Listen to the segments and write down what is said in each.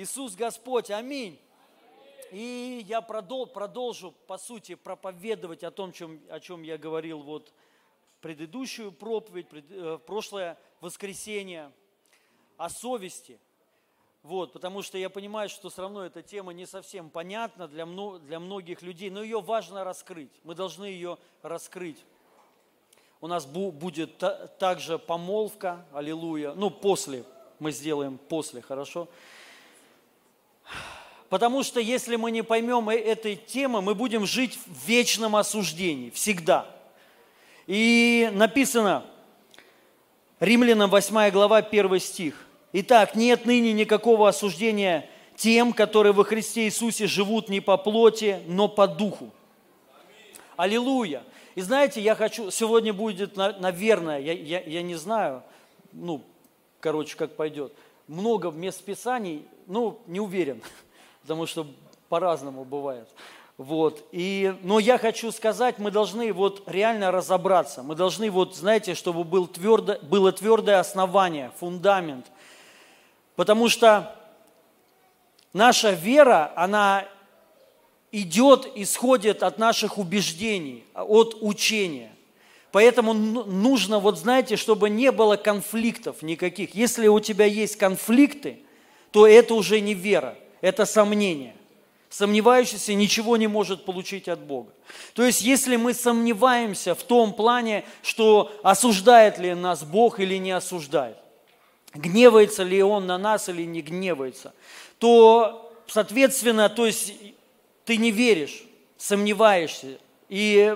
Иисус Господь, аминь. И я продол, продолжу, по сути, проповедовать о том, чем, о чем я говорил вот предыдущую проповедь, пред, э, прошлое воскресенье, о совести. Вот, потому что я понимаю, что все равно эта тема не совсем понятна для, для многих людей, но ее важно раскрыть. Мы должны ее раскрыть. У нас бу, будет та, также помолвка, аллилуйя, ну, после, мы сделаем после, хорошо? Потому что если мы не поймем э, этой темы, мы будем жить в вечном осуждении, всегда. И написано, Римлянам 8 глава, 1 стих. Итак, нет ныне никакого осуждения тем, которые во Христе Иисусе живут не по плоти, но по духу. Аллилуйя. И знаете, я хочу, сегодня будет, наверное, я, я, я не знаю, ну, короче, как пойдет, много мест Писаний, ну, не уверен, потому что по-разному бывает. Вот. И, но я хочу сказать, мы должны вот реально разобраться. Мы должны, вот, знаете, чтобы был твердо, было твердое основание, фундамент. Потому что наша вера, она идет, исходит от наших убеждений, от учения. Поэтому нужно, вот знаете, чтобы не было конфликтов никаких. Если у тебя есть конфликты, то это уже не вера – это сомнение. Сомневающийся ничего не может получить от Бога. То есть, если мы сомневаемся в том плане, что осуждает ли нас Бог или не осуждает, гневается ли Он на нас или не гневается, то, соответственно, то есть ты не веришь, сомневаешься, и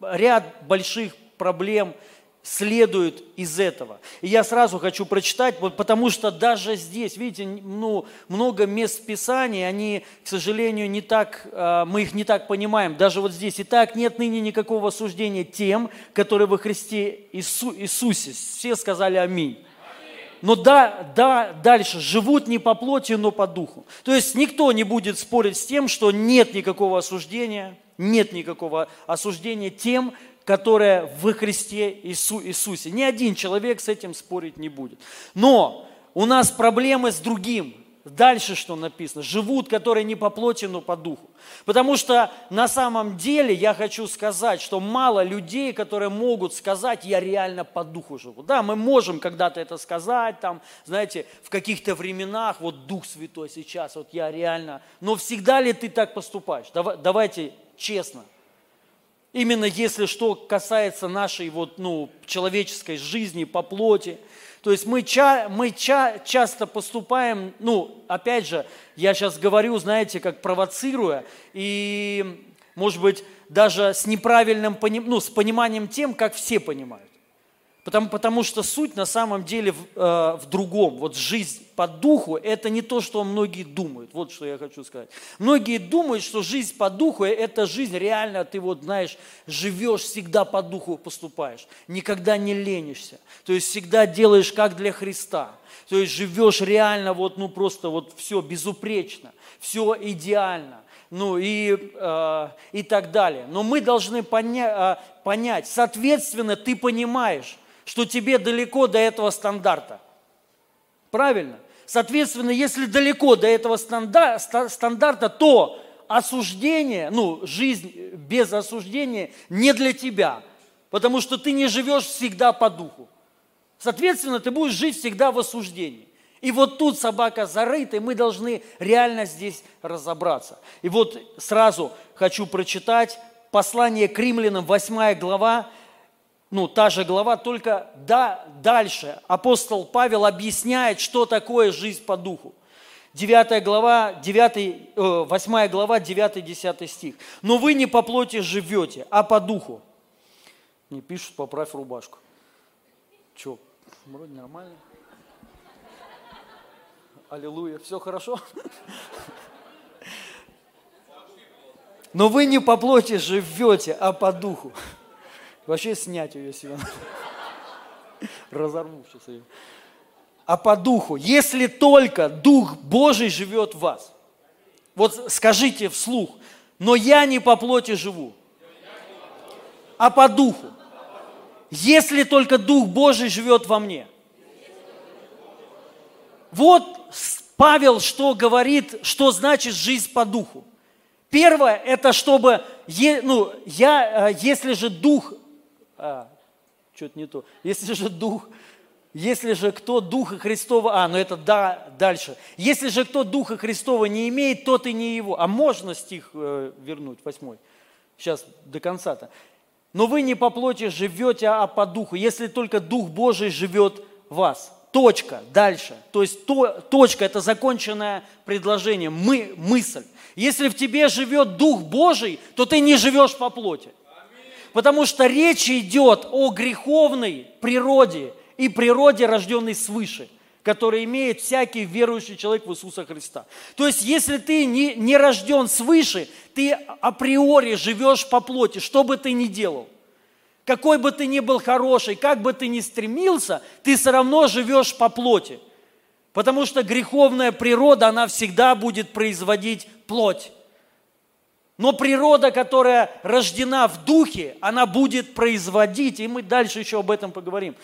ряд больших проблем – следует из этого. И я сразу хочу прочитать, вот потому что даже здесь, видите, ну, много мест Писания, они, к сожалению, не так, а, мы их не так понимаем. Даже вот здесь. Итак, нет ныне никакого осуждения тем, которые во Христе Иису, Иисусе. Все сказали аминь. Но да, да, дальше, живут не по плоти, но по духу. То есть никто не будет спорить с тем, что нет никакого осуждения, нет никакого осуждения тем, которая в Христе Иису, Иисусе. Ни один человек с этим спорить не будет. Но у нас проблемы с другим. Дальше что написано? Живут, которые не по плоти, но по духу. Потому что на самом деле я хочу сказать, что мало людей, которые могут сказать, я реально по духу живу. Да, мы можем когда-то это сказать, там, знаете, в каких-то временах, вот Дух Святой сейчас, вот я реально. Но всегда ли ты так поступаешь? Давайте честно. Именно если что касается нашей вот, ну, человеческой жизни по плоти. То есть мы, ча, мы ча, часто поступаем, ну, опять же, я сейчас говорю, знаете, как провоцируя, и, может быть, даже с неправильным, ну, с пониманием тем, как все понимают. Потому, потому что суть на самом деле в, э, в другом. Вот жизнь по духу – это не то, что многие думают. Вот что я хочу сказать. Многие думают, что жизнь по духу – это жизнь реально, ты вот знаешь, живешь, всегда по духу поступаешь. Никогда не ленишься. То есть всегда делаешь как для Христа. То есть живешь реально вот, ну просто вот все безупречно, все идеально ну и, э, и так далее. Но мы должны поня- э, понять, соответственно, ты понимаешь, что тебе далеко до этого стандарта. Правильно? Соответственно, если далеко до этого стандарта, то осуждение, ну, жизнь без осуждения не для тебя, потому что ты не живешь всегда по духу. Соответственно, ты будешь жить всегда в осуждении. И вот тут собака зарыта, и мы должны реально здесь разобраться. И вот сразу хочу прочитать послание к римлянам, 8 глава, ну, та же глава, только да, дальше апостол Павел объясняет, что такое жизнь по духу. 9 глава, 9, 8 э, глава, 9-10 стих. «Но вы не по плоти живете, а по духу». Не пишут, поправь рубашку. Че, вроде нормально. Аллилуйя, все хорошо? Но вы не по плоти живете, а по духу. Вообще снять ее себе. Разорву сейчас ее. А по духу, если только Дух Божий живет в вас. Вот скажите вслух, но я не по плоти живу, а по духу. Если только Дух Божий живет во мне. Вот Павел что говорит, что значит жизнь по духу? Первое, это чтобы, ну, я, э, если же дух, а, что-то не то, если же дух, если же кто Духа Христова, а, ну это да, дальше. Если же кто Духа Христова не имеет, тот и не его. А можно стих э, вернуть, восьмой? Сейчас до конца-то. Но вы не по плоти живете, а по духу, если только Дух Божий живет в вас. Точка, дальше. То есть то, точка – это законченное предложение, мы, мысль. Если в тебе живет Дух Божий, то ты не живешь по плоти. Потому что речь идет о греховной природе – и природе, рожденной свыше, который имеет всякий верующий человек в Иисуса Христа. То есть, если ты не, не рожден свыше, ты априори живешь по плоти, что бы ты ни делал. Какой бы ты ни был хороший, как бы ты ни стремился, ты все равно живешь по плоти. Потому что греховная природа, она всегда будет производить плоть. Но природа, которая рождена в духе, она будет производить, и мы дальше еще об этом поговорим.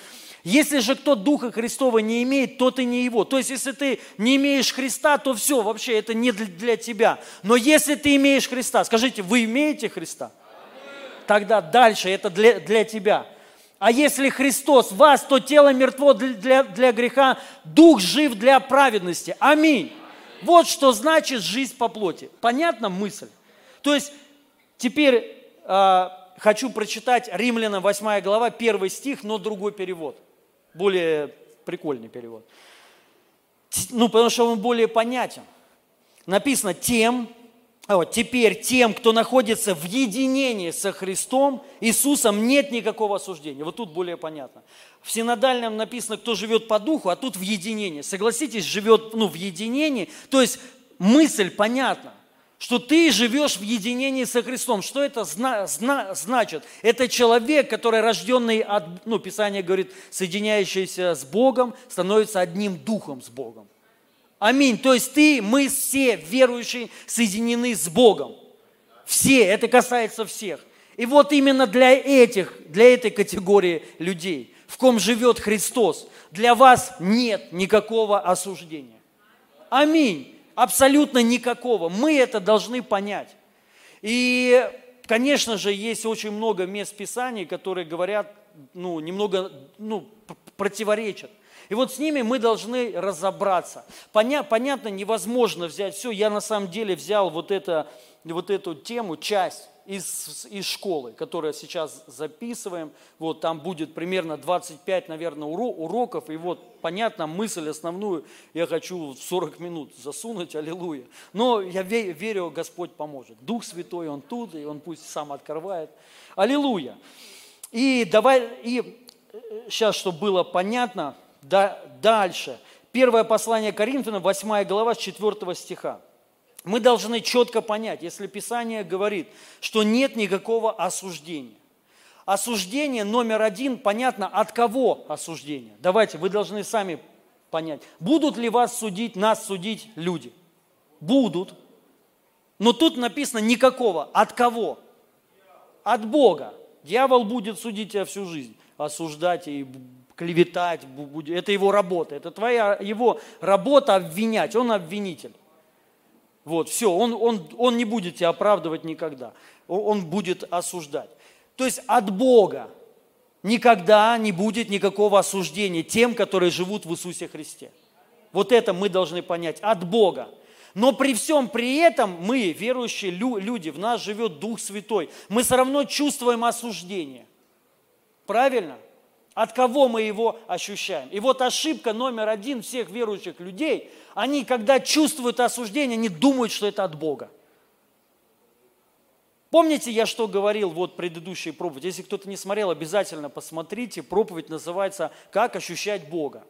Если же кто Духа Христова не имеет, то ты не его. То есть, если ты не имеешь Христа, то все, вообще это не для тебя. Но если ты имеешь Христа, скажите, вы имеете Христа? Тогда дальше это для, для тебя. А если Христос вас, то тело мертво для, для, для греха, дух жив для праведности. Аминь. Вот что значит жизнь по плоти. Понятна мысль? То есть теперь э, хочу прочитать Римлянам 8 глава, 1 стих, но другой перевод – более прикольный перевод. Ну, потому что он более понятен. Написано тем, а вот, теперь тем, кто находится в единении со Христом, Иисусом, нет никакого осуждения. Вот тут более понятно. В синодальном написано, кто живет по духу, а тут в единении. Согласитесь, живет ну, в единении. То есть мысль понятна что ты живешь в единении со Христом. Что это зна- зна- значит? Это человек, который рожденный от, ну, Писание говорит, соединяющийся с Богом, становится одним духом с Богом. Аминь. То есть ты, мы все верующие соединены с Богом. Все, это касается всех. И вот именно для этих, для этой категории людей, в ком живет Христос, для вас нет никакого осуждения. Аминь абсолютно никакого. Мы это должны понять. И, конечно же, есть очень много мест Писаний, которые говорят, ну, немного, ну, противоречат. И вот с ними мы должны разобраться. Поня, понятно, невозможно взять все. Я на самом деле взял вот, это, вот эту тему, часть из, из школы, которую сейчас записываем. Вот там будет примерно 25, наверное, уроков. И вот, понятно, мысль основную я хочу в 40 минут засунуть, аллилуйя. Но я верю, Господь поможет. Дух Святой, Он тут, и Он пусть сам открывает. Аллилуйя. И давай, и сейчас, чтобы было понятно, да, дальше. Первое послание Коринфянам, 8 глава, с 4 стиха мы должны четко понять, если Писание говорит, что нет никакого осуждения. Осуждение номер один, понятно, от кого осуждение? Давайте, вы должны сами понять. Будут ли вас судить, нас судить люди? Будут. Но тут написано никакого. От кого? От Бога. Дьявол будет судить тебя всю жизнь, осуждать и клеветать. Это его работа. Это твоя его работа обвинять. Он обвинитель. Вот, все, он, он, он не будет тебя оправдывать никогда. Он будет осуждать. То есть от Бога никогда не будет никакого осуждения тем, которые живут в Иисусе Христе. Вот это мы должны понять. От Бога. Но при всем при этом мы, верующие люди, в нас живет Дух Святой. Мы все равно чувствуем осуждение. Правильно? От кого мы его ощущаем? И вот ошибка номер один всех верующих людей – они, когда чувствуют осуждение, они думают, что это от Бога. Помните, я что говорил вот предыдущей проповеди? Если кто-то не смотрел, обязательно посмотрите. Проповедь называется «Как ощущать Бога».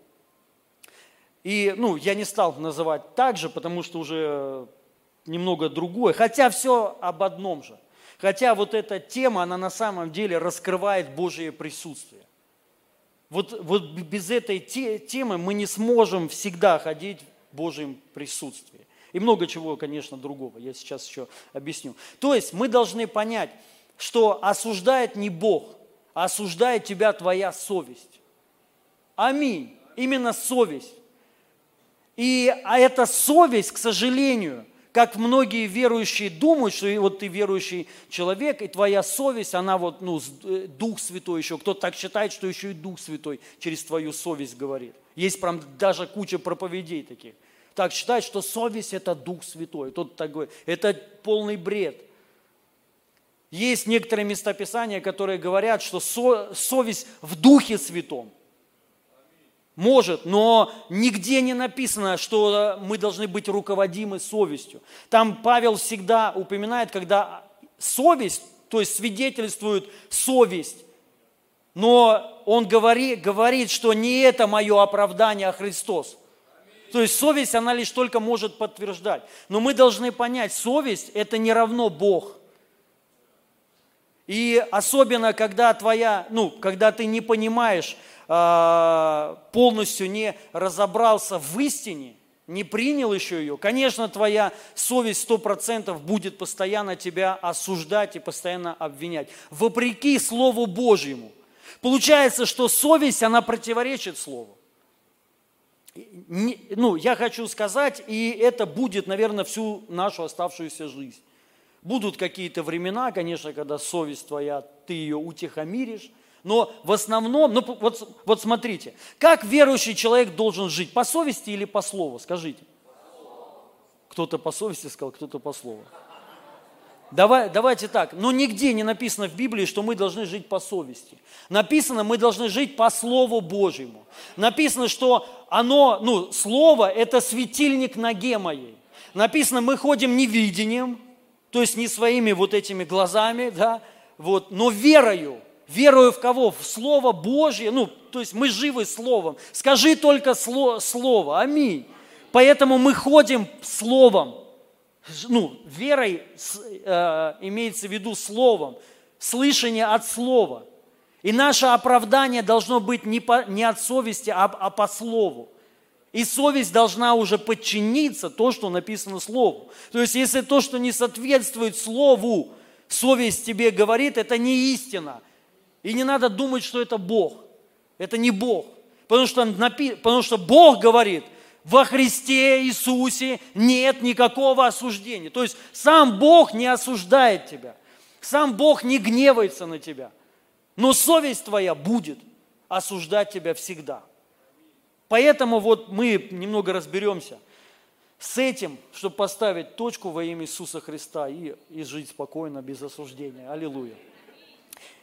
И, ну, я не стал называть так же, потому что уже немного другое. Хотя все об одном же. Хотя вот эта тема, она на самом деле раскрывает Божие присутствие. Вот, вот без этой темы мы не сможем всегда ходить Божьем присутствии. И много чего, конечно, другого. Я сейчас еще объясню. То есть мы должны понять, что осуждает не Бог, а осуждает тебя твоя совесть. Аминь. Именно совесть. И, а эта совесть, к сожалению, как многие верующие думают, что вот ты верующий человек, и твоя совесть, она вот, ну, э, Дух Святой еще. Кто-то так считает, что еще и Дух Святой через твою совесть говорит. Есть прям даже куча проповедей таких. Так считает, что совесть – это Дух Святой. Тот так говорит. Это полный бред. Есть некоторые местописания, которые говорят, что совесть в Духе Святом – может, но нигде не написано, что мы должны быть руководимы совестью. Там Павел всегда упоминает, когда совесть, то есть свидетельствует совесть, но он говорит, говорит, что не это мое оправдание, а Христос. То есть совесть, она лишь только может подтверждать. Но мы должны понять, совесть – это не равно Бог. И особенно, когда твоя, ну, когда ты не понимаешь, полностью не разобрался в истине, не принял еще ее, конечно, твоя совесть сто процентов будет постоянно тебя осуждать и постоянно обвинять. Вопреки Слову Божьему. Получается, что совесть, она противоречит Слову. Ну, я хочу сказать, и это будет, наверное, всю нашу оставшуюся жизнь. Будут какие-то времена, конечно, когда совесть твоя, ты ее утихомиришь, но в основном, ну вот, вот смотрите, как верующий человек должен жить? По совести или по слову? Скажите. Кто-то по совести сказал, кто-то по слову. Давай, давайте так, но нигде не написано в Библии, что мы должны жить по совести. Написано, мы должны жить по Слову Божьему. Написано, что оно, ну, Слово – это светильник ноге моей. Написано, мы ходим невидением, то есть не своими вот этими глазами, да, вот, но верою. Верую в кого? В Слово Божье. Ну, то есть мы живы Словом. Скажи только Слово. Аминь. Поэтому мы ходим Словом. Ну, верой э, имеется в виду Словом. Слышание от Слова. И наше оправдание должно быть не, по, не от совести, а, а по Слову. И совесть должна уже подчиниться то, что написано Слову. То есть, если то, что не соответствует Слову, совесть тебе говорит, это не истина – и не надо думать, что это Бог. Это не Бог. Потому что, потому что Бог говорит, во Христе Иисусе нет никакого осуждения. То есть сам Бог не осуждает тебя. Сам Бог не гневается на тебя. Но совесть твоя будет осуждать тебя всегда. Поэтому вот мы немного разберемся с этим, чтобы поставить точку во имя Иисуса Христа и, и жить спокойно, без осуждения. Аллилуйя.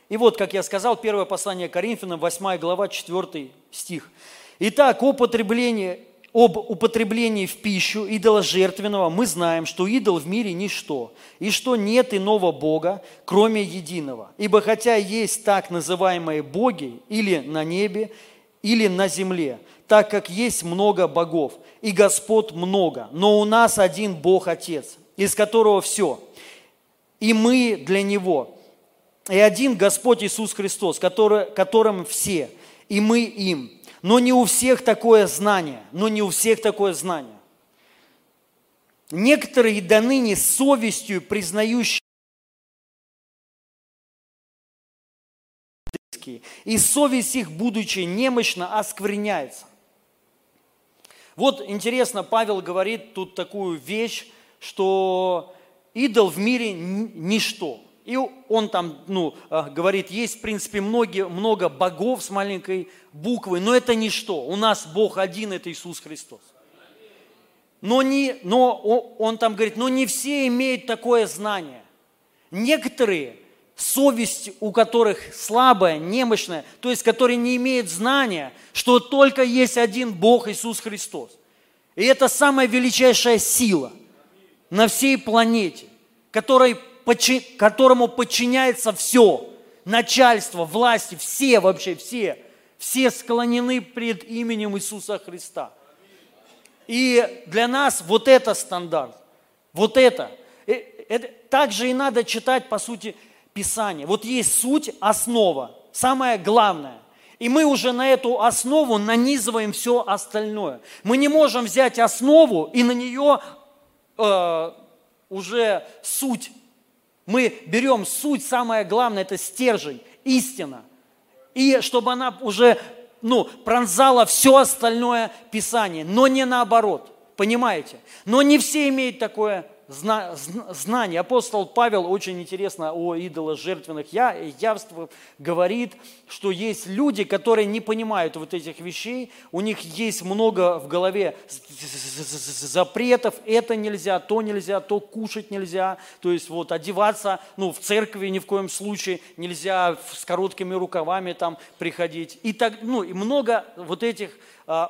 И вот, как я сказал, первое послание Коринфянам, 8 глава, 4 стих. Итак, о об употреблении в пищу идола жертвенного мы знаем, что идол в мире ничто, и что нет иного Бога, кроме единого. Ибо хотя есть так называемые боги или на небе, или на земле, так как есть много богов, и Господь много, но у нас один Бог Отец, из которого все, и мы для Него – и один Господь Иисус Христос, который, которым все, и мы им. Но не у всех такое знание, но не у всех такое знание. Некоторые до ныне совестью признающие и совесть их, будучи немощна, оскверняется. Вот интересно, Павел говорит тут такую вещь, что идол в мире ничто. И он там ну, а, говорит, есть в принципе много, много богов с маленькой буквы, но это ничто. У нас Бог один, это Иисус Христос. Но, не, но он там говорит, но не все имеют такое знание. Некоторые, совесть у которых слабая, немощная, то есть которые не имеют знания, что только есть один Бог Иисус Христос. И это самая величайшая сила на всей планете, которой которому подчиняется все, начальство, власти, все вообще, все, все склонены пред именем Иисуса Христа. И для нас вот это стандарт, вот это. Э, это также и надо читать, по сути, Писание. Вот есть суть, основа, самое главное. И мы уже на эту основу нанизываем все остальное. Мы не можем взять основу и на нее э, уже суть мы берем суть, самое главное, это стержень, истина. И чтобы она уже ну, пронзало все остальное Писание, но не наоборот. Понимаете? Но не все имеют такое зна, знание. Апостол Павел очень интересно о идоложертвенных явствах говорит, что есть люди, которые не понимают вот этих вещей, у них есть много в голове запретов, это нельзя, то нельзя, то кушать нельзя, то есть вот одеваться, ну, в церкви ни в коем случае нельзя с короткими рукавами там приходить. И так, ну, и много вот этих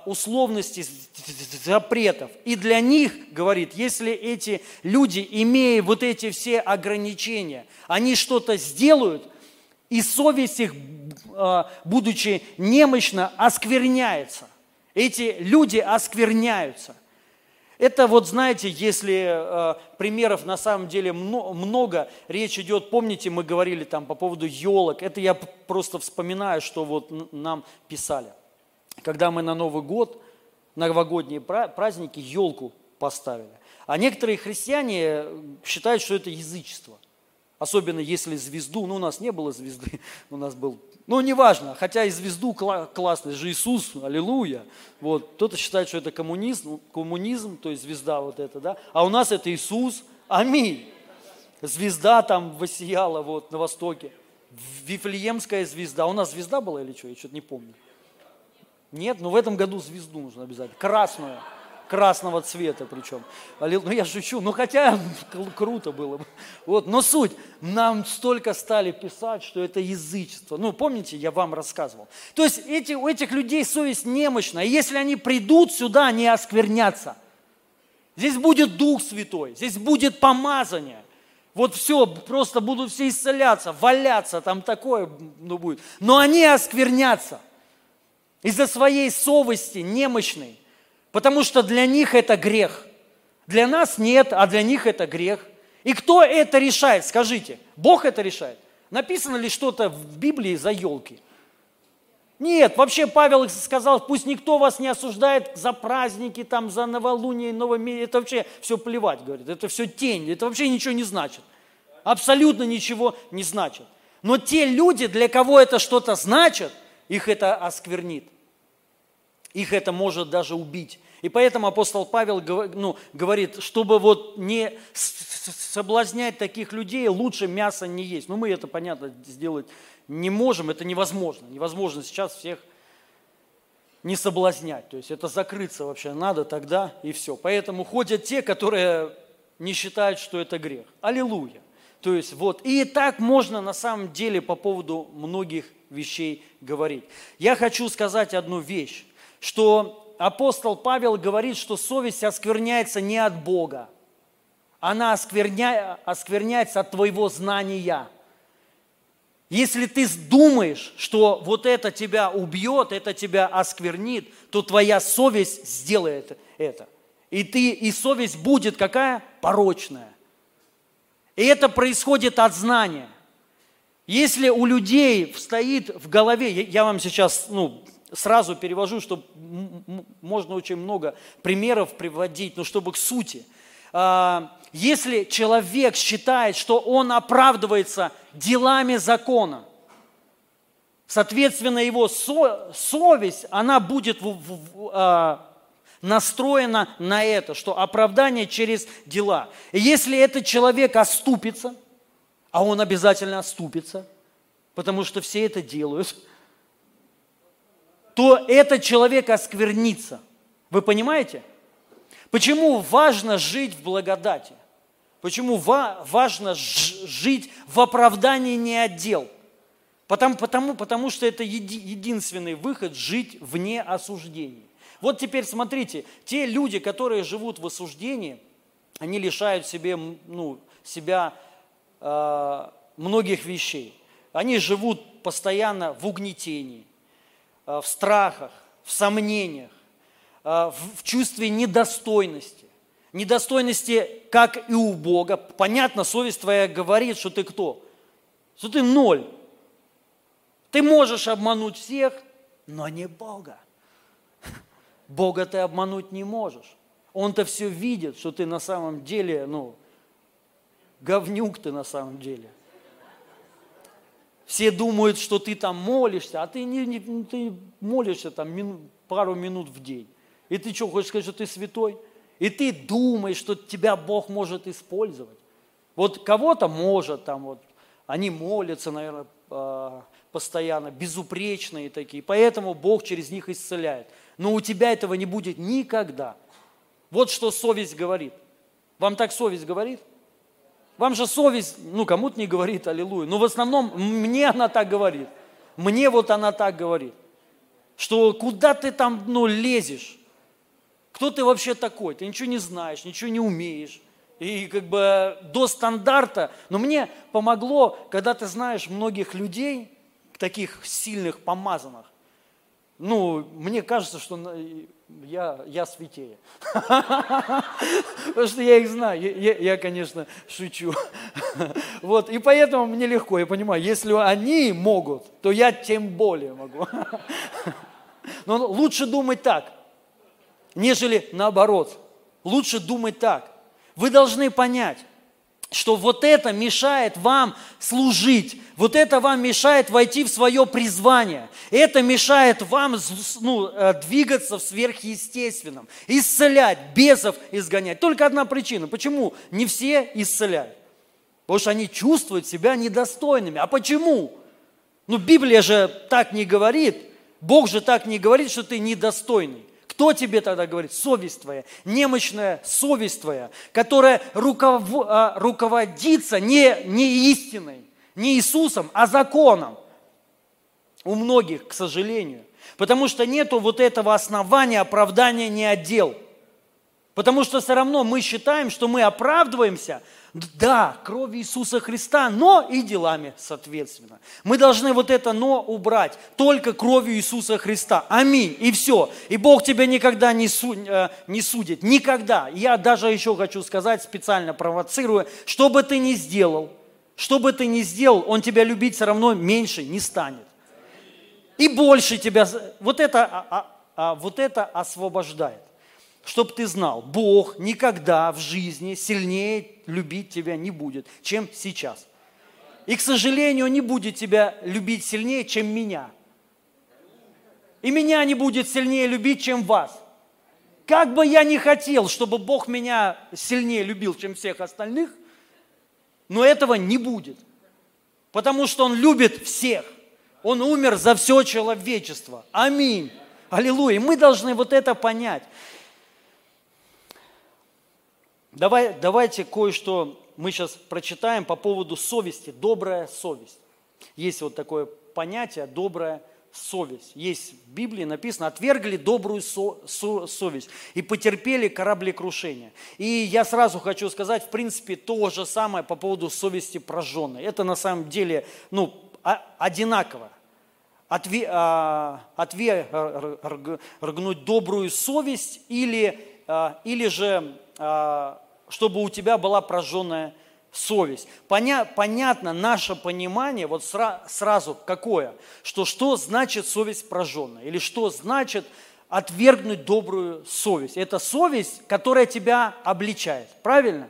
условностей, запретов. И для них, говорит, если эти люди, имея вот эти все ограничения, они что-то сделают, и совесть их, а, будучи немощна, оскверняется. Эти люди оскверняются. Это вот, знаете, если э, примеров на самом деле много, речь идет, помните, мы говорили там по поводу елок, это я просто вспоминаю, что вот нам писали когда мы на Новый год, новогодние праздники, елку поставили. А некоторые христиане считают, что это язычество. Особенно если звезду, ну у нас не было звезды, у нас был, ну неважно, хотя и звезду классный же Иисус, аллилуйя. Вот, кто-то считает, что это коммунизм, коммунизм, то есть звезда вот эта, да, а у нас это Иисус, аминь. Звезда там воссияла вот на востоке, Вифлеемская звезда, у нас звезда была или что, я что-то не помню. Нет, но в этом году звезду нужно обязательно. Красную. Красного цвета причем. Ну я шучу, ну хотя круто было бы. Вот, но суть, нам столько стали писать, что это язычество. Ну помните, я вам рассказывал. То есть эти, у этих людей совесть немощна. И если они придут сюда, они осквернятся. Здесь будет Дух Святой, здесь будет помазание. Вот все, просто будут все исцеляться, валяться, там такое ну, будет. Но они осквернятся из-за своей совести немощной, потому что для них это грех. Для нас нет, а для них это грех. И кто это решает, скажите? Бог это решает? Написано ли что-то в Библии за елки? Нет, вообще Павел сказал, пусть никто вас не осуждает за праздники, там, за новолуние, новомесяц. Это вообще все плевать, говорит. Это все тень, это вообще ничего не значит. Абсолютно ничего не значит. Но те люди, для кого это что-то значит – их это осквернит. Их это может даже убить. И поэтому апостол Павел ну, говорит, чтобы вот не соблазнять таких людей, лучше мясо не есть. Ну, мы это, понятно, сделать не можем, это невозможно. Невозможно сейчас всех не соблазнять. То есть это закрыться вообще надо тогда и все. Поэтому ходят те, которые не считают, что это грех. Аллилуйя. То есть вот, и так можно на самом деле по поводу многих вещей говорить. Я хочу сказать одну вещь, что апостол Павел говорит, что совесть оскверняется не от Бога, она оскверня... оскверняется от твоего знания. Если ты думаешь, что вот это тебя убьет, это тебя осквернит, то твоя совесть сделает это. И, ты, и совесть будет какая? Порочная. И это происходит от знания. Если у людей стоит в голове, я вам сейчас ну, сразу перевожу, чтобы можно очень много примеров приводить, но чтобы к сути. А, если человек считает, что он оправдывается делами закона, соответственно, его совесть, она будет а, настроена на это, что оправдание через дела. Если этот человек оступится – а он обязательно оступится, потому что все это делают, то этот человек осквернится. Вы понимаете? Почему важно жить в благодати? Почему важно жить в оправдании не отдел? Потому, потому, потому что это еди, единственный выход – жить вне осуждений. Вот теперь смотрите, те люди, которые живут в осуждении, они лишают себе, ну, себя многих вещей. Они живут постоянно в угнетении, э, в страхах, в сомнениях, э, в чувстве недостойности. Недостойности, как и у Бога. Понятно, совесть твоя говорит, что ты кто? Что ты ноль. Ты можешь обмануть всех, но не Бога. Бога ты обмануть не можешь. Он-то все видит, что ты на самом деле, ну, говнюк ты на самом деле. Все думают, что ты там молишься, а ты, не, не, ты молишься там мину, пару минут в день. И ты что, хочешь сказать, что ты святой? И ты думаешь, что тебя Бог может использовать. Вот кого-то может, там вот, они молятся, наверное, а, постоянно, безупречные такие, поэтому Бог через них исцеляет. Но у тебя этого не будет никогда. Вот что совесть говорит. Вам так совесть говорит? Вам же совесть, ну, кому-то не говорит, аллилуйя. Но в основном мне она так говорит. Мне вот она так говорит. Что куда ты там, ну, лезешь? Кто ты вообще такой? Ты ничего не знаешь, ничего не умеешь. И как бы до стандарта. Но мне помогло, когда ты знаешь многих людей, таких сильных, помазанных. Ну, мне кажется, что я, я святее. Потому что я их знаю. Я, я, конечно, шучу. Вот, и поэтому мне легко, я понимаю, если они могут, то я тем более могу. Но лучше думать так, нежели наоборот. Лучше думать так. Вы должны понять, что вот это мешает вам служить, вот это вам мешает войти в свое призвание, это мешает вам ну, э, двигаться в сверхъестественном, исцелять, бесов изгонять. Только одна причина, почему не все исцеляют. Потому что они чувствуют себя недостойными. А почему? Ну, Библия же так не говорит, Бог же так не говорит, что ты недостойный. Кто тебе тогда говорит? Совесть твоя, немощная совесть твоя, которая руков, а, руководится не, не истиной, не Иисусом, а законом. У многих, к сожалению. Потому что нету вот этого основания оправдания не отдел. Потому что все равно мы считаем, что мы оправдываемся – да, кровью Иисуса Христа, но и делами, соответственно. Мы должны вот это «но» убрать, только кровью Иисуса Христа. Аминь. И все. И Бог тебя никогда не, су, э, не судит. Никогда. Я даже еще хочу сказать, специально провоцируя, что бы ты ни сделал, что бы ты ни сделал, Он тебя любить все равно меньше не станет. И больше тебя... Вот это, а, а, а, вот это освобождает чтобы ты знал, Бог никогда в жизни сильнее любить тебя не будет, чем сейчас. И, к сожалению, не будет тебя любить сильнее, чем меня. И меня не будет сильнее любить, чем вас. Как бы я ни хотел, чтобы Бог меня сильнее любил, чем всех остальных, но этого не будет. Потому что Он любит всех. Он умер за все человечество. Аминь. Аллилуйя. Мы должны вот это понять. Давай, давайте кое-что мы сейчас прочитаем по поводу совести, добрая совесть. Есть вот такое понятие добрая совесть. Есть в Библии написано, отвергли добрую со, со, совесть и потерпели кораблекрушение. И я сразу хочу сказать, в принципе, то же самое по поводу совести прожженной. Это на самом деле ну, одинаково. Отве, а, отвергнуть добрую совесть или, а, или же а, чтобы у тебя была прожженная совесть. Поня, понятно наше понимание, вот сра, сразу какое, что что значит совесть прожженная, или что значит отвергнуть добрую совесть. Это совесть, которая тебя обличает, правильно?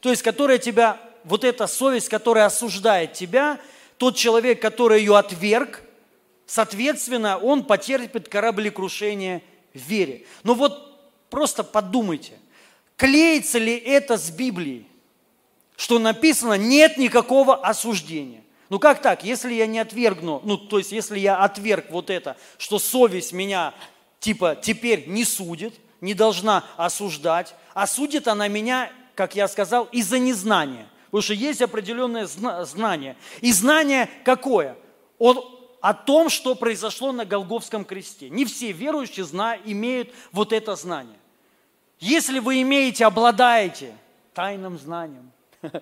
То есть, которая тебя, вот эта совесть, которая осуждает тебя, тот человек, который ее отверг, соответственно, он потерпит кораблекрушение в вере. Но вот просто подумайте, клеится ли это с Библией, что написано «нет никакого осуждения». Ну как так, если я не отвергну, ну то есть если я отверг вот это, что совесть меня типа теперь не судит, не должна осуждать, а судит она меня, как я сказал, из-за незнания. Потому что есть определенное знание. И знание какое? О, о том, что произошло на Голговском кресте. Не все верующие зна, имеют вот это знание. Если вы имеете, обладаете тайным знанием,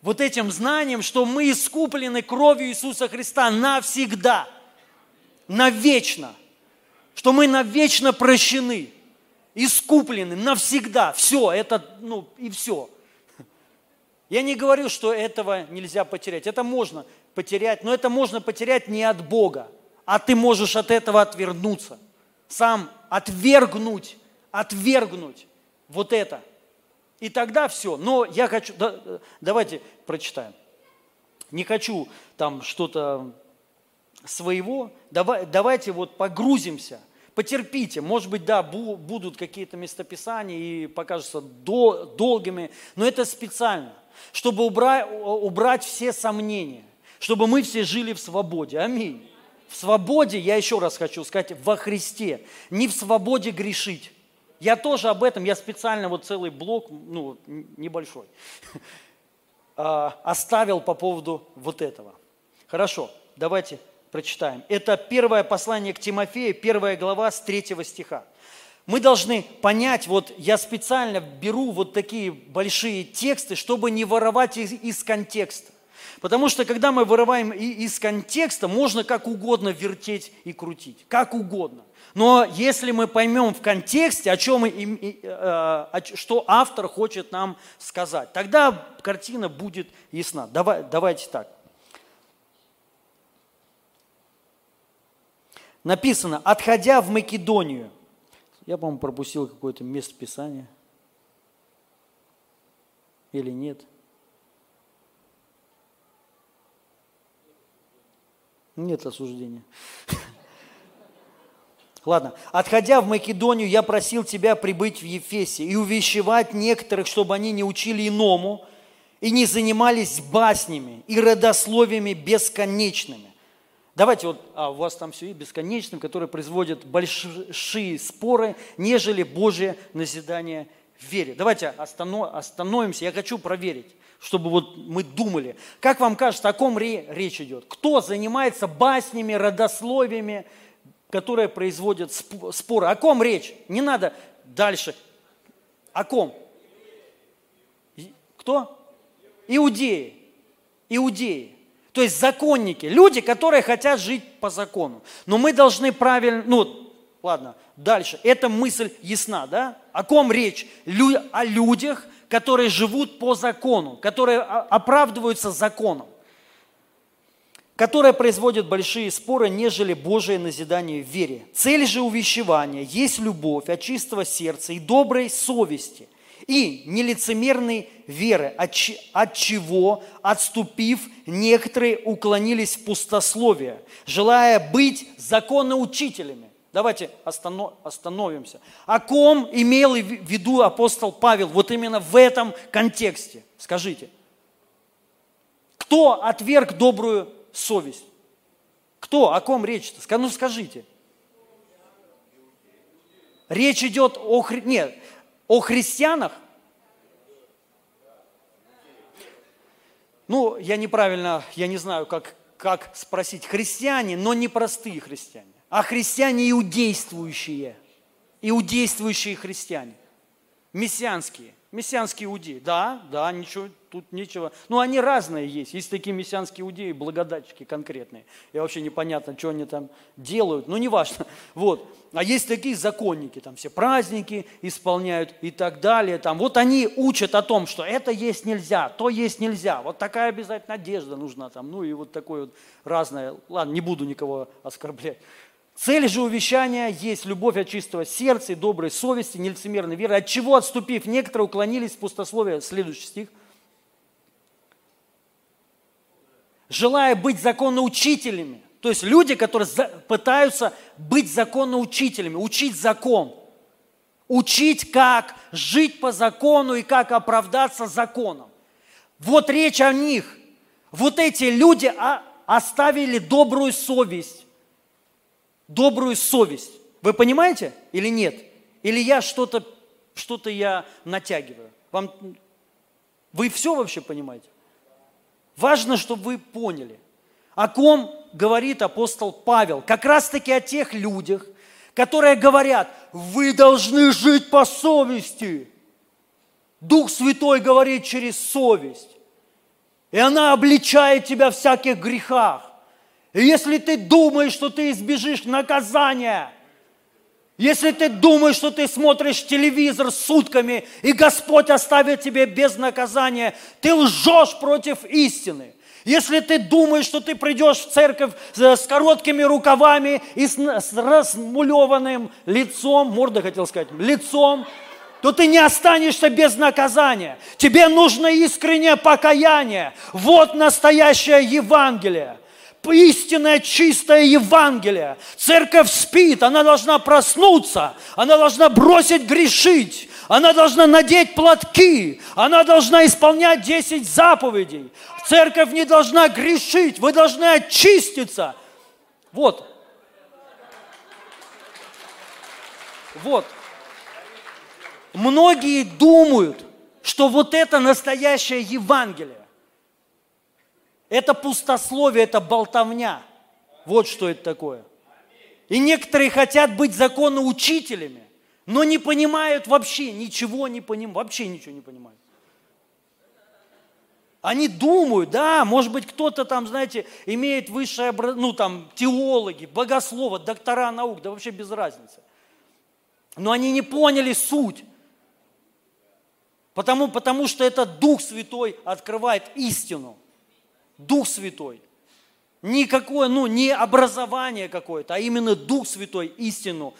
вот этим знанием, что мы искуплены кровью Иисуса Христа навсегда, навечно, что мы навечно прощены, искуплены навсегда. Все, это, ну, и все. Я не говорю, что этого нельзя потерять. Это можно потерять, но это можно потерять не от Бога, а ты можешь от этого отвернуться, сам отвергнуть отвергнуть вот это. И тогда все. Но я хочу, да, давайте прочитаем. не хочу там что-то своего, давай, давайте вот погрузимся, потерпите, может быть, да, будут какие-то местописания и покажутся до, долгими, но это специально, чтобы убрать, убрать все сомнения, чтобы мы все жили в свободе. Аминь. В свободе, я еще раз хочу сказать, во Христе, не в свободе грешить. Я тоже об этом, я специально вот целый блок, ну, небольшой, а, оставил по поводу вот этого. Хорошо, давайте прочитаем. Это первое послание к Тимофею, первая глава с третьего стиха. Мы должны понять, вот я специально беру вот такие большие тексты, чтобы не воровать из, из контекста. Потому что когда мы вырываем из контекста, можно как угодно вертеть и крутить, как угодно. Но если мы поймем в контексте, о чем, э, что автор хочет нам сказать, тогда картина будет ясна. Давай, давайте так. Написано, отходя в Македонию. Я, по-моему, пропустил какое-то место Писания. Или нет? Нет осуждения. Ладно. Отходя в Македонию, я просил тебя прибыть в Ефесе и увещевать некоторых, чтобы они не учили иному и не занимались баснями и родословиями бесконечными. Давайте вот, а у вас там все и бесконечным, которые производят большие споры, нежели Божие назидание в вере. Давайте остановимся, я хочу проверить, чтобы вот мы думали. Как вам кажется, о ком речь идет? Кто занимается баснями, родословиями, которые производят споры. О ком речь? Не надо дальше. О ком? Кто? Иудеи. Иудеи. То есть законники, люди, которые хотят жить по закону. Но мы должны правильно, ну, ладно, дальше. Эта мысль ясна, да? О ком речь? Лю, о людях, которые живут по закону, которые оправдываются законом которое производит большие споры, нежели Божие назидание в вере. Цель же увещевания есть любовь от чистого сердца и доброй совести, и нелицемерной веры, от, от чего, отступив, некоторые уклонились в пустословие, желая быть законоучителями. Давайте остановимся. О ком имел в виду апостол Павел вот именно в этом контексте? Скажите. Кто отверг добрую совесть? Кто? О ком речь-то? Ну скажите. Речь идет о, хри... Нет, о христианах? Ну, я неправильно, я не знаю, как, как спросить. Христиане, но не простые христиане, а христиане иудействующие. Иудействующие христиане. Мессианские. Мессианские иудеи, да, да, ничего, тут нечего. Ну, они разные есть. Есть такие мессианские иудеи, благодатчики конкретные. И вообще непонятно, что они там делают, но неважно. Вот. А есть такие законники, там все праздники исполняют и так далее. Там. Вот они учат о том, что это есть нельзя, то есть нельзя. Вот такая обязательно одежда нужна там. Ну и вот такое вот разное. Ладно, не буду никого оскорблять. Цель же увещания есть любовь от чистого сердца и доброй совести, нелицемерной веры, от чего отступив, некоторые уклонились в пустословие. Следующий стих. Желая быть законоучителями, то есть люди, которые пытаются быть законоучителями, учить закон, учить, как жить по закону и как оправдаться законом. Вот речь о них. Вот эти люди оставили добрую совесть добрую совесть. Вы понимаете или нет? Или я что-то что я натягиваю? Вам, вы все вообще понимаете? Важно, чтобы вы поняли, о ком говорит апостол Павел. Как раз-таки о тех людях, которые говорят, вы должны жить по совести. Дух Святой говорит через совесть. И она обличает тебя в всяких грехах. И если ты думаешь, что ты избежишь наказания, если ты думаешь, что ты смотришь телевизор сутками, и Господь оставит тебе без наказания, ты лжешь против истины. Если ты думаешь, что ты придешь в церковь с короткими рукавами и с, с размулеванным лицом, морда хотел сказать, лицом, то ты не останешься без наказания. Тебе нужно искреннее покаяние. Вот настоящее Евангелие. Истинное чистое Евангелие. Церковь спит, она должна проснуться, она должна бросить грешить, она должна надеть платки, она должна исполнять 10 заповедей. Церковь не должна грешить, вы должны очиститься. Вот. Вот. Многие думают, что вот это настоящее Евангелие. Это пустословие, это болтовня. Вот что это такое. И некоторые хотят быть законоучителями, но не понимают вообще, ничего не понимают, вообще ничего не понимают. Они думают, да, может быть, кто-то там, знаете, имеет высшее образование, ну там, теологи, богословы, доктора наук, да вообще без разницы. Но они не поняли суть. Потому, потому что это Дух Святой открывает истину. Дух Святой. Никакое, ну, не образование какое-то, а именно Дух Святой истину.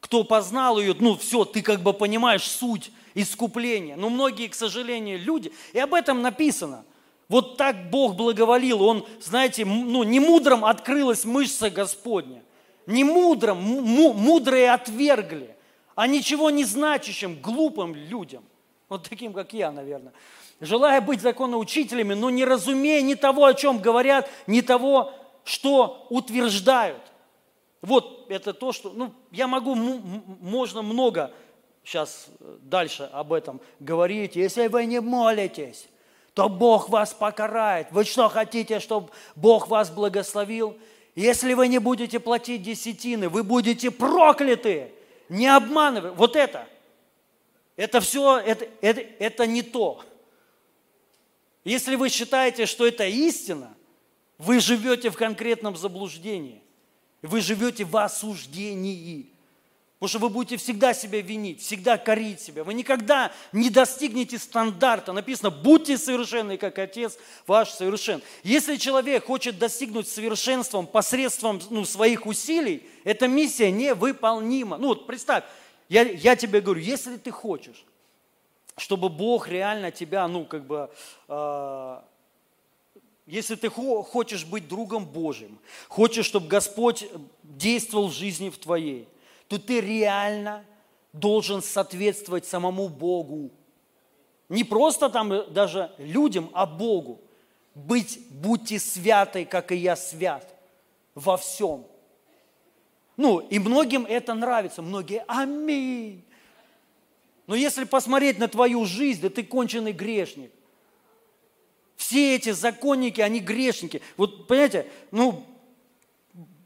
Кто познал ее, ну, все, ты как бы понимаешь суть искупления. Но многие, к сожалению, люди, и об этом написано. Вот так Бог благоволил, Он, знаете, ну, не мудрым открылась мышца Господня. Не мудрым, мудрые отвергли, а ничего не значащим, глупым людям – вот таким, как я, наверное. Желая быть законоучителями, но не разумея ни того, о чем говорят, ни того, что утверждают. Вот это то, что, ну, я могу, можно много сейчас э, дальше об этом говорить. Если вы не молитесь, то Бог вас покарает. Вы что хотите, чтобы Бог вас благословил? Если вы не будете платить десятины, вы будете прокляты. Не обманывай. Вот это – это все, это, это, это не то. Если вы считаете, что это истина, вы живете в конкретном заблуждении. Вы живете в осуждении. Потому что вы будете всегда себя винить, всегда корить себя. Вы никогда не достигнете стандарта. Написано, будьте совершенны, как Отец ваш совершен. Если человек хочет достигнуть совершенством посредством ну, своих усилий, эта миссия невыполнима. Ну вот представь, я, я тебе говорю, если ты хочешь, чтобы Бог реально тебя, ну, как бы, э, если ты хочешь быть другом Божьим, хочешь, чтобы Господь действовал в жизни в твоей, то ты реально должен соответствовать самому Богу. Не просто там даже людям, а Богу. Быть, будьте святой, как и я свят во всем – ну, и многим это нравится. Многие аминь. Но если посмотреть на твою жизнь, да ты конченый грешник. Все эти законники, они грешники. Вот, понимаете, ну,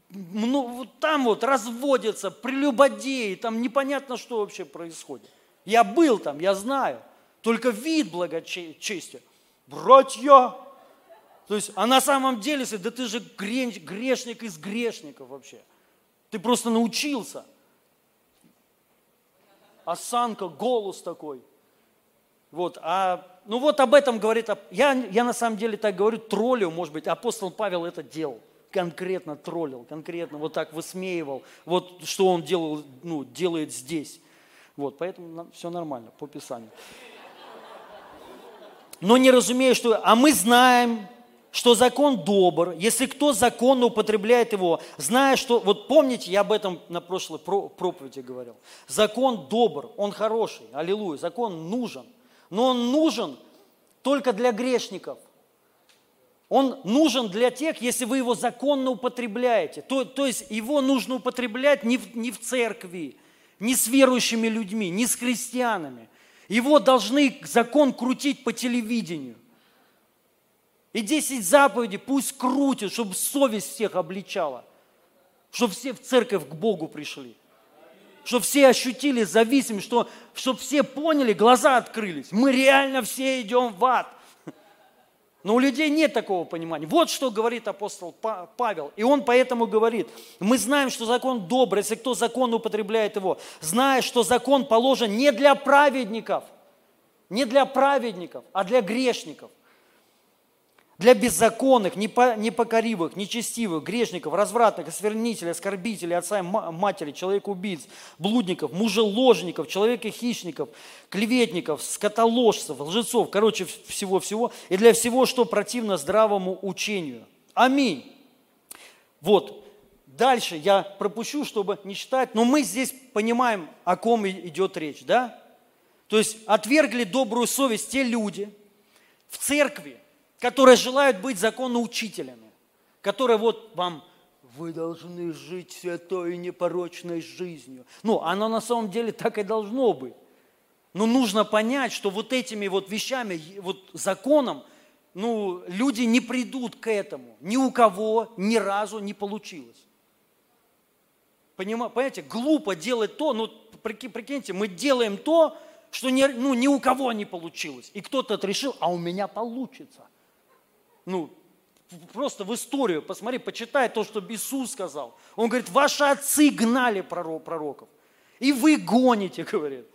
ну вот там вот разводятся прелюбодеи, там непонятно, что вообще происходит. Я был там, я знаю. Только вид благочестия. Братья! То есть, а на самом деле, да ты же грешник из грешников вообще. Ты просто научился. Осанка, голос такой. Вот, а, ну вот об этом говорит, я, я на самом деле так говорю, троллю, может быть, апостол Павел это делал, конкретно троллил, конкретно вот так высмеивал, вот что он делал, ну, делает здесь. Вот, поэтому все нормально по Писанию. Но не разумею, что... А мы знаем, что закон добр, если кто законно употребляет его, зная, что... Вот помните, я об этом на прошлой проповеди говорил. Закон добр, он хороший, аллилуйя, закон нужен. Но он нужен только для грешников. Он нужен для тех, если вы его законно употребляете. То, то есть его нужно употреблять не в, не в церкви, не с верующими людьми, не с христианами. Его должны закон крутить по телевидению. И десять заповедей пусть крутят, чтобы совесть всех обличала. Чтобы все в церковь к Богу пришли. Чтобы все ощутили зависимость, что, чтобы все поняли, глаза открылись. Мы реально все идем в ад. Но у людей нет такого понимания. Вот что говорит апостол Павел. И он поэтому говорит, мы знаем, что закон добрый, если кто закон употребляет его, зная, что закон положен не для праведников, не для праведников, а для грешников для беззаконных, непокоривых, нечестивых, грешников, развратных, осквернителей, оскорбителей, отца и матери, человека-убийц, блудников, мужеложников, человека-хищников, клеветников, скотоложцев, лжецов, короче, всего-всего, и для всего, что противно здравому учению. Аминь. Вот, дальше я пропущу, чтобы не читать, но мы здесь понимаем, о ком идет речь, да? То есть отвергли добрую совесть те люди в церкви, которые желают быть законоучителями, которые вот вам вы должны жить святой и непорочной жизнью. Ну, оно на самом деле так и должно быть. Но нужно понять, что вот этими вот вещами, вот законом, ну, люди не придут к этому. Ни у кого ни разу не получилось. Понимаете, глупо делать то, ну, прикиньте, мы делаем то, что ни, ну, ни у кого не получилось. И кто-то решил, а у меня получится ну, просто в историю, посмотри, почитай то, что Иисус сказал. Он говорит, ваши отцы гнали пророков, и вы гоните, говорит.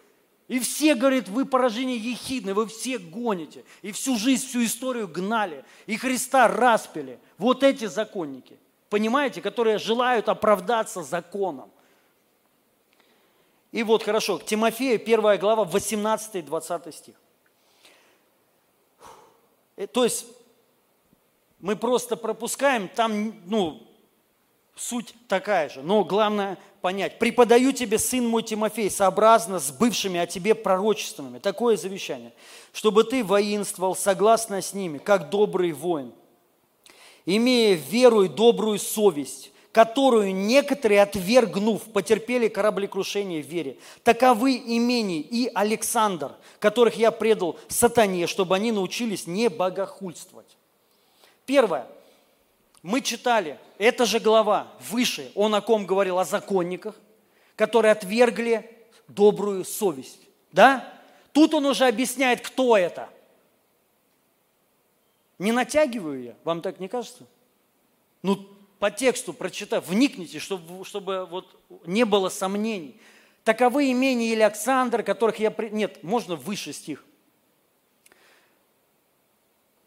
И все, говорит, вы поражение ехидны, вы все гоните. И всю жизнь, всю историю гнали. И Христа распили. Вот эти законники, понимаете, которые желают оправдаться законом. И вот хорошо, к Тимофею, 1 глава, 18-20 стих. Э, то есть мы просто пропускаем, там, ну, суть такая же. Но главное понять. «Преподаю тебе, сын мой Тимофей, сообразно с бывшими о тебе пророчествами». Такое завещание. «Чтобы ты воинствовал согласно с ними, как добрый воин, имея веру и добрую совесть, которую некоторые, отвергнув, потерпели кораблекрушение в вере. Таковы имени и Александр, которых я предал сатане, чтобы они научились не богохульствовать. Первое. Мы читали, эта же глава выше, он о ком говорил? О законниках, которые отвергли добрую совесть. Да? Тут он уже объясняет, кто это. Не натягиваю я, вам так не кажется? Ну, по тексту прочитав, вникните, чтобы, чтобы вот не было сомнений. Таковы имения или Александр, которых я... Нет, можно выше стих –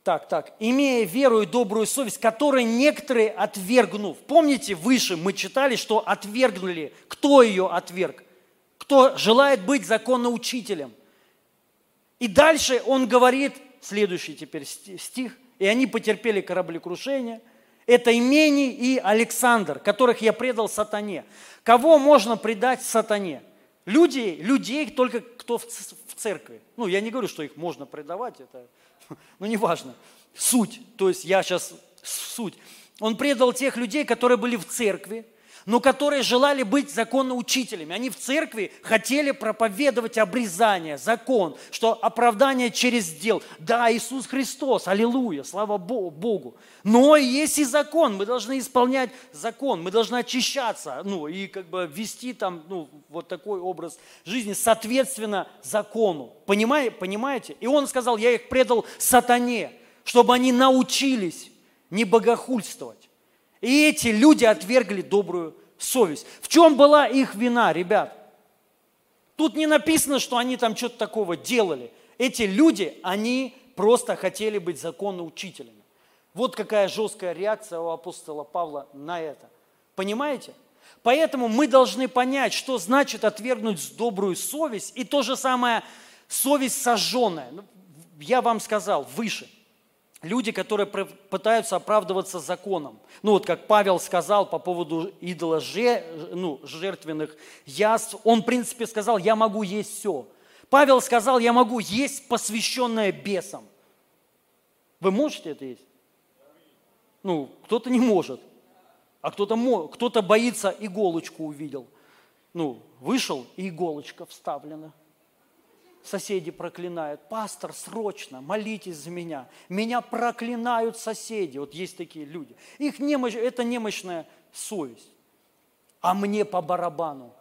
так, так, имея веру и добрую совесть, которые некоторые отвергнув. Помните, выше мы читали, что отвергнули. Кто ее отверг? Кто желает быть законоучителем. И дальше он говорит, следующий теперь стих, и они потерпели кораблекрушение. Это Имений и Александр, которых я предал сатане. Кого можно предать сатане? Люди, людей только кто в церкви. Ну, я не говорю, что их можно предавать, это ну неважно, суть, то есть я сейчас суть. Он предал тех людей, которые были в церкви, но которые желали быть законоучителями. Они в церкви хотели проповедовать обрезание, закон, что оправдание через дел. Да, Иисус Христос, аллилуйя, слава Богу. Но есть и закон, мы должны исполнять закон, мы должны очищаться, ну, и как бы вести там, ну, вот такой образ жизни, соответственно, закону. Понимаете? И он сказал, я их предал сатане, чтобы они научились не богохульствовать. И эти люди отвергли добрую совесть. В чем была их вина, ребят? Тут не написано, что они там что-то такого делали. Эти люди, они просто хотели быть законоучителями. Вот какая жесткая реакция у апостола Павла на это. Понимаете? Поэтому мы должны понять, что значит отвергнуть добрую совесть и то же самое совесть сожженная. Ну, я вам сказал выше – люди, которые пытаются оправдываться законом. Ну вот как Павел сказал по поводу идола ну, жертвенных яств, он в принципе сказал, я могу есть все. Павел сказал, я могу есть посвященное бесам. Вы можете это есть? Ну, кто-то не может, а кто-то кто боится, иголочку увидел. Ну, вышел, и иголочка вставлена – соседи проклинают. Пастор, срочно, молитесь за меня. Меня проклинают соседи. Вот есть такие люди. Их немощь, это немощная совесть. А мне по барабану.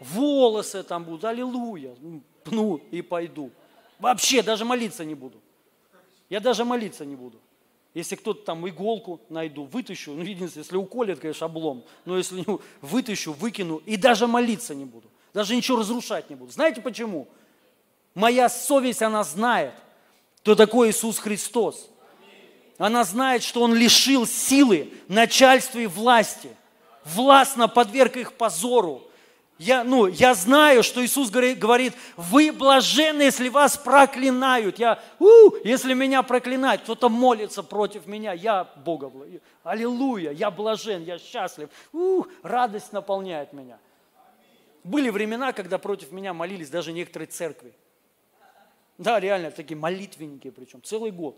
Волосы там будут, аллилуйя. Пну и пойду. Вообще даже молиться не буду. Я даже молиться не буду. Если кто-то там иголку найду, вытащу, ну, единственное, если уколет, конечно, облом, но если не вытащу, выкину, и даже молиться не буду. Даже ничего разрушать не буду. Знаете почему? Моя совесть, она знает, кто такой Иисус Христос. она знает, что он лишил силы начальства и власти, властно подверг их позору. Я, ну, я знаю, что Иисус говорит, вы блаженны, если вас проклинают. Я, у, если меня проклинают, кто-то молится против меня, я Бога, аллилуйя, я блажен, я счастлив. У, радость наполняет меня. Были времена, когда против меня молились даже некоторые церкви. Да, реально, такие молитвенники причем, целый год.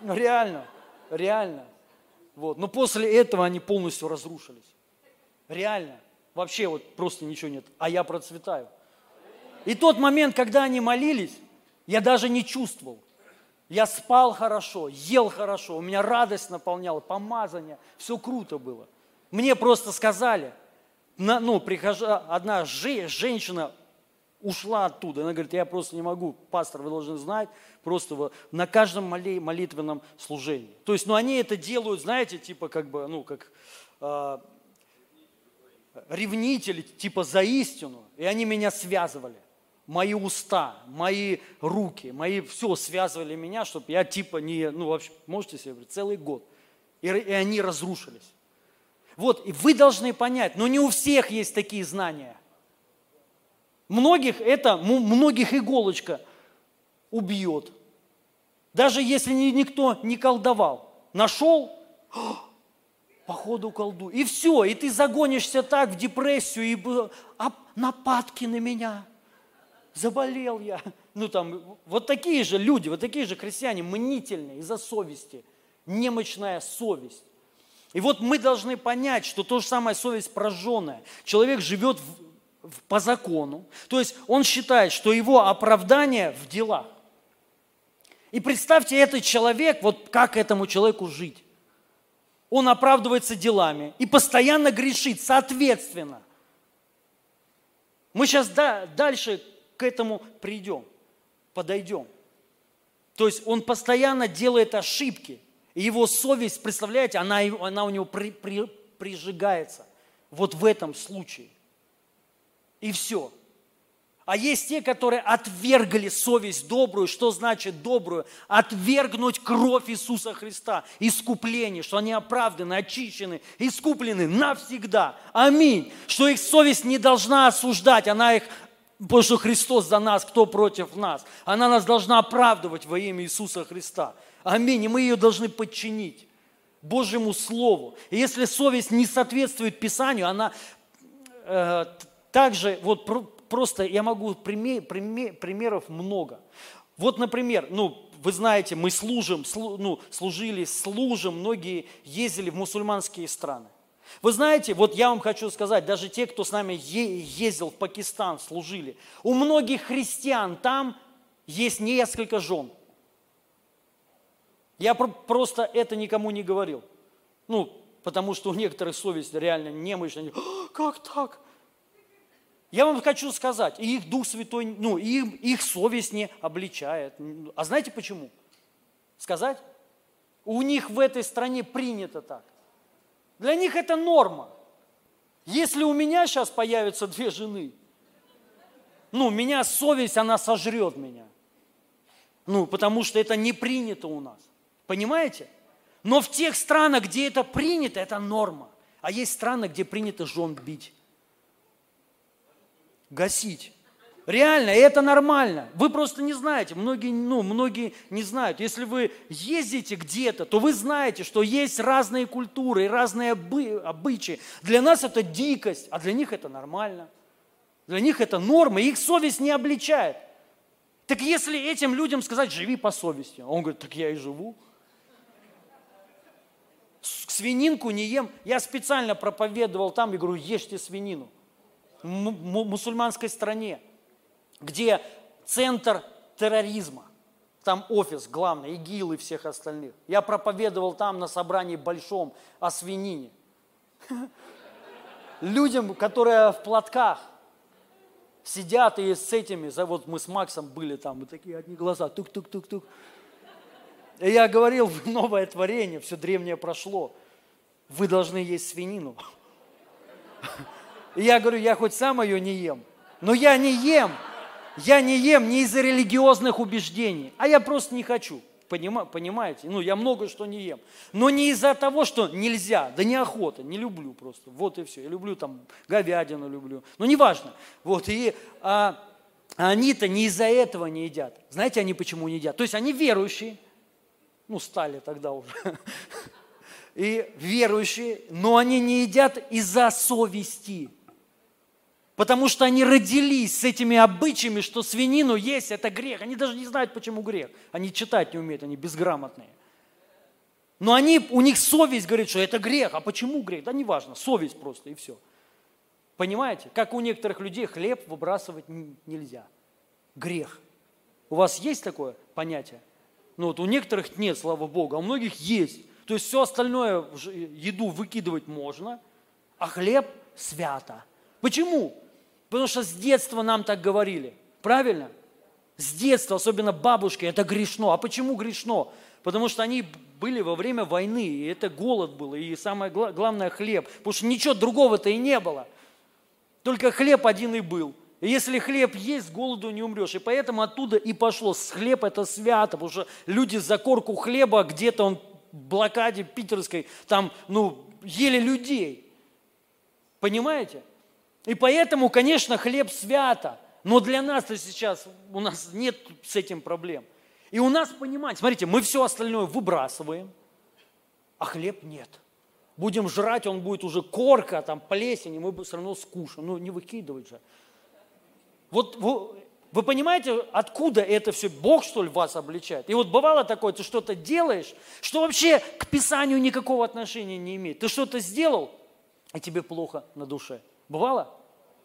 Ну, реально, реально. Вот. Но после этого они полностью разрушились. Реально. Вообще вот просто ничего нет. А я процветаю. И тот момент, когда они молились, я даже не чувствовал. Я спал хорошо, ел хорошо, у меня радость наполняла, помазание, все круто было. Мне просто сказали, ну, прихожа, одна женщина ушла оттуда. Она говорит, я просто не могу, пастор, вы должны знать, просто на каждом молитвенном служении. То есть, ну, они это делают, знаете, типа как бы, ну, как э, ревнители, типа за истину. И они меня связывали. Мои уста, мои руки, мои, все связывали меня, чтобы я типа не, ну, вообще, можете себе представить, целый год. И, и они разрушились. Вот, и вы должны понять, но не у всех есть такие знания – Многих это, многих иголочка убьет. Даже если никто не колдовал. Нашел, походу колду. И все, и ты загонишься так в депрессию, и а, нападки на меня. Заболел я. Ну там, вот такие же люди, вот такие же христиане, мнительные из-за совести. Немощная совесть. И вот мы должны понять, что то же самое совесть прожженная. Человек живет в, по закону. То есть он считает, что его оправдание в делах. И представьте, этот человек, вот как этому человеку жить? Он оправдывается делами и постоянно грешит, соответственно. Мы сейчас да, дальше к этому придем, подойдем. То есть он постоянно делает ошибки, и его совесть, представляете, она, она у него при, при, прижигается. Вот в этом случае. И все. А есть те, которые отвергли совесть добрую. Что значит добрую? Отвергнуть кровь Иисуса Христа, искупление, что они оправданы, очищены, искуплены навсегда. Аминь. Что их совесть не должна осуждать, она их Потому что Христос за нас, кто против нас? Она нас должна оправдывать во имя Иисуса Христа. Аминь. И мы ее должны подчинить Божьему Слову. И если совесть не соответствует Писанию, она э, также вот просто я могу пример, пример, примеров много. Вот, например, ну, вы знаете, мы служим, слу, ну, служили, служим, многие ездили в мусульманские страны. Вы знаете, вот я вам хочу сказать, даже те, кто с нами ездил в Пакистан, служили, у многих христиан там есть несколько жен. Я просто это никому не говорил. Ну, потому что у некоторых совесть реально немощная. Как так? Я вам хочу сказать, и их Дух Святой, ну, их, их совесть не обличает. А знаете почему? Сказать? У них в этой стране принято так. Для них это норма. Если у меня сейчас появятся две жены, ну, меня совесть, она сожрет меня. Ну, потому что это не принято у нас. Понимаете? Но в тех странах, где это принято, это норма. А есть страны, где принято жен бить гасить. Реально, и это нормально. Вы просто не знаете, многие, ну, многие не знают. Если вы ездите где-то, то вы знаете, что есть разные культуры и разные обы, обычаи. Для нас это дикость, а для них это нормально. Для них это норма, их совесть не обличает. Так если этим людям сказать, живи по совести, он говорит, так я и живу. Свининку не ем. Я специально проповедовал там и говорю, ешьте свинину мусульманской стране, где центр терроризма, там офис главный, ИГИЛ и всех остальных. Я проповедовал там на собрании большом о свинине. Людям, которые в платках сидят и с этими, вот мы с Максом были там, и такие одни глаза, тук-тук-тук-тук. И я говорил, новое творение, все древнее прошло. Вы должны есть свинину. И я говорю, я хоть сам ее не ем, но я не ем. Я не ем не из-за религиозных убеждений, а я просто не хочу. Понимаете? Ну, я много что не ем. Но не из-за того, что нельзя, да неохота, не люблю просто. Вот и все. Я люблю там говядину, люблю. Ну, неважно. Вот, и а, они-то не из-за этого не едят. Знаете, они почему не едят? То есть они верующие, ну, стали тогда уже, и верующие, но они не едят из-за совести. Потому что они родились с этими обычаями, что свинину есть – это грех. Они даже не знают, почему грех. Они читать не умеют, они безграмотные. Но они, у них совесть говорит, что это грех. А почему грех? Да неважно, совесть просто и все. Понимаете? Как у некоторых людей хлеб выбрасывать нельзя. Грех. У вас есть такое понятие? Ну вот у некоторых нет, слава Богу, а у многих есть. То есть все остальное, еду выкидывать можно, а хлеб свято. Почему? Потому что с детства нам так говорили. Правильно? С детства, особенно бабушки, это грешно. А почему грешно? Потому что они были во время войны, и это голод был, и самое главное хлеб. Потому что ничего другого-то и не было. Только хлеб один и был. И если хлеб есть, голоду не умрешь. И поэтому оттуда и пошло. Хлеб это свято, потому что люди за корку хлеба где-то он в блокаде питерской, там, ну, ели людей. Понимаете? И поэтому, конечно, хлеб свято. Но для нас-то сейчас, у нас нет с этим проблем. И у нас, понимаете, смотрите, мы все остальное выбрасываем, а хлеб нет. Будем жрать, он будет уже корка, там плесень, и мы все равно скушаем. Ну, не выкидывать же. Вот вы, вы понимаете, откуда это все? Бог, что ли, вас обличает? И вот бывало такое, ты что-то делаешь, что вообще к Писанию никакого отношения не имеет. Ты что-то сделал, и тебе плохо на душе. Бывало?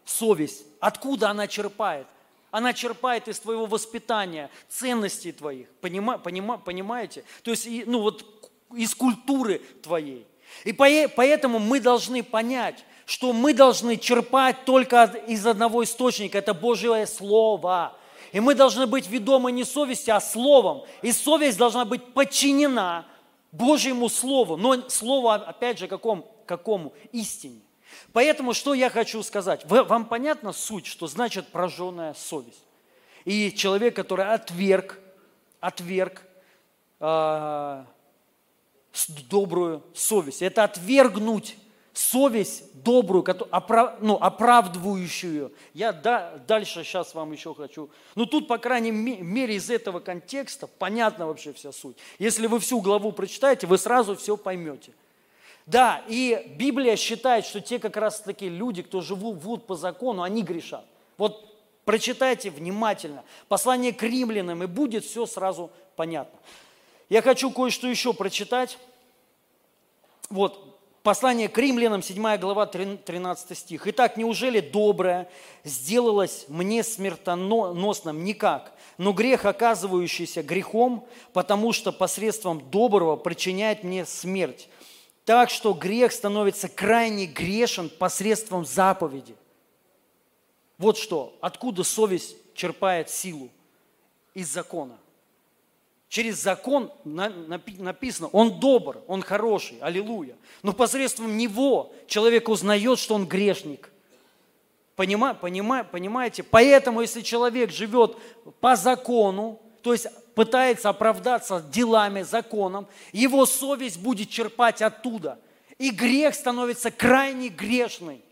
Совесть. Откуда она черпает? Она черпает из твоего воспитания, ценностей твоих. Понима, понима, понимаете? То есть, ну вот, из культуры твоей. И поэтому мы должны понять, что мы должны черпать только из одного источника, это Божье Слово. И мы должны быть ведомы не совестью, а Словом. И совесть должна быть подчинена Божьему Слову. Но Слово, опять же, какому? какому? Истине. Поэтому что я хочу сказать? Вам понятна суть, что значит прожженная совесть? И человек, который отверг, отверг э, добрую совесть. Это отвергнуть совесть добрую, ну, оправдывающую. Я дальше сейчас вам еще хочу. Но тут, по крайней мере, из этого контекста понятна вообще вся суть. Если вы всю главу прочитаете, вы сразу все поймете. Да, и Библия считает, что те как раз таки люди, кто живут по закону, они грешат. Вот прочитайте внимательно послание к римлянам, и будет все сразу понятно. Я хочу кое-что еще прочитать. Вот, Послание к римлянам, 7 глава, 13 стих. «Итак, неужели доброе сделалось мне смертоносным? Никак. Но грех, оказывающийся грехом, потому что посредством доброго причиняет мне смерть. Так что грех становится крайне грешен посредством заповеди». Вот что, откуда совесть черпает силу? Из закона. Через закон написано, он добр, он хороший, аллилуйя. Но посредством него человек узнает, что он грешник. Понима, понима, понимаете? Поэтому, если человек живет по закону, то есть пытается оправдаться делами, законом, его совесть будет черпать оттуда. И грех становится крайне грешный.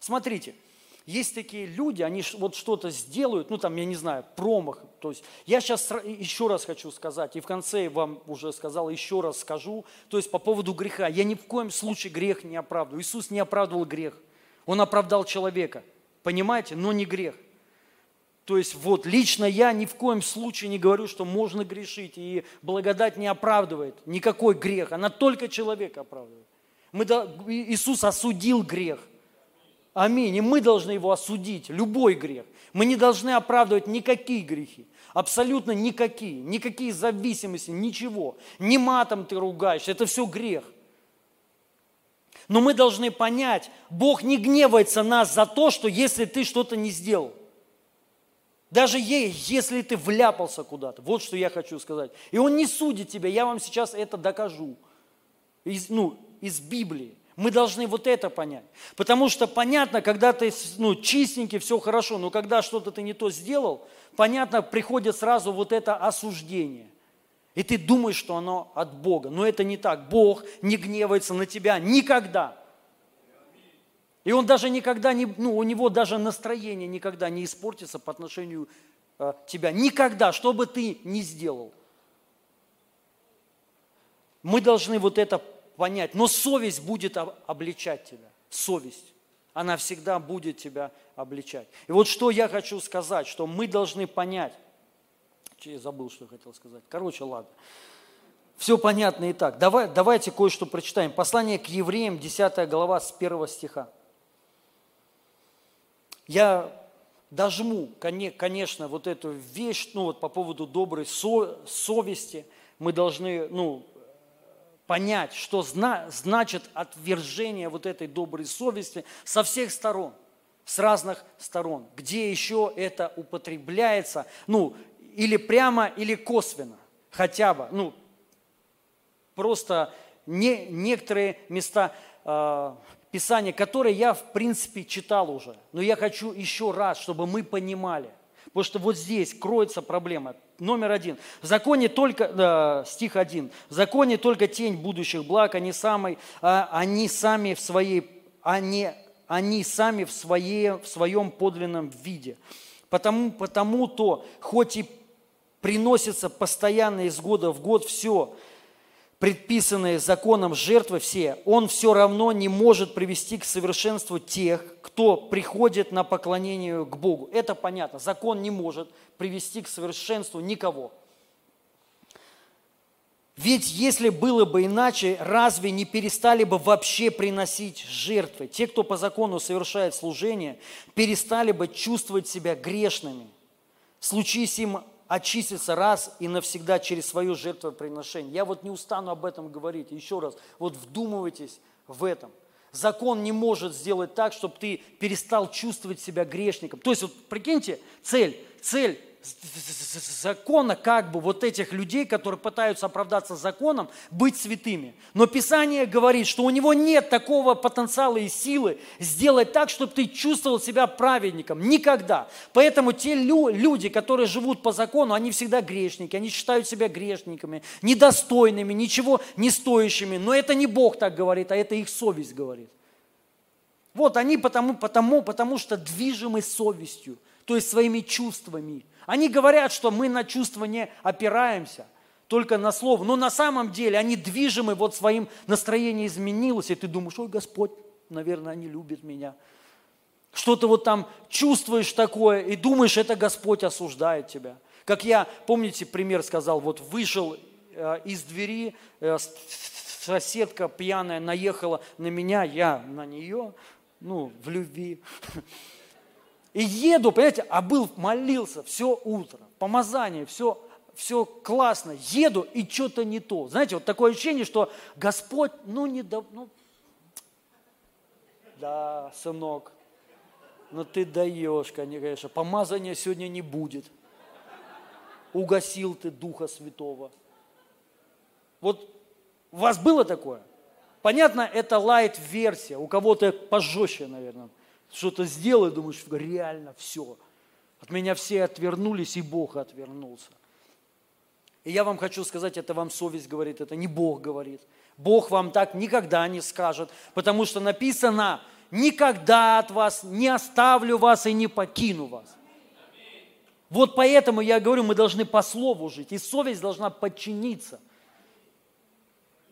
Смотрите, есть такие люди, они вот что-то сделают, ну там, я не знаю, промах. То есть я сейчас еще раз хочу сказать, и в конце вам уже сказал, еще раз скажу, то есть по поводу греха. Я ни в коем случае грех не оправдываю. Иисус не оправдывал грех. Он оправдал человека, понимаете, но не грех. То есть вот лично я ни в коем случае не говорю, что можно грешить, и благодать не оправдывает никакой грех, она только человека оправдывает. Мы, Иисус осудил грех – Аминь. И мы должны его осудить, любой грех. Мы не должны оправдывать никакие грехи. Абсолютно никакие. Никакие зависимости, ничего. Не матом ты ругаешься, это все грех. Но мы должны понять, Бог не гневается нас за то, что если ты что-то не сделал. Даже ей, если ты вляпался куда-то. Вот что я хочу сказать. И Он не судит тебя. Я вам сейчас это докажу. Из, ну, из Библии. Мы должны вот это понять. Потому что понятно, когда ты ну, чистенький, все хорошо, но когда что-то ты не то сделал, понятно, приходит сразу вот это осуждение. И ты думаешь, что оно от Бога. Но это не так. Бог не гневается на тебя никогда. И он даже никогда не, ну, у него даже настроение никогда не испортится по отношению э, тебя. Никогда, что бы ты ни сделал. Мы должны вот это понять. Но совесть будет обличать тебя. Совесть. Она всегда будет тебя обличать. И вот что я хочу сказать, что мы должны понять, я забыл, что я хотел сказать. Короче, ладно. Все понятно и так. Давай, давайте кое-что прочитаем. Послание к евреям, 10 глава, с 1 стиха. Я дожму, конечно, вот эту вещь, ну вот по поводу доброй со, совести. Мы должны, ну, понять, что зна, значит отвержение вот этой доброй совести со всех сторон, с разных сторон. Где еще это употребляется, ну, или прямо, или косвенно, хотя бы, ну, просто не, некоторые места э, Писания, которые я, в принципе, читал уже, но я хочу еще раз, чтобы мы понимали, потому что вот здесь кроется проблема. Номер один. В законе только, э, стих один. В законе только тень будущих благ, они, самой, э, они сами в своей, они, они сами в, своей, в своем подлинном виде. Потому, потому-то, хоть и приносится постоянно из года в год все, предписанные законом жертвы все, он все равно не может привести к совершенству тех, кто приходит на поклонение к Богу. Это понятно. Закон не может привести к совершенству никого. Ведь если было бы иначе, разве не перестали бы вообще приносить жертвы? Те, кто по закону совершает служение, перестали бы чувствовать себя грешными. Случись им очиститься раз и навсегда через свое жертвоприношение. Я вот не устану об этом говорить. Еще раз, вот вдумывайтесь в этом. Закон не может сделать так, чтобы ты перестал чувствовать себя грешником. То есть, вот прикиньте, цель, цель закона как бы вот этих людей, которые пытаются оправдаться законом, быть святыми. Но Писание говорит, что у него нет такого потенциала и силы сделать так, чтобы ты чувствовал себя праведником. Никогда. Поэтому те люди, которые живут по закону, они всегда грешники, они считают себя грешниками, недостойными, ничего не стоящими. Но это не Бог так говорит, а это их совесть говорит. Вот они потому, потому, потому что движимы совестью, то есть своими чувствами. Они говорят, что мы на чувства не опираемся, только на слово. Но на самом деле они движимы, вот своим настроение изменилось, и ты думаешь, ой, Господь, наверное, они любят меня. Что-то вот там чувствуешь такое, и думаешь, это Господь осуждает тебя. Как я, помните, пример сказал, вот вышел э, из двери, э, соседка пьяная наехала на меня, я на нее, ну, в любви. И еду, понимаете, а был, молился все утро, помазание, все, все классно. Еду, и что-то не то. Знаете, вот такое ощущение, что Господь, ну, не да, ну, да, сынок, ну ты даешь, конечно, помазания сегодня не будет. Угасил ты Духа Святого. Вот у вас было такое? Понятно, это лайт-версия, у кого-то пожестче, наверное что-то сделай, думаешь, реально все. От меня все отвернулись, и Бог отвернулся. И я вам хочу сказать, это вам совесть говорит, это не Бог говорит. Бог вам так никогда не скажет, потому что написано, никогда от вас не оставлю вас и не покину вас. Вот поэтому я говорю, мы должны по слову жить, и совесть должна подчиниться.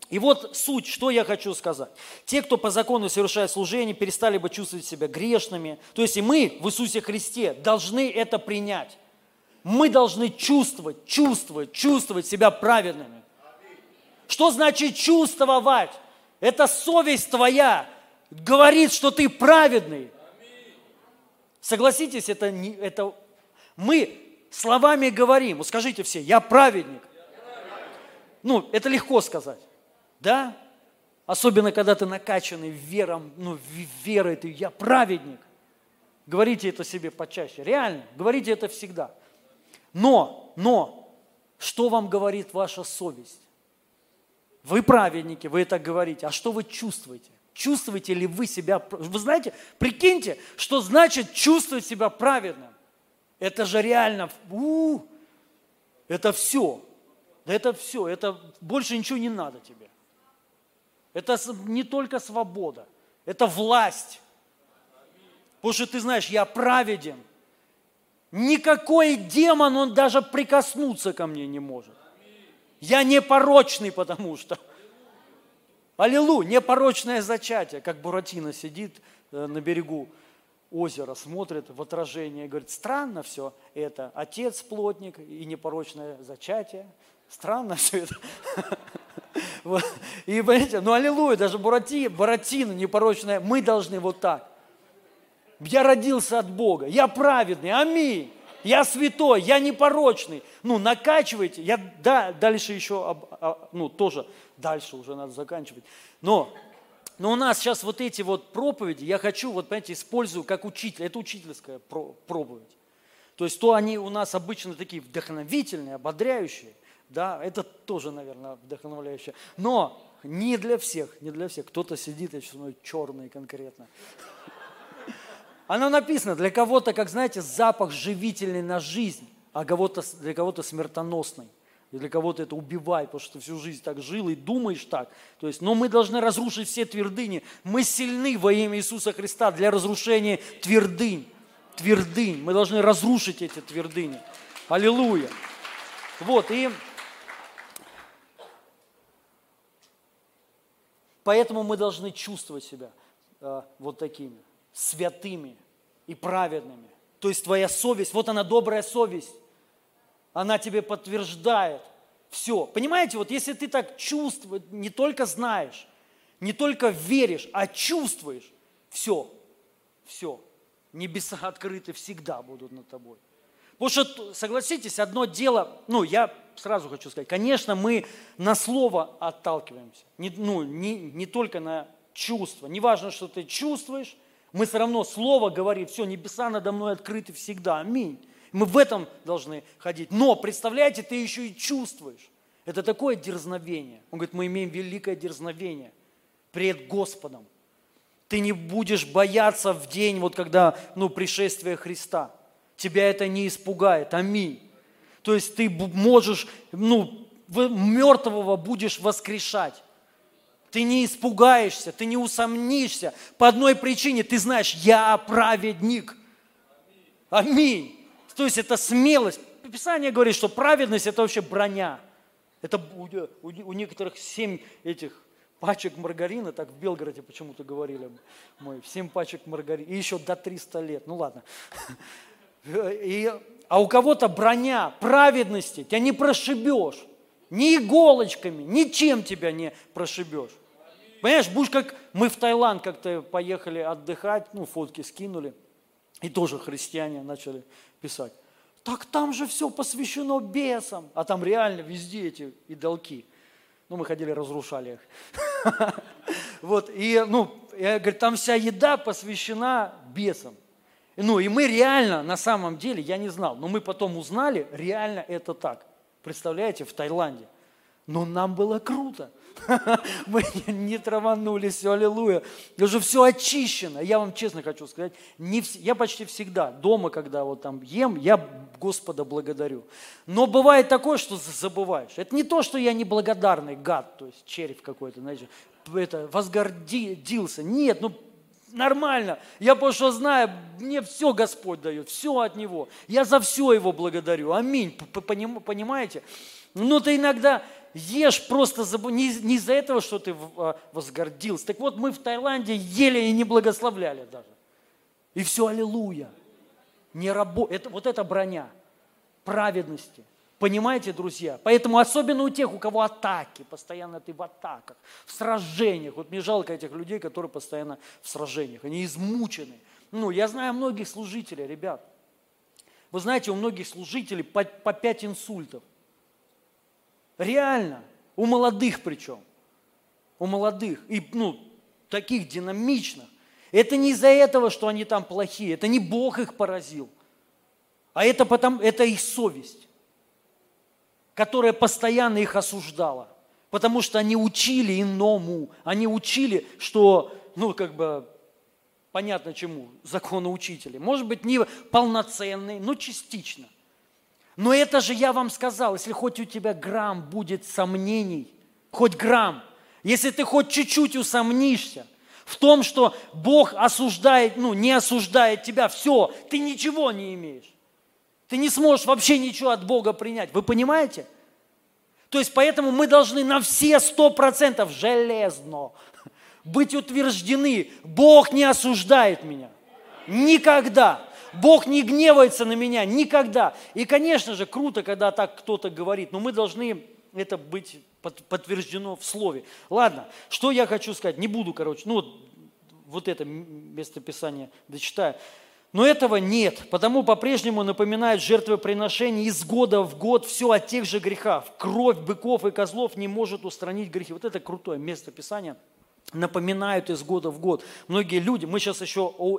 И вот суть, что я хочу сказать. Те, кто по закону совершает служение, перестали бы чувствовать себя грешными. То есть и мы в Иисусе Христе должны это принять. Мы должны чувствовать, чувствовать, чувствовать себя праведными. Что значит чувствовать? Это совесть твоя говорит, что ты праведный. Согласитесь, это, не, это мы словами говорим. Скажите все, я праведник. Ну, это легко сказать. Да? Особенно, когда ты накачанный вером, ну, верой, ты, я праведник. Говорите это себе почаще. Реально, говорите это всегда. Но, но, что вам говорит ваша совесть? Вы праведники, вы это говорите. А что вы чувствуете? Чувствуете ли вы себя... Вы знаете, прикиньте, что значит чувствовать себя праведным. Это же реально... У, это все. Это все, это больше ничего не надо тебе. Это не только свобода, это власть. Потому что ты знаешь, я праведен. Никакой демон, он даже прикоснуться ко мне не может. Я непорочный, потому что. Аллилу, непорочное зачатие, как Буратино сидит э, на берегу озера, смотрит в отражение и говорит, странно все это, отец плотник и непорочное зачатие, странно все это. И понимаете, ну аллилуйя, даже Буратино, Буратино непорочное, мы должны вот так. Я родился от Бога, я праведный, аминь. Я святой, я непорочный. Ну, накачивайте. Я, да, дальше еще, ну, тоже, дальше уже надо заканчивать. Но, но у нас сейчас вот эти вот проповеди, я хочу, вот, понимаете, использую как учитель. Это учительская проповедь. То есть, то они у нас обычно такие вдохновительные, ободряющие. Да, это тоже, наверное, вдохновляющее. Но не для всех, не для всех. Кто-то сидит, я сейчас черный конкретно. Оно написано для кого-то, как знаете, запах живительный на жизнь, а кого-то, для кого-то смертоносный. И для кого-то это убивает, потому что ты всю жизнь так жил и думаешь так. То есть, но мы должны разрушить все твердыни. Мы сильны во имя Иисуса Христа для разрушения твердынь. Твердынь. Мы должны разрушить эти твердыни. Аллилуйя. Вот, и поэтому мы должны чувствовать себя э, вот такими святыми и праведными. То есть твоя совесть, вот она добрая совесть, она тебе подтверждает все. Понимаете, вот если ты так чувствуешь, не только знаешь, не только веришь, а чувствуешь, все, все, небеса открыты всегда будут над тобой. Потому что, согласитесь, одно дело, ну, я сразу хочу сказать, конечно, мы на слово отталкиваемся, не, ну, не, не только на чувства. Не важно, что ты чувствуешь, мы все равно слово говорит, все, небеса надо мной открыты всегда. Аминь. Мы в этом должны ходить. Но, представляете, ты еще и чувствуешь. Это такое дерзновение. Он говорит, мы имеем великое дерзновение пред Господом. Ты не будешь бояться в день, вот когда, ну, пришествие Христа. Тебя это не испугает. Аминь. То есть ты можешь, ну, мертвого будешь воскрешать. Ты не испугаешься, ты не усомнишься. По одной причине ты знаешь, я праведник. Аминь. То есть это смелость. Писание говорит, что праведность это вообще броня. Это у, у, у некоторых семь этих пачек маргарина, так в Белгороде почему-то говорили мы, семь пачек маргарина, и еще до 300 лет, ну ладно. И, а у кого-то броня праведности, тебя не прошибешь. Ни иголочками, ничем тебя не прошибешь. Понимаешь, будешь как мы в Таиланд как-то поехали отдыхать, ну, фотки скинули, и тоже христиане начали писать. Так там же все посвящено бесам, а там реально везде эти идолки. Ну, мы ходили, разрушали их. Вот, и, ну, я говорю, там вся еда посвящена бесам. Ну, и мы реально, на самом деле, я не знал, но мы потом узнали, реально это так. Представляете, в Таиланде. Но нам было круто. Мы не траванулись, аллилуйя. Уже все очищено. Я вам честно хочу сказать, не, я почти всегда дома, когда вот там ем, я Господа благодарю. Но бывает такое, что забываешь. Это не то, что я неблагодарный гад, то есть червь какой-то, знаете, это, возгордился. Нет, ну нормально. Я потому знаю, мне все Господь дает, все от Него. Я за все Его благодарю. Аминь. Понимаете? Но ты иногда ешь просто не, не из-за этого, что ты а, возгордился. Так вот, мы в Таиланде ели и не благословляли даже. И все, аллилуйя. Не рабо... это, вот это броня праведности. Понимаете, друзья? Поэтому особенно у тех, у кого атаки, постоянно ты в атаках, в сражениях. Вот мне жалко этих людей, которые постоянно в сражениях. Они измучены. Ну, я знаю многих служителей, ребят. Вы знаете, у многих служителей по, по 5 инсультов. Реально. У молодых причем. У молодых. И, ну, таких динамичных. Это не из-за этого, что они там плохие. Это не Бог их поразил. А это, потом, это их совесть, которая постоянно их осуждала. Потому что они учили иному. Они учили, что, ну, как бы, понятно чему, законы учителей. Может быть, не полноценный, но частично. Но это же я вам сказал, если хоть у тебя грамм будет сомнений, хоть грамм, если ты хоть чуть-чуть усомнишься в том, что Бог осуждает, ну, не осуждает тебя, все, ты ничего не имеешь. Ты не сможешь вообще ничего от Бога принять. Вы понимаете? То есть поэтому мы должны на все сто процентов железно быть утверждены. Бог не осуждает меня. Никогда. Бог не гневается на меня никогда. И, конечно же, круто, когда так кто-то говорит, но мы должны это быть подтверждено в слове. Ладно, что я хочу сказать, не буду, короче, ну вот, вот это местописание дочитаю. Но этого нет, потому по-прежнему напоминают жертвоприношения из года в год все о тех же грехах. Кровь быков и козлов не может устранить грехи. Вот это крутое место Писания. Напоминают из года в год. Многие люди, мы сейчас еще о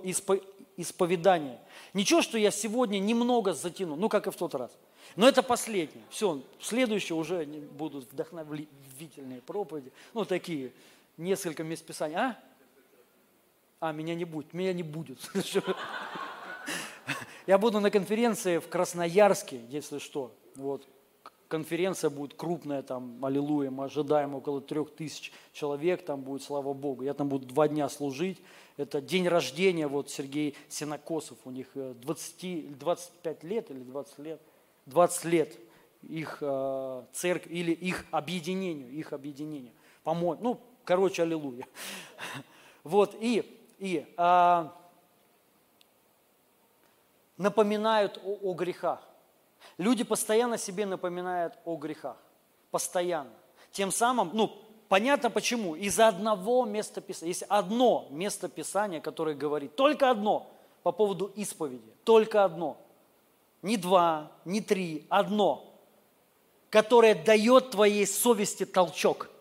исповедании. Ничего, что я сегодня немного затяну, ну как и в тот раз. Но это последнее. Все, следующее уже будут вдохновительные проповеди. Ну такие, несколько мест Писания. А? А, меня не будет, меня не будет. Я буду на конференции в Красноярске, если что. Вот. Конференция будет крупная, там, аллилуйя, мы ожидаем около трех тысяч человек, там будет, слава Богу. Я там буду два дня служить. Это день рождения, вот Сергей Синокосов, у них 20, 25 лет или 20 лет, 20 лет их э, церковь или их объединению, их объединению. По-моему, ну, короче, аллилуйя. Вот, и и а, напоминают о, о грехах. Люди постоянно себе напоминают о грехах. Постоянно. Тем самым, ну, понятно почему. Из-за одного места Писания. Есть одно место Писания, которое говорит, только одно по поводу исповеди. Только одно. Не два, не три, одно. Которое дает твоей совести толчок –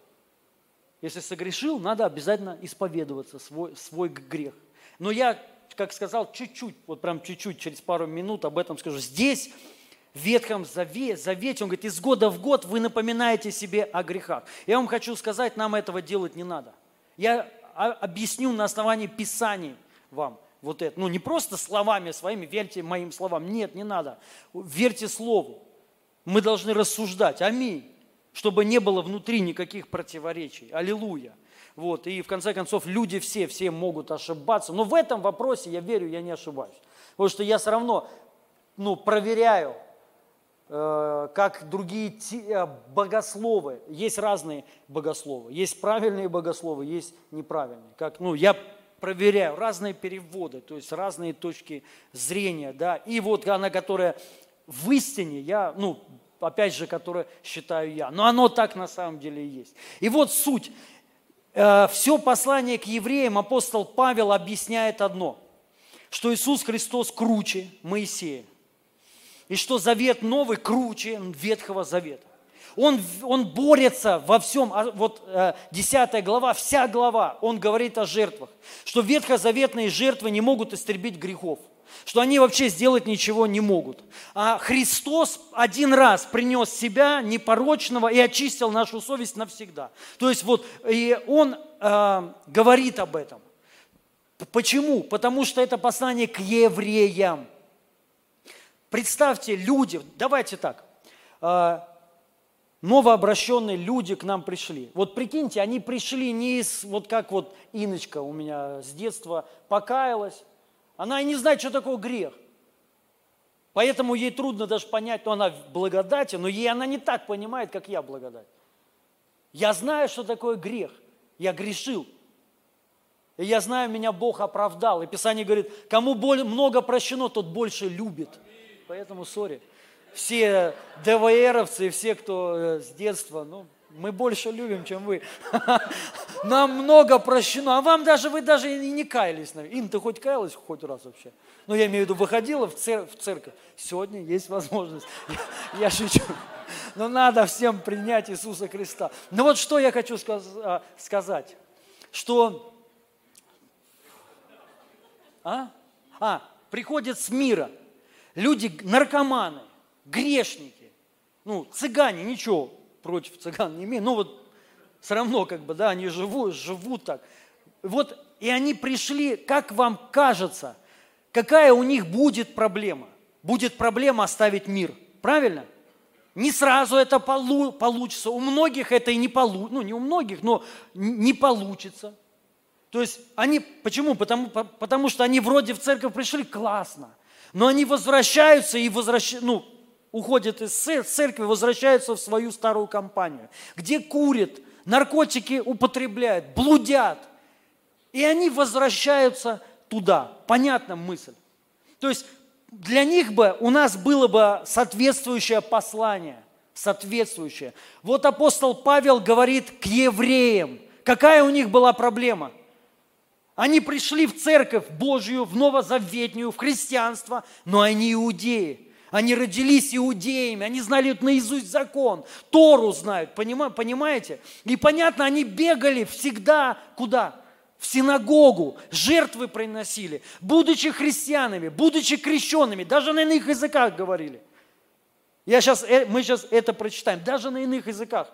если согрешил, надо обязательно исповедоваться, свой, свой грех. Но я, как сказал, чуть-чуть, вот прям чуть-чуть, через пару минут об этом скажу. Здесь, в Ветхом Завете, он говорит, из года в год вы напоминаете себе о грехах. Я вам хочу сказать, нам этого делать не надо. Я объясню на основании Писаний вам вот это. Ну, не просто словами своими, верьте моим словам. Нет, не надо. Верьте Слову. Мы должны рассуждать. Аминь чтобы не было внутри никаких противоречий. Аллилуйя. Вот, и в конце концов люди все, все могут ошибаться. Но в этом вопросе, я верю, я не ошибаюсь. Потому что я все равно ну, проверяю, э, как другие э, богословы. Есть разные богословы. Есть правильные богословы, есть неправильные. Как, ну, я проверяю разные переводы, то есть разные точки зрения. Да? И вот она, которая в истине, я ну, опять же, которое считаю я. Но оно так на самом деле и есть. И вот суть. Э, Все послание к евреям апостол Павел объясняет одно, что Иисус Христос круче Моисея, и что завет новый круче Ветхого Завета. Он, он борется во всем, а вот 10 э, глава, вся глава, он говорит о жертвах, что ветхозаветные жертвы не могут истребить грехов – что они вообще сделать ничего не могут. А Христос один раз принес себя непорочного и очистил нашу совесть навсегда. То есть вот и Он э, говорит об этом. Почему? Потому что это послание к евреям. Представьте, люди, давайте так, э, новообращенные люди к нам пришли. Вот прикиньте, они пришли не из, вот как вот Иночка у меня с детства покаялась, она и не знает, что такое грех. Поэтому ей трудно даже понять, что она в благодати, но ей она не так понимает, как я благодать. Я знаю, что такое грех. Я грешил. И я знаю, меня Бог оправдал. И Писание говорит, кому много прощено, тот больше любит. Поэтому, сори. Все ДВРовцы, все, кто э, с детства, ну, мы больше любим, чем вы. Нам много прощено. А вам даже, вы даже и не каялись. Ин, ты хоть каялась хоть раз вообще? Ну, я имею в виду, выходила в, цер- в церковь. Сегодня есть возможность. Я, я шучу. Но надо всем принять Иисуса Христа. Но вот что я хочу сказ- а, сказать. Что... А? А, приходят с мира. Люди, наркоманы, грешники, ну, цыгане, ничего, против цыган не имею, но вот все равно как бы, да, они живут, живут так. Вот, и они пришли, как вам кажется, какая у них будет проблема? Будет проблема оставить мир. Правильно? Не сразу это полу, получится. У многих это и не получится. Ну, не у многих, но не получится. То есть они, почему? Потому, потому что они вроде в церковь пришли, классно. Но они возвращаются и возвращаются, ну, уходят из церкви, возвращаются в свою старую компанию, где курят, наркотики употребляют, блудят. И они возвращаются туда. Понятна мысль. То есть для них бы, у нас было бы соответствующее послание. Соответствующее. Вот апостол Павел говорит к евреям. Какая у них была проблема? Они пришли в церковь Божью, в новозаветнюю, в христианство, но они иудеи. Они родились иудеями, они знали наизусть закон, Тору знают, понимаете? И понятно, они бегали всегда куда? В синагогу, жертвы приносили, будучи христианами, будучи крещенными, даже на иных языках говорили. Я сейчас, э, мы сейчас это прочитаем, даже на иных языках.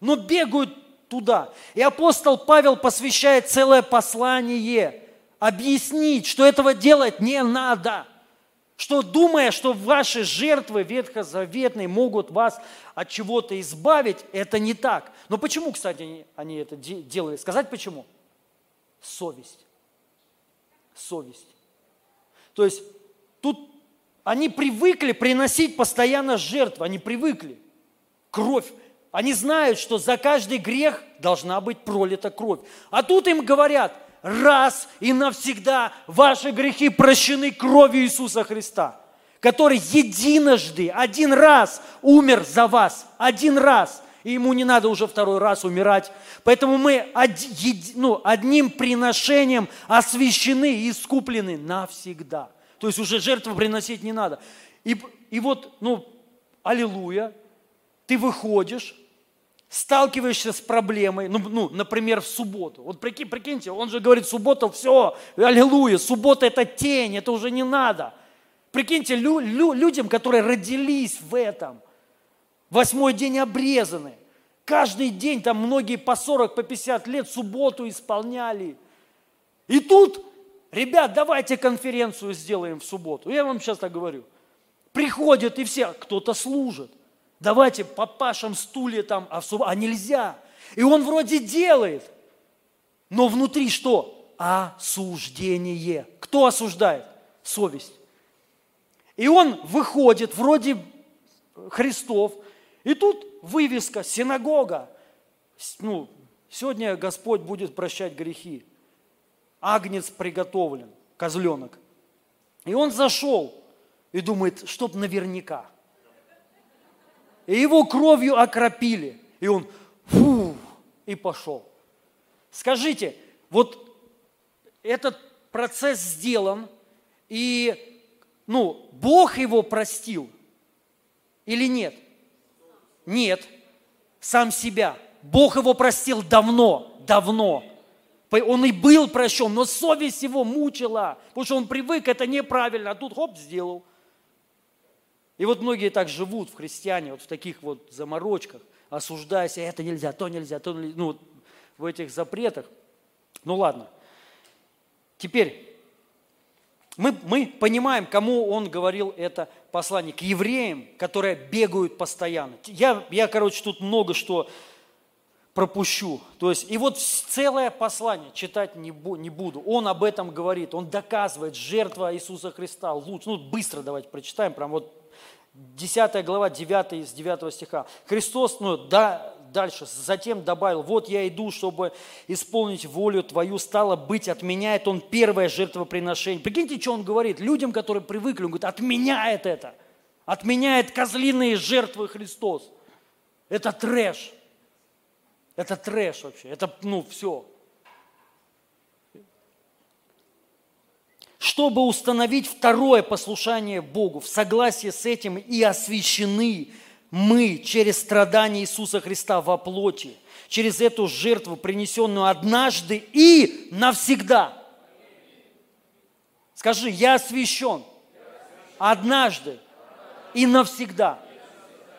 Но бегают туда. И апостол Павел посвящает целое послание объяснить, что этого делать не надо – что думая, что ваши жертвы ветхозаветные могут вас от чего-то избавить, это не так. Но почему, кстати, они, это делали? Сказать почему? Совесть. Совесть. То есть тут они привыкли приносить постоянно жертвы, они привыкли. Кровь. Они знают, что за каждый грех должна быть пролита кровь. А тут им говорят – раз и навсегда ваши грехи прощены кровью Иисуса Христа, который единожды, один раз умер за вас, один раз, и ему не надо уже второй раз умирать. Поэтому мы ну, одним приношением освящены и искуплены навсегда. То есть уже жертву приносить не надо. И, и вот, ну, аллилуйя, ты выходишь, сталкиваешься с проблемой, ну, ну, например, в субботу. Вот прикинь, прикиньте, он же говорит, суббота, все, аллилуйя, суббота это тень, это уже не надо. Прикиньте, лю, лю, людям, которые родились в этом, восьмой день обрезаны, каждый день, там многие по 40, по 50 лет субботу исполняли. И тут, ребят, давайте конференцию сделаем в субботу. Я вам сейчас так говорю. Приходят и все, кто-то служит. Давайте по пашам стуле там, а, суб... а нельзя. И он вроде делает, но внутри что? Осуждение. Кто осуждает? Совесть. И он выходит, вроде Христов, и тут вывеска, синагога. Ну, сегодня Господь будет прощать грехи. Агнец приготовлен, козленок. И он зашел и думает, чтоб наверняка – и его кровью окропили. И он фу, и пошел. Скажите, вот этот процесс сделан, и ну, Бог его простил или нет? Нет, сам себя. Бог его простил давно, давно. Он и был прощен, но совесть его мучила, потому что он привык, это неправильно, а тут хоп, сделал. И вот многие так живут в христиане, вот в таких вот заморочках, осуждая себя, это нельзя, то нельзя, то нельзя, ну, в этих запретах. Ну ладно. Теперь, мы, мы понимаем, кому он говорил это послание. К евреям, которые бегают постоянно. Я, я, короче, тут много что пропущу. То есть, и вот целое послание читать не, не буду. Он об этом говорит, он доказывает, жертва Иисуса Христа лучше. Ну, быстро давайте прочитаем, прям вот 10 глава, 9 из 9 стиха. Христос, ну, да, дальше, затем добавил, вот я иду, чтобы исполнить волю Твою, стало быть, отменяет Он первое жертвоприношение. Прикиньте, что Он говорит людям, которые привыкли, Он говорит, отменяет это, отменяет козлиные жертвы Христос. Это трэш. Это трэш вообще, это, ну, все. Чтобы установить второе послушание Богу. В согласии с этим и освящены мы через страдания Иисуса Христа во плоти, через эту жертву, принесенную однажды и навсегда. Скажи, я освящен однажды и навсегда.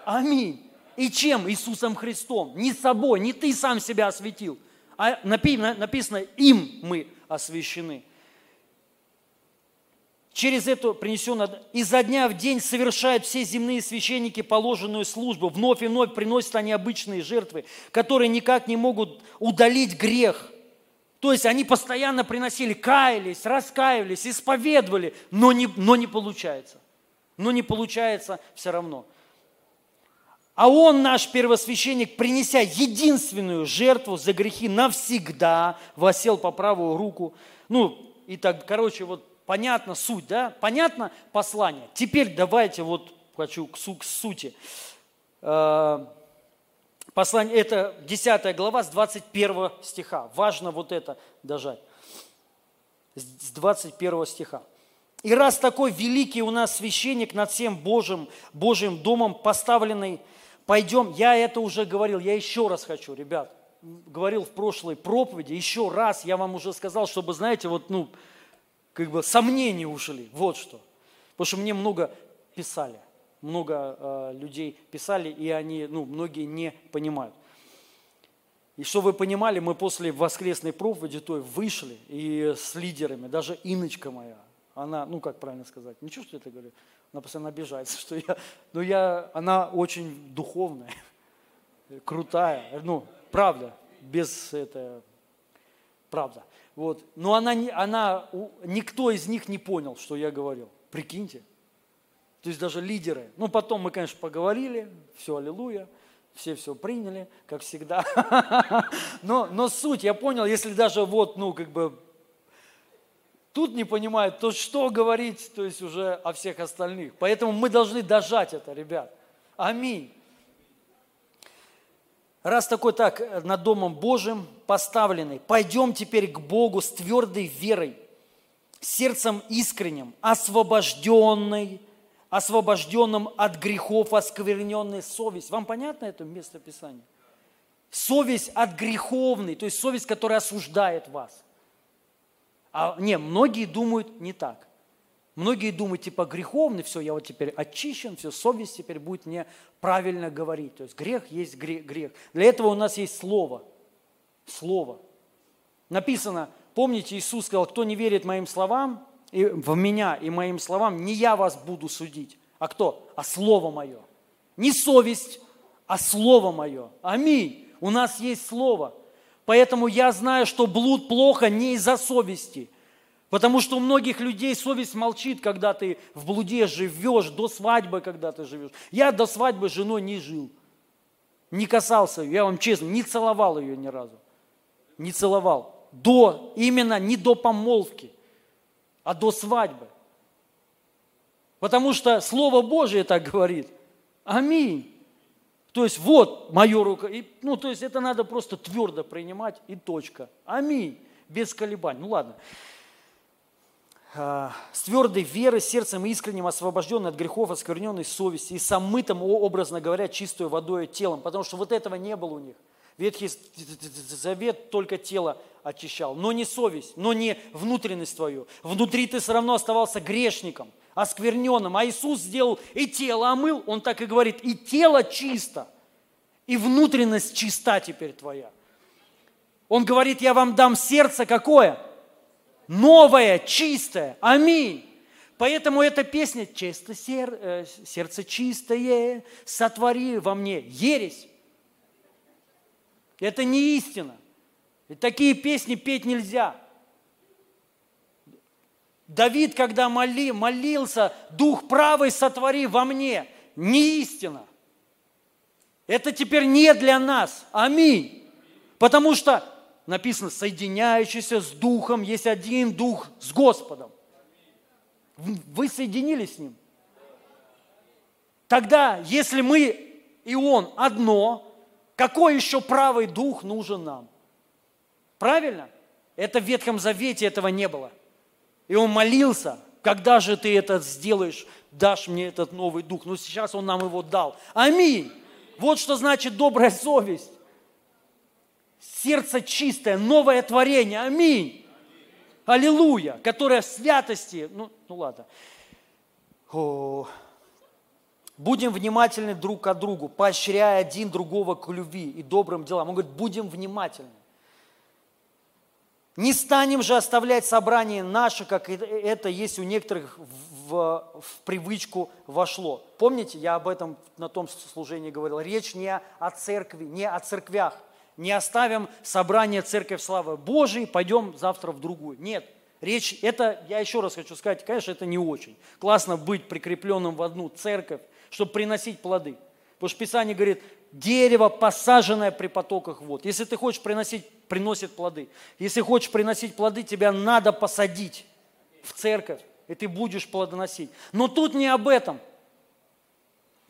Аминь. И чем? Иисусом Христом. Не собой, не ты сам себя осветил, а написано, им мы освящены. Через эту принесенную, изо дня в день совершают все земные священники положенную службу. Вновь и вновь приносят они обычные жертвы, которые никак не могут удалить грех. То есть они постоянно приносили, каялись, раскаивались, исповедовали, но не, но не получается. Но не получается все равно. А он, наш первосвященник, принеся единственную жертву за грехи навсегда, восел по правую руку. Ну, и так, короче, вот понятно суть, да? Понятно послание? Теперь давайте вот хочу к, су- к сути. Э, послание, это 10 глава с 21 стиха. Важно вот это дожать. С 21 стиха. И раз такой великий у нас священник над всем Божьим, Божьим домом поставленный, пойдем, я это уже говорил, я еще раз хочу, ребят, говорил в прошлой проповеди, еще раз я вам уже сказал, чтобы, знаете, вот, ну, как бы сомнения ушли, вот что. Потому что мне много писали, много э, людей писали, и они, ну, многие не понимают. И что вы понимали, мы после воскресной проповеди той вышли и с лидерами, даже Иночка моя, она, ну как правильно сказать, ничего, что я это говорю, она постоянно обижается, что я, но я, она очень духовная, крутая, ну, правда, без это, правда. Вот. Но она, она, никто из них не понял, что я говорил. Прикиньте. То есть даже лидеры. Ну, потом мы, конечно, поговорили, все, аллилуйя, все все приняли, как всегда. Но, но суть, я понял, если даже вот, ну, как бы тут не понимают, то что говорить, то есть уже о всех остальных. Поэтому мы должны дожать это, ребят. Аминь. Раз такой так э, над Домом Божьим поставленный, пойдем теперь к Богу с твердой верой, сердцем искренним, освобожденной, освобожденным от грехов, оскверненной совесть. Вам понятно это место Писания? Совесть от греховной, то есть совесть, которая осуждает вас – а не, многие думают не так. Многие думают, типа, греховный, все, я вот теперь очищен, все, совесть теперь будет мне правильно говорить. То есть грех есть грех. грех. Для этого у нас есть слово. Слово. Написано, помните, Иисус сказал, кто не верит моим словам, и в меня и моим словам, не я вас буду судить. А кто? А слово мое. Не совесть, а слово мое. Аминь. У нас есть слово. Поэтому я знаю, что блуд плохо не из-за совести. Потому что у многих людей совесть молчит, когда ты в блуде живешь, до свадьбы, когда ты живешь. Я до свадьбы с женой не жил. Не касался ее, я вам честно, не целовал ее ни разу. Не целовал. До, именно не до помолвки, а до свадьбы. Потому что Слово Божие так говорит. Аминь. То есть вот мое рука. И, ну, то есть это надо просто твердо принимать и точка. Аминь. Без колебаний. Ну ладно. А, с твердой верой, сердцем искренним, освобожденный от грехов, оскверненной совести и самытым, образно говоря, чистой водой телом. Потому что вот этого не было у них. Ветхий Завет только тело очищал, но не совесть, но не внутренность твою. Внутри ты все равно оставался грешником оскверненным. А Иисус сделал и тело омыл, Он так и говорит, и тело чисто, и внутренность чиста теперь твоя. Он говорит, я вам дам сердце какое? Новое, чистое. Аминь. Поэтому эта песня «Чисто сер, э, сердце чистое, сотвори во мне» ересь. Это не истина. И такие песни петь нельзя. Давид, когда моли, молился, Дух правый сотвори во мне, не истина. Это теперь не для нас. Аминь. Потому что написано, соединяющийся с Духом, есть один Дух с Господом. Вы соединились с Ним. Тогда, если мы и Он одно, какой еще правый Дух нужен нам? Правильно? Это в Ветхом Завете этого не было. И он молился, когда же ты это сделаешь, дашь мне этот новый дух. Но сейчас он нам его дал. Аминь. Вот что значит добрая совесть. Сердце чистое, новое творение. Аминь. Аллилуйя. Которое в святости. Ну, ну ладно. О. Будем внимательны друг к другу, поощряя один другого к любви и добрым делам. Он говорит, будем внимательны. Не станем же оставлять собрание наше, как это есть у некоторых в, в привычку вошло. Помните, я об этом на том служении говорил. Речь не о церкви, не о церквях. Не оставим собрание Церковь Славы Божией, пойдем завтра в другую. Нет, речь, это, я еще раз хочу сказать, конечно, это не очень. Классно быть прикрепленным в одну церковь, чтобы приносить плоды. Потому что Писание говорит, дерево, посаженное при потоках вод. Если ты хочешь приносить, приносит плоды. Если хочешь приносить плоды, тебя надо посадить в церковь, и ты будешь плодоносить. Но тут не об этом.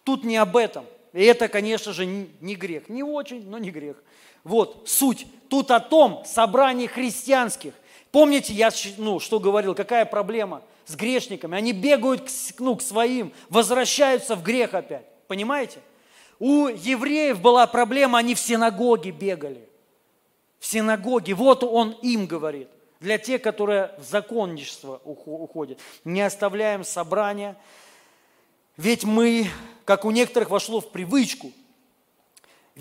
Тут не об этом. И это, конечно же, не грех. Не очень, но не грех. Вот суть. Тут о том собрании христианских. Помните, я ну, что говорил, какая проблема с грешниками? Они бегают к, ну, к своим, возвращаются в грех опять. Понимаете? У евреев была проблема, они в синагоге бегали. В синагоге. Вот он им говорит. Для тех, которые в законничество уходят. Не оставляем собрания. Ведь мы, как у некоторых вошло в привычку,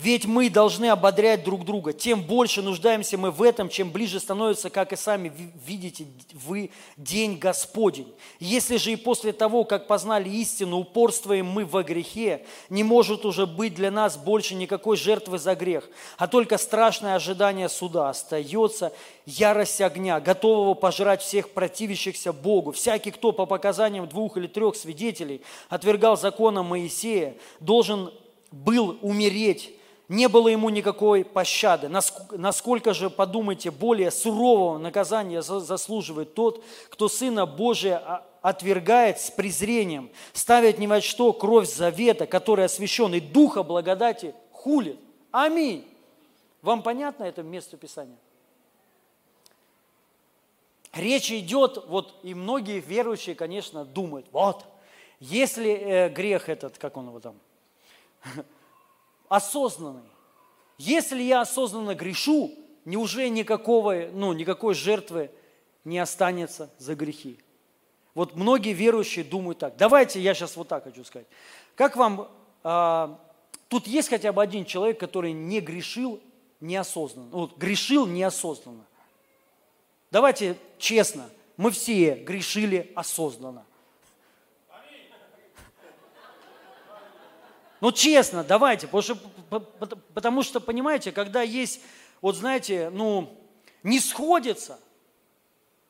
ведь мы должны ободрять друг друга. Тем больше нуждаемся мы в этом, чем ближе становится, как и сами видите вы, день Господень. Если же и после того, как познали истину, упорствуем мы во грехе, не может уже быть для нас больше никакой жертвы за грех, а только страшное ожидание суда. Остается ярость огня, готового пожрать всех противящихся Богу. Всякий, кто по показаниям двух или трех свидетелей отвергал закона Моисея, должен был умереть не было ему никакой пощады. Насколько же, подумайте, более сурового наказания заслуживает тот, кто Сына Божия отвергает с презрением, ставит ни во что кровь завета, который освящен, и Духа благодати хулит. Аминь. Вам понятно это место Писания? Речь идет, вот и многие верующие, конечно, думают, вот, если э, грех этот, как он его там, осознанный. Если я осознанно грешу, неужели никакого, ну, никакой жертвы не останется за грехи? Вот многие верующие думают так. Давайте я сейчас вот так хочу сказать. Как вам, а, тут есть хотя бы один человек, который не грешил неосознанно, вот, грешил неосознанно. Давайте честно, мы все грешили осознанно. Ну, честно, давайте, потому что, потому что, понимаете, когда есть, вот знаете, ну, не сходится,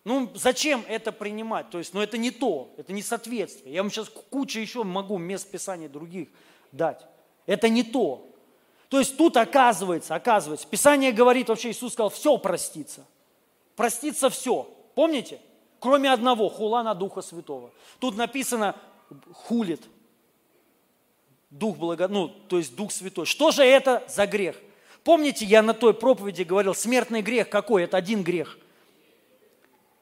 ну, зачем это принимать? То есть, ну, это не то, это не соответствие. Я вам сейчас кучу еще могу мест Писания других дать. Это не то. То есть тут оказывается, оказывается, Писание говорит, вообще Иисус сказал, все простится. Простится все. Помните? Кроме одного, хула на Духа Святого. Тут написано, хулит, Дух благо... ну, то есть Дух Святой. Что же это за грех? Помните, я на той проповеди говорил, смертный грех какой? Это один грех.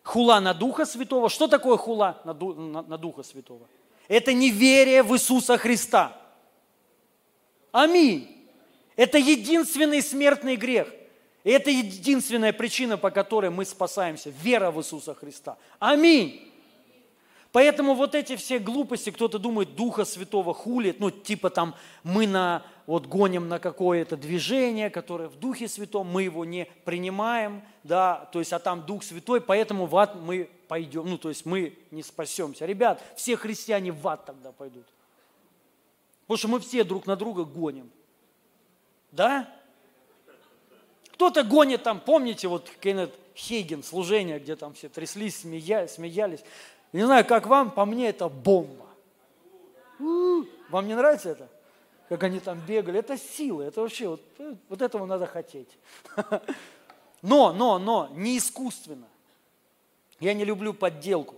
Хула на Духа Святого. Что такое хула на, Ду... на, на Духа Святого? Это неверие в Иисуса Христа. Аминь. Это единственный смертный грех. И это единственная причина, по которой мы спасаемся. Вера в Иисуса Христа. Аминь. Поэтому вот эти все глупости, кто-то думает, Духа Святого хулит, ну типа там мы на, вот гоним на какое-то движение, которое в Духе Святом, мы его не принимаем, да, то есть, а там Дух Святой, поэтому в ад мы пойдем, ну то есть мы не спасемся. Ребят, все христиане в ад тогда пойдут. Потому что мы все друг на друга гоним. Да? Кто-то гонит там, помните, вот Кеннет Хейген, служение, где там все тряслись, смеялись. Не знаю, как вам, по мне это бомба. Вам не нравится это? Как они там бегали. Это сила, это вообще, вот, вот этого надо хотеть. Но, но, но, не искусственно. Я не люблю подделку.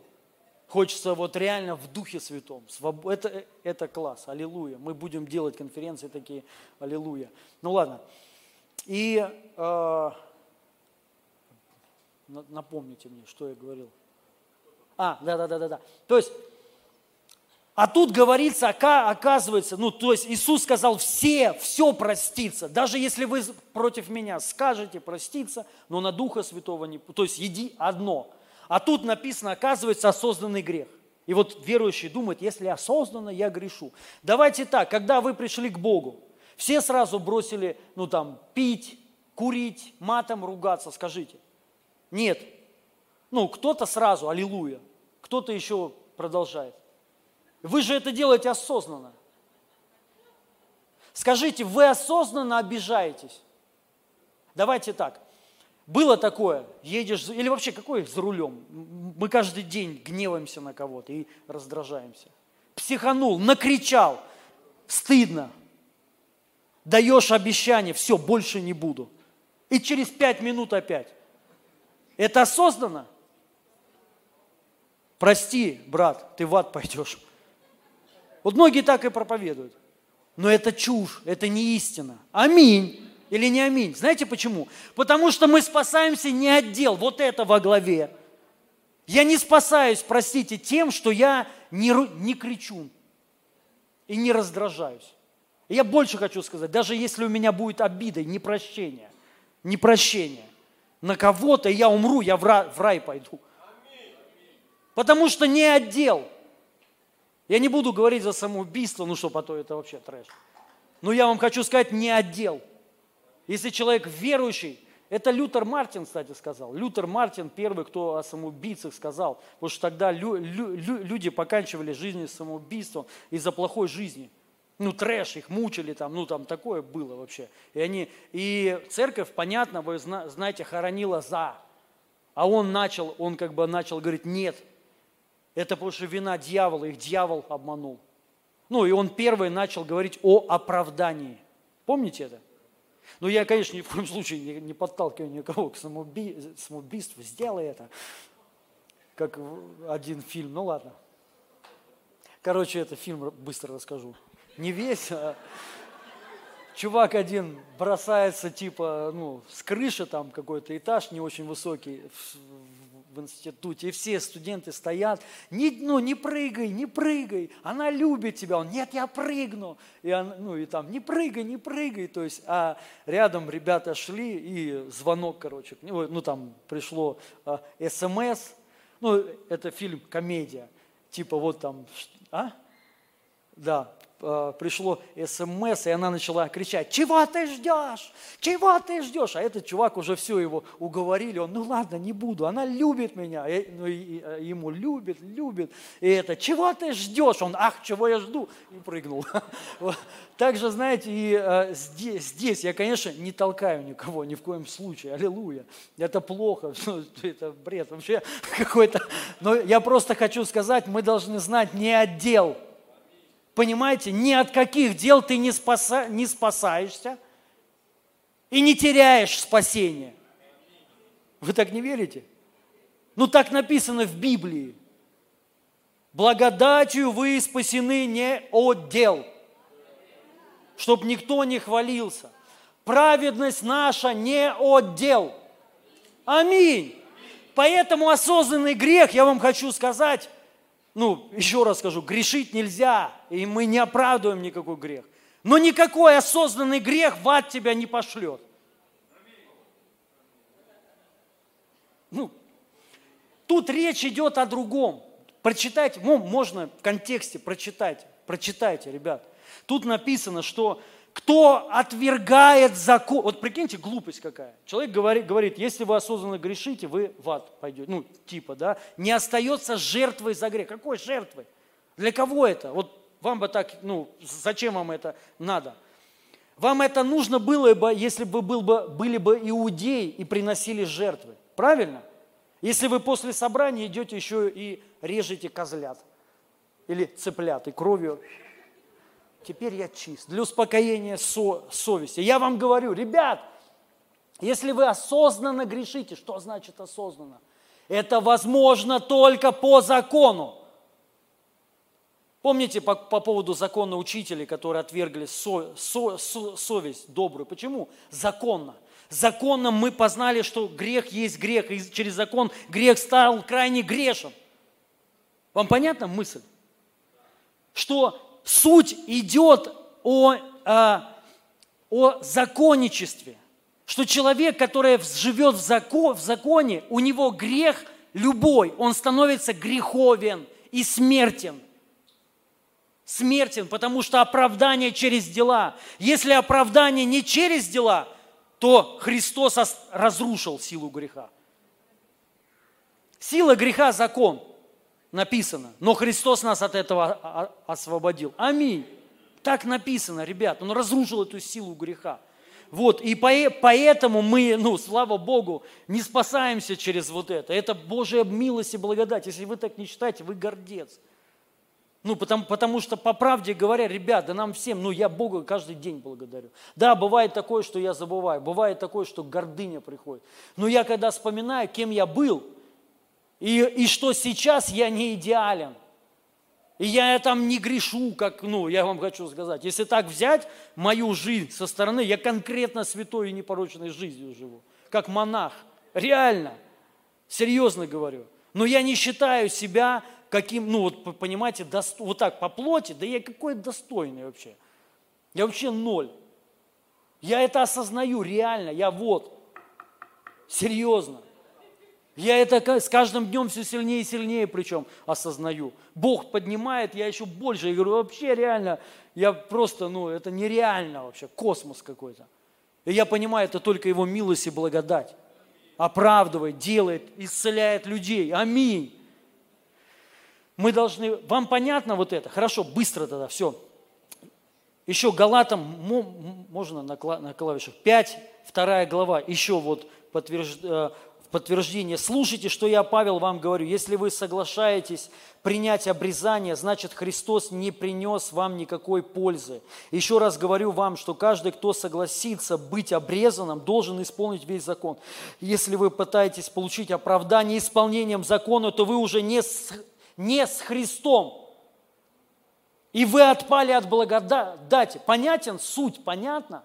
Хочется вот реально в Духе Святом. Это, это класс, аллилуйя. Мы будем делать конференции такие, аллилуйя. Ну ладно. И э, напомните мне, что я говорил. А, да, да, да, да, да. То есть, а тут говорится, оказывается, ну, то есть Иисус сказал, все, все простится. Даже если вы против меня скажете проститься, но на Духа Святого не... То есть еди одно. А тут написано, оказывается, осознанный грех. И вот верующий думает, если осознанно, я грешу. Давайте так, когда вы пришли к Богу, все сразу бросили, ну там, пить, курить, матом ругаться, скажите. Нет. Ну, кто-то сразу, аллилуйя, кто-то еще продолжает. Вы же это делаете осознанно. Скажите, вы осознанно обижаетесь? Давайте так. Было такое, едешь, или вообще какой за рулем? Мы каждый день гневаемся на кого-то и раздражаемся. Психанул, накричал, стыдно. Даешь обещание, все, больше не буду. И через пять минут опять. Это осознанно? Прости, брат, ты в ад пойдешь. Вот многие так и проповедуют. Но это чушь, это не истина. Аминь. Или не аминь. Знаете почему? Потому что мы спасаемся не от дел, вот это во главе. Я не спасаюсь, простите, тем, что я не, не кричу и не раздражаюсь. И я больше хочу сказать, даже если у меня будет обида и непрощение, непрощение на кого-то, я умру, я в рай, в рай пойду. Потому что не отдел. Я не буду говорить за самоубийство, ну что, потом это вообще трэш. Но я вам хочу сказать, не отдел. Если человек верующий, это Лютер Мартин, кстати, сказал. Лютер Мартин первый, кто о самоубийцах сказал. Потому что тогда лю, лю, лю, люди поканчивали жизнь самоубийством из-за плохой жизни. Ну, трэш, их мучили там, ну, там такое было вообще. И, они, и церковь, понятно, вы знаете, хоронила за. А он начал, он как бы начал говорить, нет, это потому что вина дьявола, их дьявол обманул. Ну, и он первый начал говорить о оправдании. Помните это? Но я, конечно, ни в коем случае не, не подталкиваю никого к самоуби... самоубийству. Сделай это. Как один фильм. Ну ладно. Короче, это фильм быстро расскажу. Не весь, а чувак один бросается типа, ну, с крыши там какой-то этаж не очень высокий в институте, и все студенты стоят, не, ну, не прыгай, не прыгай, она любит тебя, он, нет, я прыгну, и, он, ну, и там, не прыгай, не прыгай, то есть, а рядом ребята шли, и звонок, короче, ну, там пришло а, смс, ну, это фильм, комедия, типа вот там, а? Да, пришло смс, и она начала кричать, чего ты ждешь? Чего ты ждешь? А этот чувак уже все его уговорили, он, ну ладно, не буду, она любит меня, и, ну, и, э, ему любит, любит, и это, чего ты ждешь? Он, ах, чего я жду? И прыгнул. Также, знаете, и э, здесь, здесь я, конечно, не толкаю никого, ни в коем случае, аллилуйя, это плохо, это бред вообще какой-то, но я просто хочу сказать, мы должны знать не отдел, Понимаете, ни от каких дел ты не, спаса, не спасаешься и не теряешь спасение. Вы так не верите? Ну так написано в Библии. Благодатью вы спасены не от дел, чтоб никто не хвалился. Праведность наша не от дел. Аминь. Поэтому осознанный грех, я вам хочу сказать, ну, еще раз скажу, грешить нельзя, и мы не оправдываем никакой грех. Но никакой осознанный грех в ад тебя не пошлет. Ну, тут речь идет о другом. Прочитайте, можно в контексте прочитать, прочитайте, ребят. Тут написано, что кто отвергает закон, вот прикиньте, глупость какая. Человек говорит, говорит, если вы осознанно грешите, вы в ад пойдете. Ну, типа, да, не остается жертвой за грех. Какой жертвой? Для кого это? Вот вам бы так, ну, зачем вам это надо? Вам это нужно было бы, если бы, был бы были бы иудеи и приносили жертвы. Правильно? Если вы после собрания идете еще и режете козлят или цыплят и кровью теперь я чист, для успокоения со, совести. Я вам говорю, ребят, если вы осознанно грешите, что значит осознанно? Это возможно только по закону. Помните по, по поводу закона учителей, которые отвергли со, со, со, совесть добрую? Почему? Законно. Законом мы познали, что грех есть грех, и через закон грех стал крайне грешен. Вам понятна мысль? Что суть идет о, о, а, о законничестве, что человек, который живет в, закон, в законе, у него грех любой, он становится греховен и смертен. Смертен, потому что оправдание через дела. Если оправдание не через дела, то Христос разрушил силу греха. Сила греха – закон, написано. Но Христос нас от этого освободил. Аминь. Так написано, ребят. Он разрушил эту силу греха. Вот, и поэтому мы, ну, слава Богу, не спасаемся через вот это. Это Божья милость и благодать. Если вы так не считаете, вы гордец. Ну, потому, потому что, по правде говоря, ребят, да нам всем, ну, я Бога каждый день благодарю. Да, бывает такое, что я забываю, бывает такое, что гордыня приходит. Но я когда вспоминаю, кем я был, и, и что сейчас я не идеален, и я там не грешу, как, ну, я вам хочу сказать. Если так взять мою жизнь со стороны, я конкретно святой и непорочной жизнью живу, как монах. Реально, серьезно говорю. Но я не считаю себя каким, ну вот понимаете, дост... вот так по плоти, да я какой достойный вообще. Я вообще ноль. Я это осознаю реально, я вот, серьезно. Я это с каждым днем все сильнее и сильнее причем осознаю. Бог поднимает, я еще больше. Я говорю, вообще реально, я просто, ну, это нереально вообще, космос какой-то. И я понимаю, это только Его милость и благодать. Оправдывает, делает, исцеляет людей. Аминь. Мы должны... Вам понятно вот это? Хорошо, быстро тогда, все. Еще Галатам, можно на клавишах, 5, вторая глава, еще вот подтвержд... Э, подтверждение. Слушайте, что я, Павел, вам говорю. Если вы соглашаетесь принять обрезание, значит Христос не принес вам никакой пользы. Еще раз говорю вам, что каждый, кто согласится быть обрезанным, должен исполнить весь закон. Если вы пытаетесь получить оправдание исполнением закона, то вы уже не не с Христом. И вы отпали от благодати. Понятен суть, понятно?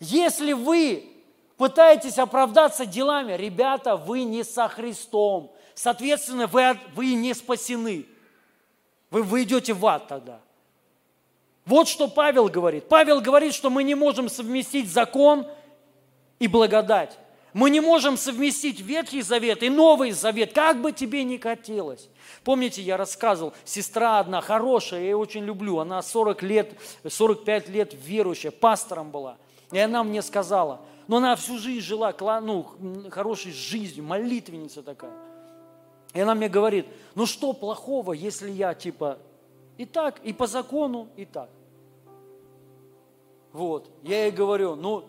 Если вы пытаетесь оправдаться делами, ребята, вы не со Христом. Соответственно, вы, вы не спасены. Вы, вы идете в ад тогда. Вот что Павел говорит. Павел говорит, что мы не можем совместить закон и благодать. Мы не можем совместить Ветхий Завет и Новый Завет, как бы тебе ни хотелось. Помните, я рассказывал, сестра одна хорошая, я ее очень люблю, она 40 лет, 45 лет верующая, пастором была. И она мне сказала, но она всю жизнь жила ну, хорошей жизнью, молитвенница такая. И она мне говорит, ну что плохого, если я типа и так, и по закону, и так. Вот, я ей говорю, ну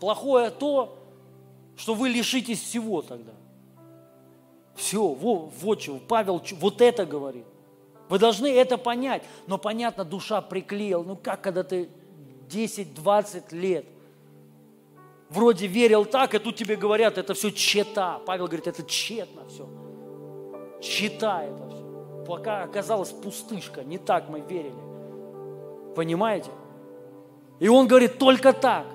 плохое то, что вы лишитесь всего тогда. Все, вот, вот чего, Павел вот это говорит. Вы должны это понять. Но понятно, душа приклеила. Ну как, когда ты 10-20 лет – вроде верил так, и тут тебе говорят, это все чета. Павел говорит, это тщетно все. Чета это все. Пока оказалась пустышка, не так мы верили. Понимаете? И он говорит, только так.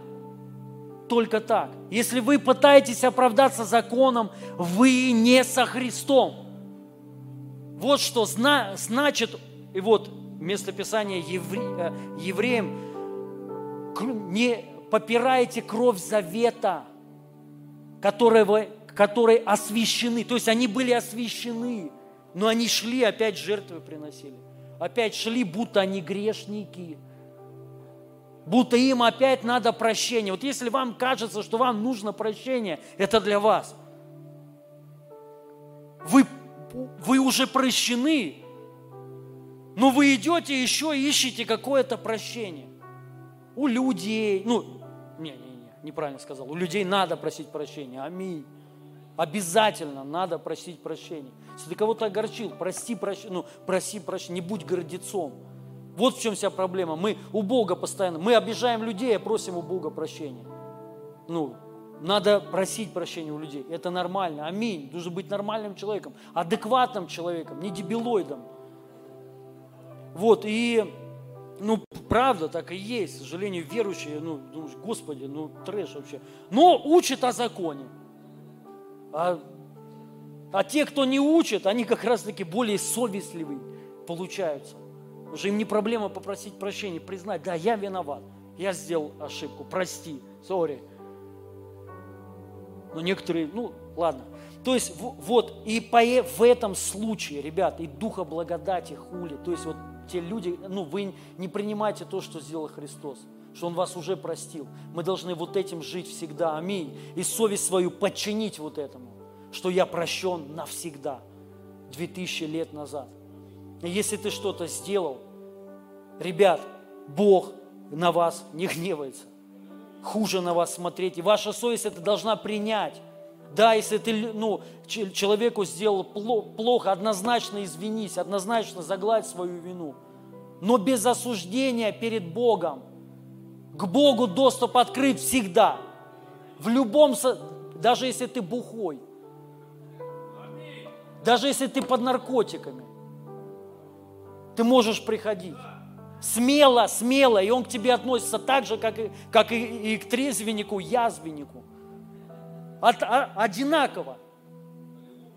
Только так. Если вы пытаетесь оправдаться законом, вы не со Христом. Вот что зна- значит, и вот местописание евре, э, евреям, не, попираете кровь завета, которой, вы, которой освящены. То есть они были освящены, но они шли, опять жертвы приносили. Опять шли, будто они грешники. Будто им опять надо прощение. Вот если вам кажется, что вам нужно прощение, это для вас. Вы, вы уже прощены, но вы идете еще ищете какое-то прощение у людей. Ну, не-не-не, неправильно сказал. У людей надо просить прощения. Аминь. Обязательно надо просить прощения. Если ты кого-то огорчил, прости, прощ... ну, проси прощения, не будь гордецом. Вот в чем вся проблема. Мы у Бога постоянно, мы обижаем людей, а просим у Бога прощения. Ну, надо просить прощения у людей. Это нормально. Аминь. Нужно быть нормальным человеком, адекватным человеком, не дебилоидом. Вот, и ну, правда, так и есть. К сожалению, верующие, ну, думаешь, Господи, ну, трэш вообще. Но учат о законе. А, а те, кто не учат, они как раз-таки более совестливые получаются. Уже им не проблема попросить прощения, признать, да, я виноват, я сделал ошибку, прости, сори. Но некоторые, ну, ладно. То есть вот, и по, в этом случае, ребят, и духа благодати хули, то есть вот те люди, ну, вы не принимаете то, что сделал Христос, что Он вас уже простил. Мы должны вот этим жить всегда. Аминь. И совесть свою подчинить вот этому. что я прощен навсегда, 2000 лет назад. Если ты что-то сделал, ребят, Бог на вас не гневается. Хуже на вас смотреть. И ваша совесть это должна принять. Да, если ты ну, человеку сделал плохо, однозначно извинись, однозначно загладь свою вину. Но без осуждения перед Богом. К Богу доступ открыт всегда. В любом, даже если ты бухой, даже если ты под наркотиками, ты можешь приходить. Смело, смело, и он к тебе относится так же, как и, как и, и к трезвеннику, язвеннику. От, а, одинаково.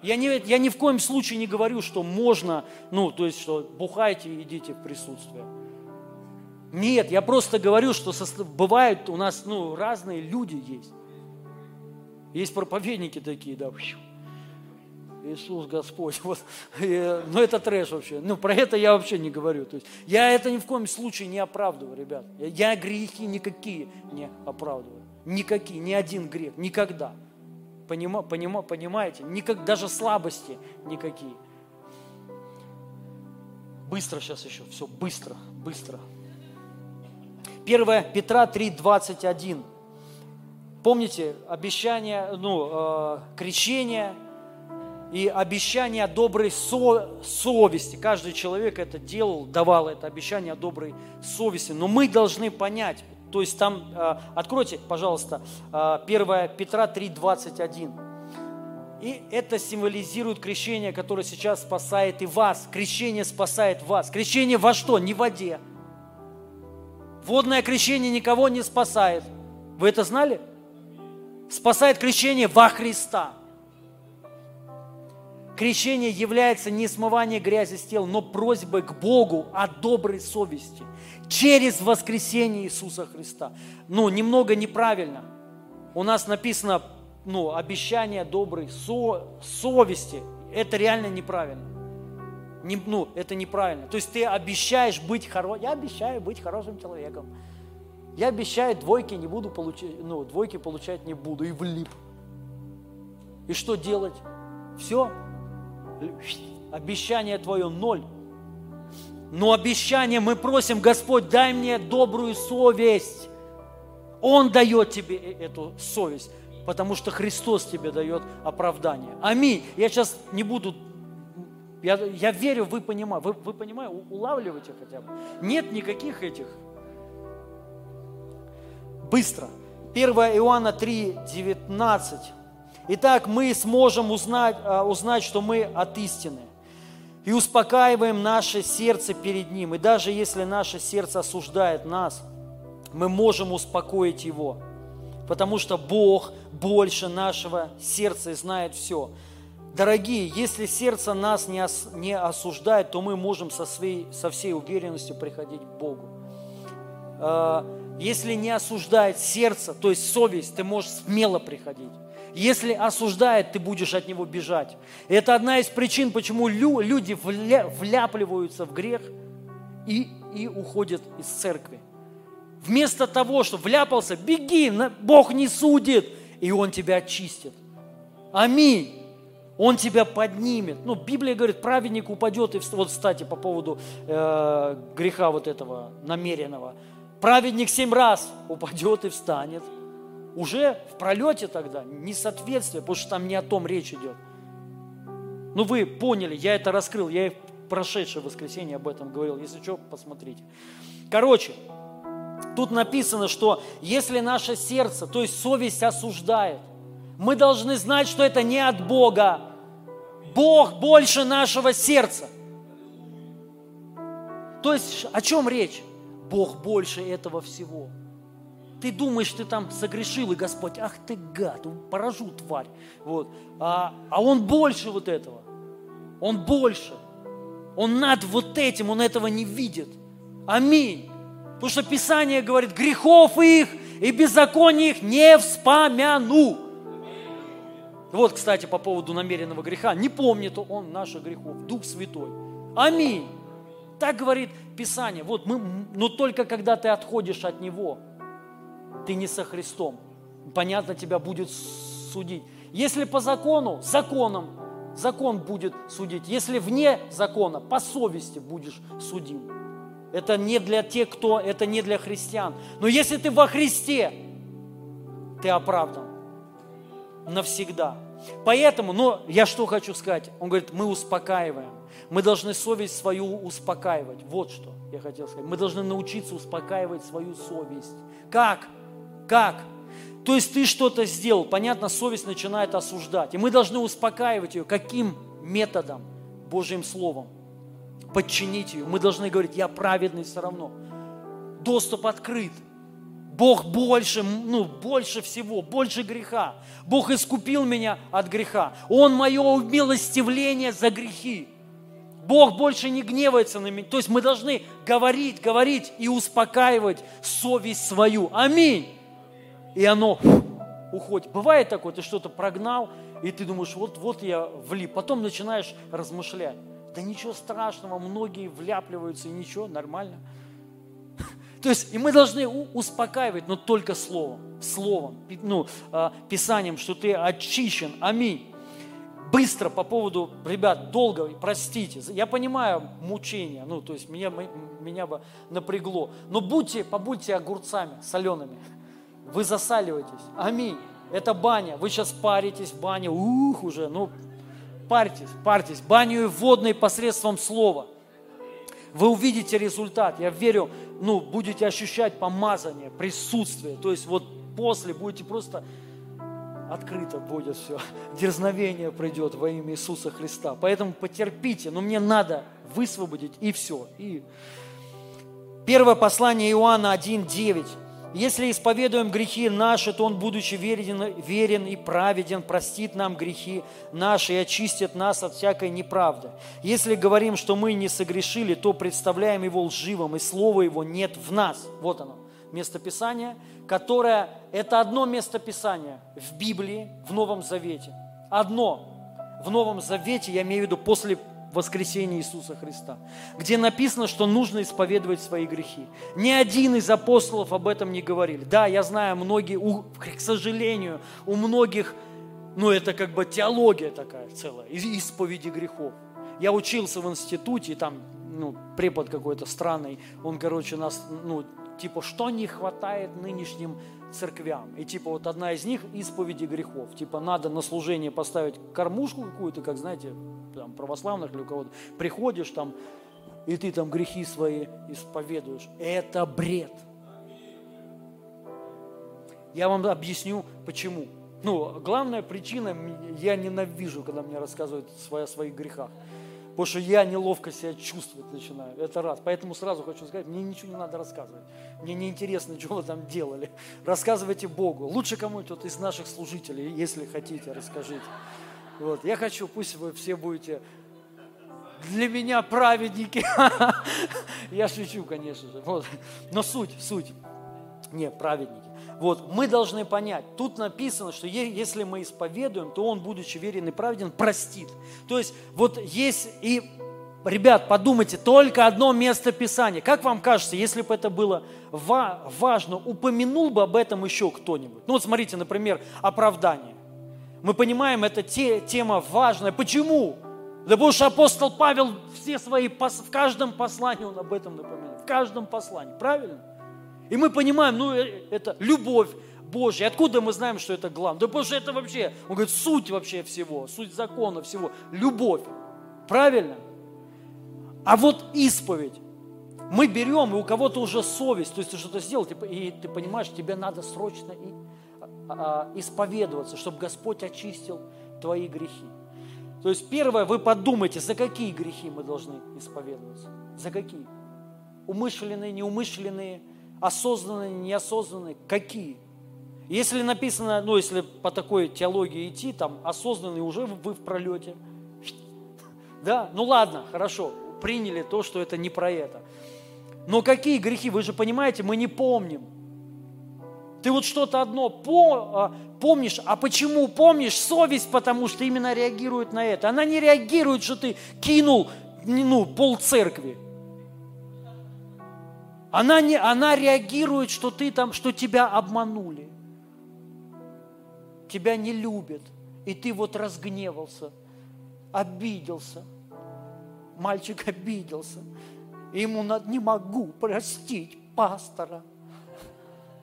Я, не, я ни в коем случае не говорю, что можно, ну, то есть, что бухайте и идите в присутствие. Нет, я просто говорю, что со, бывают у нас, ну, разные люди есть. Есть проповедники такие, да, Иисус Господь. Вот. И, ну, это трэш вообще. Ну, про это я вообще не говорю. То есть, я это ни в коем случае не оправдываю, ребят. Я, грехи никакие не оправдываю. Никакие, ни один грех, никогда. Понима, понима, понимаете? Никак, даже слабости никакие. Быстро сейчас еще, все, быстро, быстро. 1 Петра 3, 21. Помните обещание, ну, э, крещение – и обещание о доброй со совести. Каждый человек это делал, давал это обещание о доброй совести. Но мы должны понять, то есть там, э, откройте, пожалуйста, э, 1 Петра 3:21. И это символизирует крещение, которое сейчас спасает и вас. Крещение спасает вас. Крещение во что? Не в воде. Водное крещение никого не спасает. Вы это знали? Спасает крещение во Христа. Крещение является не смывание грязи с тела, но просьбой к Богу о доброй совести через воскресение Иисуса Христа. Ну, немного неправильно. У нас написано, ну, обещание доброй со совести. Это реально неправильно. Не, ну, это неправильно. То есть ты обещаешь быть хорошим. Я обещаю быть хорошим человеком. Я обещаю, двойки не буду получать, ну, двойки получать не буду. И влип. И что делать? Все, обещание твое ноль. Но обещание мы просим, Господь, дай мне добрую совесть. Он дает тебе э, эту совесть, потому что Христос тебе дает оправдание. Аминь. Я сейчас не буду, я, я верю, вы понимаете, вы, вы понимаете, улавливаете хотя бы. Нет никаких этих. Быстро. 1 Иоанна 3, 19. Итак, мы сможем узнать, а, узнать, что мы от истины. И успокаиваем наше сердце перед Ним. И даже если наше сердце осуждает нас, мы можем успокоить его. Потому что Бог больше нашего сердца и знает все. Дорогие, если сердце нас не, ос, не осуждает, то мы можем со, своей, со всей уверенностью приходить к Богу. А, если не осуждает сердце, то есть совесть, ты можешь смело приходить. Если осуждает, ты будешь от него бежать. И это одна из причин, почему люди вляпливаются в грех и, и уходят из церкви. Вместо того, чтобы вляпался, беги, Бог не судит, и Он тебя очистит. Аминь. Он тебя поднимет. Ну, Библия говорит, праведник упадет и вот, кстати, по поводу э, греха вот этого намеренного. Праведник семь раз упадет и встанет уже в пролете тогда несоответствие, потому что там не о том речь идет. Ну вы поняли, я это раскрыл, я и в прошедшее воскресенье об этом говорил. Если что, посмотрите. Короче, тут написано, что если наше сердце, то есть совесть осуждает, мы должны знать, что это не от Бога. Бог больше нашего сердца. То есть о чем речь? Бог больше этого всего. Ты думаешь, ты там согрешил, и Господь, ах ты гад, поражу тварь. Вот. А, а Он больше вот этого. Он больше. Он над вот этим, Он этого не видит. Аминь. Потому что Писание говорит, грехов их и беззаконий их не вспомяну. Вот, кстати, по поводу намеренного греха. Не помнит он наших грехов. Дух Святой. Аминь. Так говорит Писание. Вот мы, но только когда ты отходишь от Него – ты не со Христом. Понятно, тебя будет судить. Если по закону, законом закон будет судить. Если вне закона, по совести будешь судим. Это не для тех, кто, это не для христиан. Но если ты во Христе, ты оправдан навсегда. Поэтому, но я что хочу сказать, он говорит, мы успокаиваем. Мы должны совесть свою успокаивать. Вот что я хотел сказать. Мы должны научиться успокаивать свою совесть. Как? Как? То есть ты что-то сделал, понятно, совесть начинает осуждать. И мы должны успокаивать ее. Каким методом? Божьим Словом. Подчинить ее. Мы должны говорить, я праведный все равно. Доступ открыт. Бог больше, ну, больше всего, больше греха. Бог искупил меня от греха. Он мое умилостивление за грехи. Бог больше не гневается на меня. То есть мы должны говорить, говорить и успокаивать совесть свою. Аминь. И оно уходит. Бывает такое, ты что-то прогнал, и ты думаешь, вот, вот я влип. Потом начинаешь размышлять. Да ничего страшного, многие вляпливаются, и ничего, нормально. То есть, и мы должны успокаивать, но только словом, словом, ну, а, Писанием, что ты очищен. Аминь. Быстро по поводу, ребят, долго, простите, я понимаю мучения, ну, то есть меня, меня бы напрягло, но будьте, побудьте огурцами солеными, вы засаливаетесь, аминь, это баня, вы сейчас паритесь в бане, ух, уже, ну, парьтесь, парьтесь, баню и водной посредством слова – вы увидите результат. Я верю, ну, будете ощущать помазание, присутствие. То есть вот после будете просто открыто будет все. Дерзновение придет во имя Иисуса Христа. Поэтому потерпите, но мне надо высвободить и все. И первое послание Иоанна 1.9. Если исповедуем грехи наши, то Он, будучи верен, верен и праведен, простит нам грехи наши и очистит нас от всякой неправды. Если говорим, что мы не согрешили, то представляем Его лживым, и Слова Его нет в нас. Вот оно, местописание, которое, это одно местописание в Библии, в Новом Завете. Одно. В Новом Завете, я имею в виду после воскресения Иисуса Христа, где написано, что нужно исповедовать свои грехи. Ни один из апостолов об этом не говорили. Да, я знаю, многие, у, к сожалению, у многих, ну это как бы теология такая целая, исповеди грехов. Я учился в институте, и там ну, препод какой-то странный, он, короче, нас, ну, типа, что не хватает нынешним церквям. И типа вот одна из них исповеди грехов. Типа надо на служение поставить кормушку какую-то, как знаете, там, православных или у кого-то. Приходишь там, и ты там грехи свои исповедуешь. Это бред. Я вам объясню, почему. Ну, главная причина, я ненавижу, когда мне рассказывают о своих грехах. Потому что я неловко себя чувствовать начинаю. Это раз. Поэтому сразу хочу сказать, мне ничего не надо рассказывать. Мне не интересно, что вы там делали. Рассказывайте Богу. Лучше кому-нибудь из наших служителей, если хотите, расскажите. Вот. Я хочу, пусть вы все будете для меня праведники. Я шучу, конечно же. Вот. Но суть, суть. Не, праведники. Вот, мы должны понять, тут написано, что если мы исповедуем, то Он, будучи верен и праведен, простит. То есть вот есть и, ребят, подумайте, только одно место Писания. Как вам кажется, если бы это было важно, упомянул бы об этом еще кто-нибудь? Ну вот смотрите, например, оправдание. Мы понимаем, это те, тема важная. Почему? Да потому что апостол Павел все свои, в каждом послании он об этом напоминает. В каждом послании, правильно? И мы понимаем, ну э, это любовь Божья. Откуда мы знаем, что это главное? Да потому что это вообще, он говорит, суть вообще всего, суть закона всего. Любовь. Правильно? А вот исповедь. Мы берем, и у кого-то уже совесть, то есть ты что-то сделал, и ты понимаешь, тебе надо срочно а, а, исповедоваться, чтобы Господь очистил твои грехи. То есть первое, вы подумайте, за какие грехи мы должны исповедоваться? За какие? Умышленные, неумышленные – осознанные, неосознанные, какие? Если написано, ну, если по такой теологии идти, там, осознанные уже вы в пролете. Да, ну ладно, хорошо, приняли то, что это не про это. Но какие грехи, вы же понимаете, мы не помним. Ты вот что-то одно а, помнишь, а почему помнишь? Совесть, потому что именно реагирует на это. Она не реагирует, что ты кинул ну, пол церкви. Она, не, она реагирует, что, ты там, что тебя обманули. Тебя не любят. и ты вот разгневался, обиделся, мальчик обиделся, ему надо, не могу простить пастора.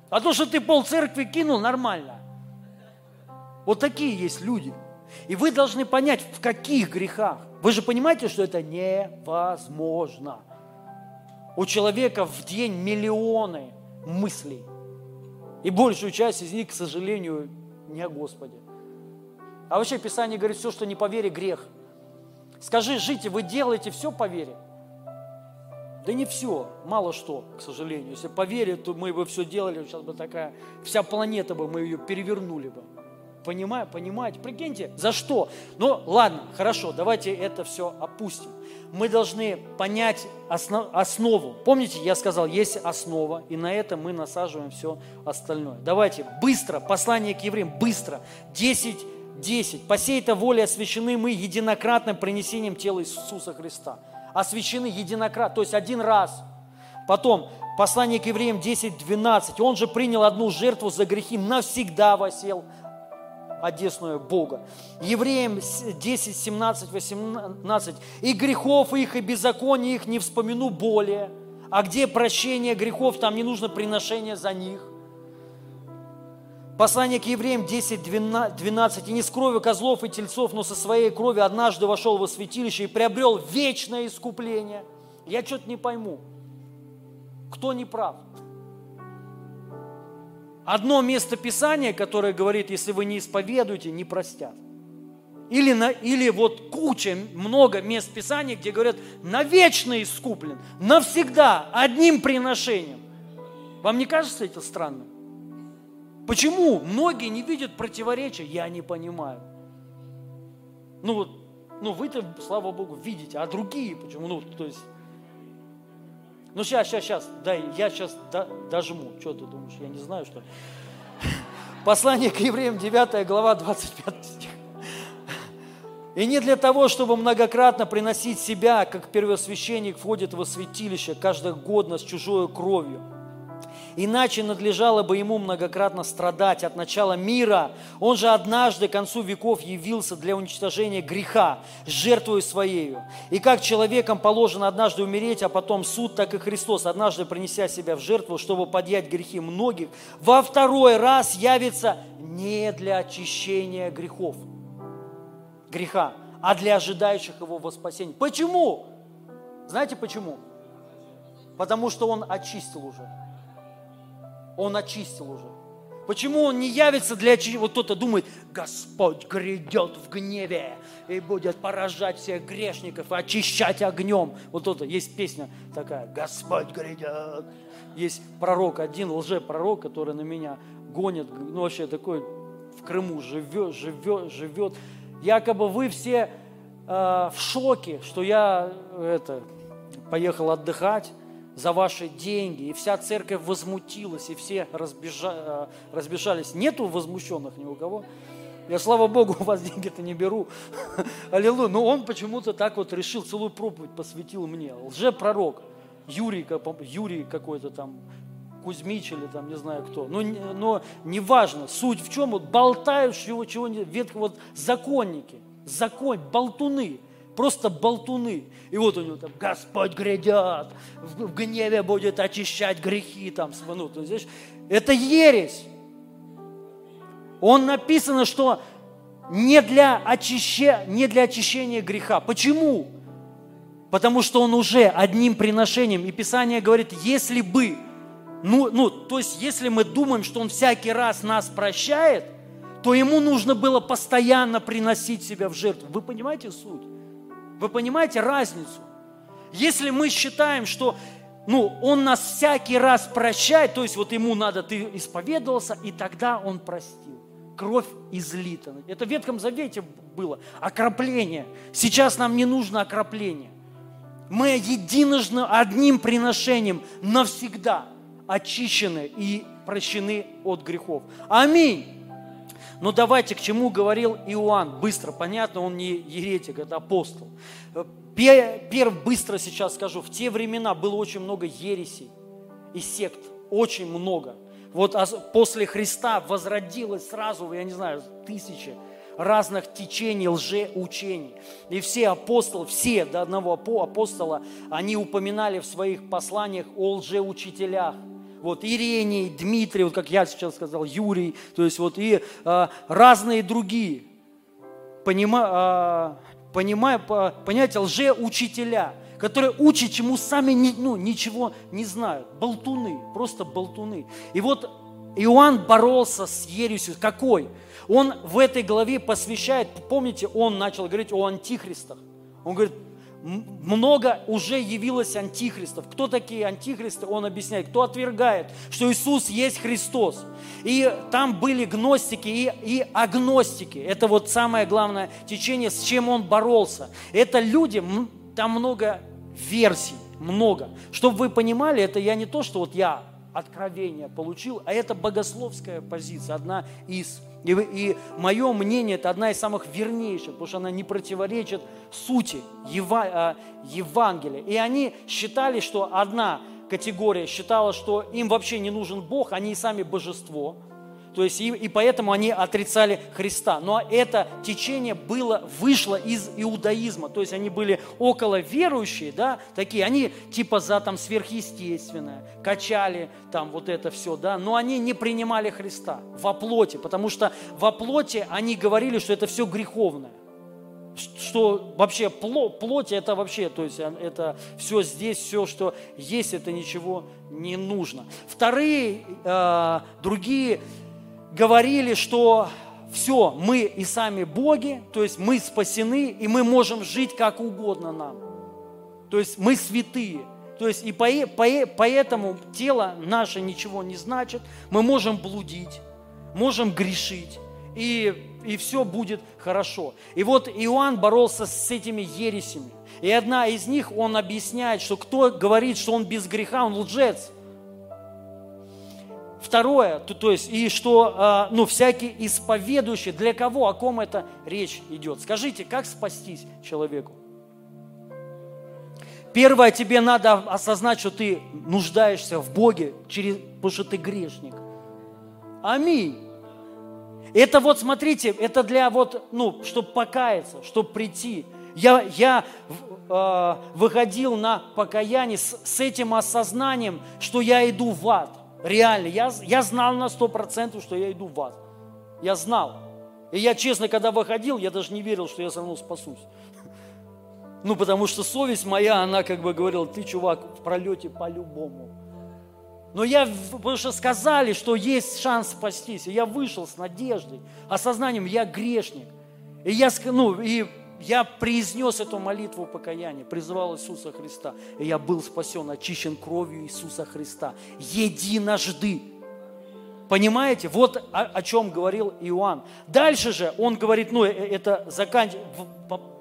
А то, что ты пол церкви кинул, нормально. Вот такие есть люди. И вы должны понять, в каких грехах. Вы же понимаете, что это невозможно. У человека в день миллионы мыслей. И большую часть из них, к сожалению, не о Господе. А вообще Писание говорит, все, что не по вере, грех. Скажи, жите, вы делаете все по вере? Да не все, мало что, к сожалению. Если по вере, то мы бы все делали, сейчас бы такая, вся планета бы, мы ее перевернули бы. Понимаю, понимаете, прикиньте, за что? Ну, ладно, хорошо, давайте это все опустим. Мы должны понять основ, основу. Помните, я сказал, есть основа, и на это мы насаживаем все остальное. Давайте быстро, послание к евреям, быстро, 10, 10. По сей-то воле освящены мы единократным принесением тела Иисуса Христа. Освящены единократно, то есть один раз. Потом, послание к евреям 10, 12. Он же принял одну жертву за грехи, навсегда восел одесную Бога. Евреям 10, 17, 18. «И грехов их, и беззаконий их не вспомину более». А где прощение грехов, там не нужно приношение за них. Послание к евреям 10, 12. «И не с кровью козлов и тельцов, но со своей крови однажды вошел во святилище и приобрел вечное искупление». Я что-то не пойму. Кто не прав? Одно место Писания, которое говорит, если вы не исповедуете, не простят. Или, на, или вот куча, много мест Писания, где говорят, навечно искуплен, навсегда, одним приношением. Вам не кажется это странным? Почему многие не видят противоречия? Я не понимаю. Ну ну вы-то, слава Богу, видите, а другие почему? Ну, то есть, ну сейчас, сейчас, сейчас, дай, я сейчас дожму. Что ты думаешь, я не знаю, что Послание к евреям, 9 глава, 25 стих. И не для того, чтобы многократно приносить себя, как первосвященник входит во святилище каждогодно с чужой кровью – Иначе надлежало бы ему многократно страдать от начала мира. Он же однажды к концу веков явился для уничтожения греха, жертвою своею. И как человеком положено однажды умереть, а потом суд, так и Христос, однажды принеся себя в жертву, чтобы подъять грехи многих, во второй раз явится не для очищения грехов, греха, а для ожидающих его во спасение. Почему? Знаете почему? Потому что он очистил уже. Он очистил уже. Почему он не явится для очищения? Вот кто-то думает, Господь грядет в гневе и будет поражать всех грешников очищать огнем. Вот это есть песня такая, Господь грядет. Есть пророк, один лже-пророк, который на меня гонит, ну вообще такой в Крыму живет, живет, живет. Якобы вы все э, в шоке, что я это, поехал отдыхать, за ваши деньги, и вся церковь возмутилась, и все разбежа, э, разбежались. Нету возмущенных ни у кого. Я, слава Богу, у вас деньги-то не беру. Аллилуйя. Но он почему-то так вот решил, целую проповедь посвятил мне. Лже-пророк. Юрий, Юрий какой-то там, Кузьмич или там не знаю кто. Но, но неважно, суть в чем, вот болтают чего, чего ветка, вот законники, закон, болтуны просто болтуны. И вот у него там Господь грядет, в гневе будет очищать грехи там. Ну, здесь, это ересь. Он написано, что не для, очище, не для очищения греха. Почему? Потому что он уже одним приношением. И Писание говорит, если бы, ну, ну, то есть если мы думаем, что он всякий раз нас прощает, то ему нужно было постоянно приносить себя в жертву. Вы понимаете суть? Вы понимаете разницу? Если мы считаем, что ну, он нас всякий раз прощает, то есть вот ему надо, ты исповедовался, и тогда он простил. Кровь излита. Это в Ветхом Завете было. Окропление. Сейчас нам не нужно окропление. Мы единожно одним приношением навсегда очищены и прощены от грехов. Аминь. Но давайте, к чему говорил Иоанн, быстро, понятно, он не еретик, это апостол. Первый, быстро сейчас скажу, в те времена было очень много ересей и сект, очень много. Вот после Христа возродилось сразу, я не знаю, тысячи. разных течений, лжеучений. И все апостолы, все до одного апостола, они упоминали в своих посланиях о лжеучителях. Вот Ирений, Дмитрий, вот как я сейчас сказал, Юрий, то есть вот и а, разные другие. Понима, а, понимая, по, понятие лжеучителя, которые учат, чему сами не, ну, ничего не знают. Болтуны, просто болтуны. И вот Иоанн боролся с ересью. Какой? Он в этой главе посвящает, помните, он начал говорить о антихристах. Он говорит, много уже явилось антихристов. Кто такие антихристы? Он объясняет. Кто отвергает, что Иисус есть Христос. И там были гностики и, и агностики. Это вот самое главное течение, с чем он боролся. Это люди, там много версий, много. Чтобы вы понимали, это я не то, что вот я откровение получил, а это богословская позиция, одна из. И, и мое мнение, это одна из самых вернейших, потому что она не противоречит сути Ева, а, Евангелия. И они считали, что одна категория считала, что им вообще не нужен Бог, они и сами божество – то есть и, и поэтому они отрицали Христа. Но это течение было, вышло из иудаизма. То есть они были около верующие, да, такие, они типа за там сверхъестественное, качали там вот это все, да, но они не принимали Христа во плоти, потому что во плоти они говорили, что это все греховное что вообще плоть это вообще, то есть а, это все здесь, все, что есть, это ничего не нужно. Вторые, э, другие говорили, что все, мы и сами боги, то есть мы спасены, и мы можем жить как угодно нам. То есть мы святые. То есть и по, по, поэтому тело наше ничего не значит. Мы можем блудить, можем грешить, и, и все будет хорошо. И вот Иоанн боролся с этими ересями. И одна из них, он объясняет, что кто говорит, что он без греха, он лжец. Второе, то, то есть, и что, а, ну, всякий исповедующий, для кого, о ком это речь идет? Скажите, как спастись человеку? Первое, тебе надо осознать, что ты нуждаешься в Боге, через, потому что ты грешник. Аминь. Это вот, смотрите, это для вот, ну, чтобы покаяться, чтобы прийти. Я, я э, выходил на покаяние с, с этим осознанием, что я иду в ад. Реально, я, я знал на сто процентов, что я иду в ад. Я знал. И я, честно, когда выходил, я даже не верил, что я все равно спасусь. Ну, потому что совесть моя, она как бы говорила, ты, чувак, в пролете по-любому. Но я, потому что сказали, что есть шанс спастись. И я вышел с надеждой, осознанием, я грешник. И я, ну, и я произнес эту молитву покаяния, призывал Иисуса Христа, и я был спасен, очищен кровью Иисуса Христа. Единожды. Понимаете? Вот о, о чем говорил Иоанн. Дальше же он говорит, ну э, это заканчивается,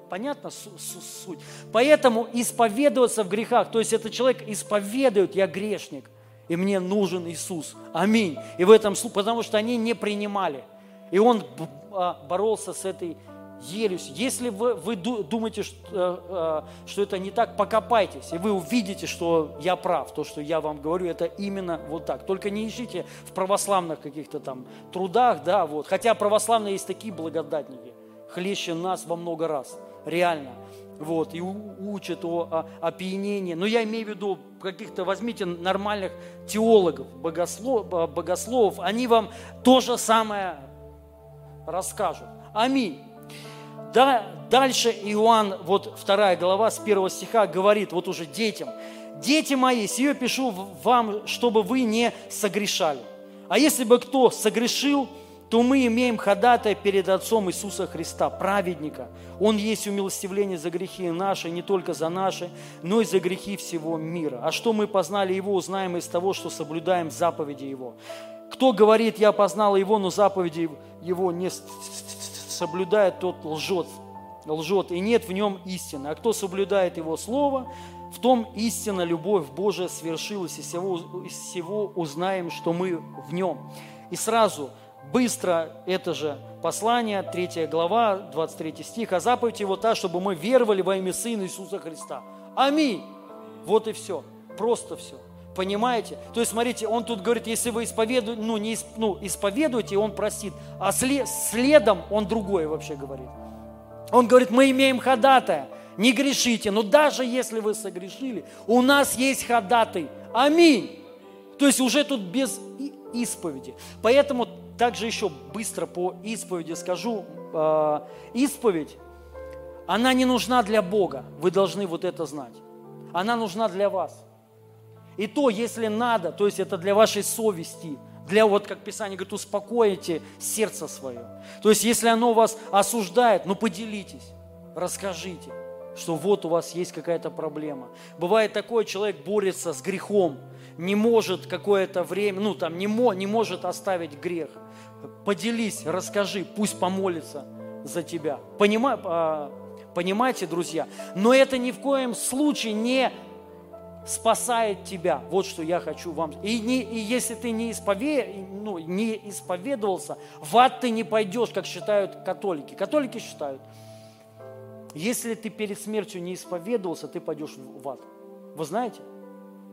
понятно суть? Поэтому исповедоваться в грехах, то есть этот человек исповедует, я грешник, и мне нужен Иисус. Аминь. И в этом, потому что они не принимали. И он а, боролся с этой ересь. Если вы, вы думаете, что, э, э, что это не так, покопайтесь, и вы увидите, что я прав. То, что я вам говорю, это именно вот так. Только не ищите в православных каких-то там трудах, да, вот. Хотя православные есть такие благодатники, хлеще нас во много раз, реально. Вот, и учат о, о опьянении. Но я имею в виду каких-то, возьмите нормальных теологов, богослов, богословов, они вам то же самое расскажут. Аминь. Да, дальше Иоанн, вот вторая глава с первого стиха говорит, вот уже детям, «Дети мои, сие пишу вам, чтобы вы не согрешали. А если бы кто согрешил, то мы имеем ходатая перед Отцом Иисуса Христа, праведника. Он есть умилостивление за грехи наши, не только за наши, но и за грехи всего мира. А что мы познали Его, узнаем из того, что соблюдаем заповеди Его. Кто говорит, я познал Его, но заповеди Его не соблюдает, тот лжет, лжет, и нет в нем истины. А кто соблюдает его слово, в том истина, любовь Божия свершилась, и всего, из всего узнаем, что мы в нем. И сразу, быстро это же послание, 3 глава, 23 стих, а заповедь его та, чтобы мы веровали во имя Сына Иисуса Христа. Аминь. Вот и все. Просто все. Понимаете? То есть, смотрите, он тут говорит, если вы исповедуете, ну, не, ну, исповедуете, он простит. А след, следом он другое вообще говорит. Он говорит, мы имеем ходатая, не грешите. Но даже если вы согрешили, у нас есть ходатай. Аминь. То есть уже тут без исповеди. Поэтому также еще быстро по исповеди скажу. Э, исповедь, она не нужна для Бога. Вы должны вот это знать. Она нужна для вас. И то, если надо, то есть это для вашей совести, для, вот как Писание говорит, успокоите сердце свое. То есть если оно вас осуждает, ну поделитесь, расскажите, что вот у вас есть какая-то проблема. Бывает такое, человек борется с грехом, не может какое-то время, ну там не, мо, не может оставить грех. Поделись, расскажи, пусть помолится за тебя. Понима, а, понимаете, друзья? Но это ни в коем случае не спасает тебя. Вот что я хочу вам. И, не, и если ты не, испове, ну, не исповедовался, в ад ты не пойдешь, как считают католики. Католики считают, если ты перед смертью не исповедовался, ты пойдешь в ад. Вы знаете?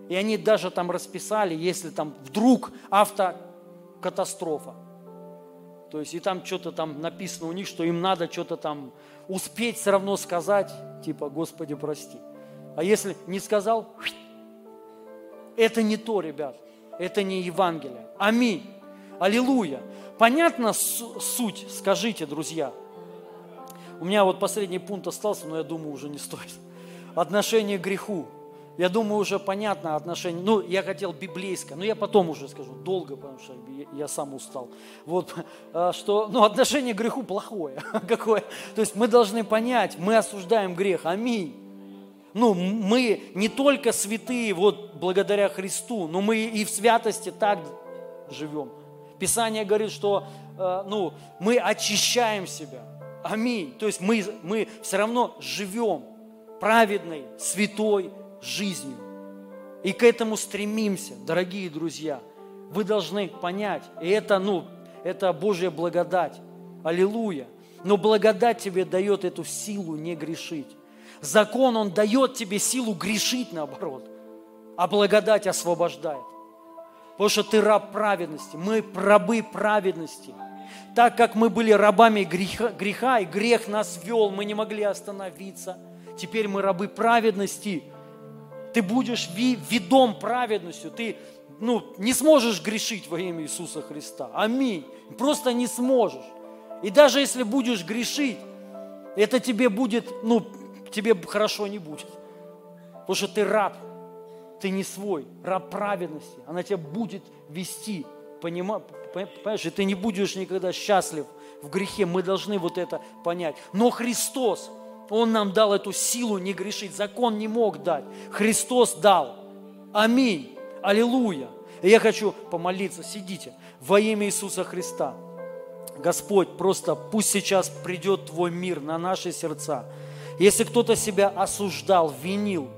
И они даже там расписали, если там вдруг автокатастрофа. То есть и там что-то там написано у них, что им надо что-то там успеть все равно сказать, типа, Господи, прости. А если не сказал, это не то, ребят. Это не Евангелие. Аминь. Аллилуйя. Понятно суть? Скажите, друзья. У меня вот последний пункт остался, но я думаю, уже не стоит. Отношение к греху. Я думаю, уже понятно отношение. Ну, я хотел библейское, но я потом уже скажу, долго, потому что я сам устал. Вот, а, что, ну, отношение к греху плохое. Какое? То есть мы должны понять, мы осуждаем грех. Аминь. Ну, мы не только святые вот благодаря Христу, но мы и в святости так живем. Писание говорит, что э, ну, мы очищаем себя. Аминь. То есть мы, мы все равно живем праведной, святой жизнью. И к этому стремимся, дорогие друзья. Вы должны понять, и это, ну, это Божья благодать. Аллилуйя. Но благодать тебе дает эту силу не грешить. Закон, он дает тебе силу грешить наоборот, а благодать освобождает. Потому что ты раб праведности, мы рабы праведности. Так как мы были рабами греха, греха, и грех нас вел, мы не могли остановиться. Теперь мы рабы праведности. Ты будешь ведом праведностью. Ты ну, не сможешь грешить во имя Иисуса Христа. Аминь. Просто не сможешь. И даже если будешь грешить, это тебе будет ну, тебе хорошо не будет. Потому что ты раб, ты не свой, раб праведности. Она тебя будет вести, понимаешь? И ты не будешь никогда счастлив в грехе. Мы должны вот это понять. Но Христос, Он нам дал эту силу не грешить. Закон не мог дать. Христос дал. Аминь. Аллилуйя. И я хочу помолиться. Сидите. Во имя Иисуса Христа. Господь, просто пусть сейчас придет Твой мир на наши сердца. Если кто-то себя осуждал, винил,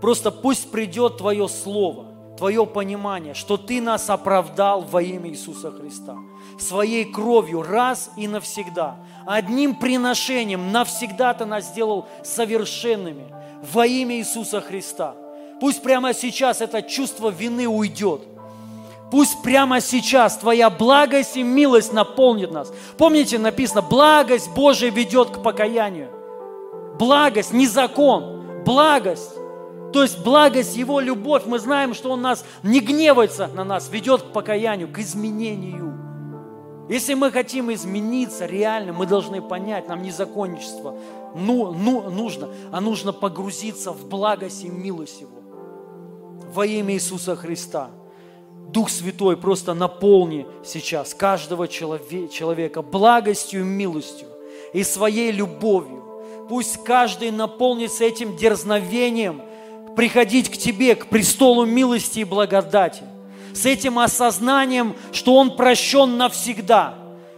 просто пусть придет Твое Слово, Твое понимание, что Ты нас оправдал во имя Иисуса Христа. Своей кровью раз и навсегда. Одним приношением навсегда Ты нас сделал совершенными во имя Иисуса Христа. Пусть прямо сейчас это чувство вины уйдет. Пусть прямо сейчас Твоя благость и милость наполнит нас. Помните, написано, благость Божия ведет к покаянию. Благость, не закон, благость. То есть благость, Его любовь, мы знаем, что Он нас не гневается на нас, ведет к покаянию, к изменению. Если мы хотим измениться реально, мы должны понять, нам не законничество ну, ну, нужно, а нужно погрузиться в благость и милость Его. Во имя Иисуса Христа. Дух Святой просто наполни сейчас каждого человека благостью и милостью и своей любовью Пусть каждый наполнится этим дерзновением приходить к Тебе, к престолу милости и благодати. С этим осознанием, что Он прощен навсегда,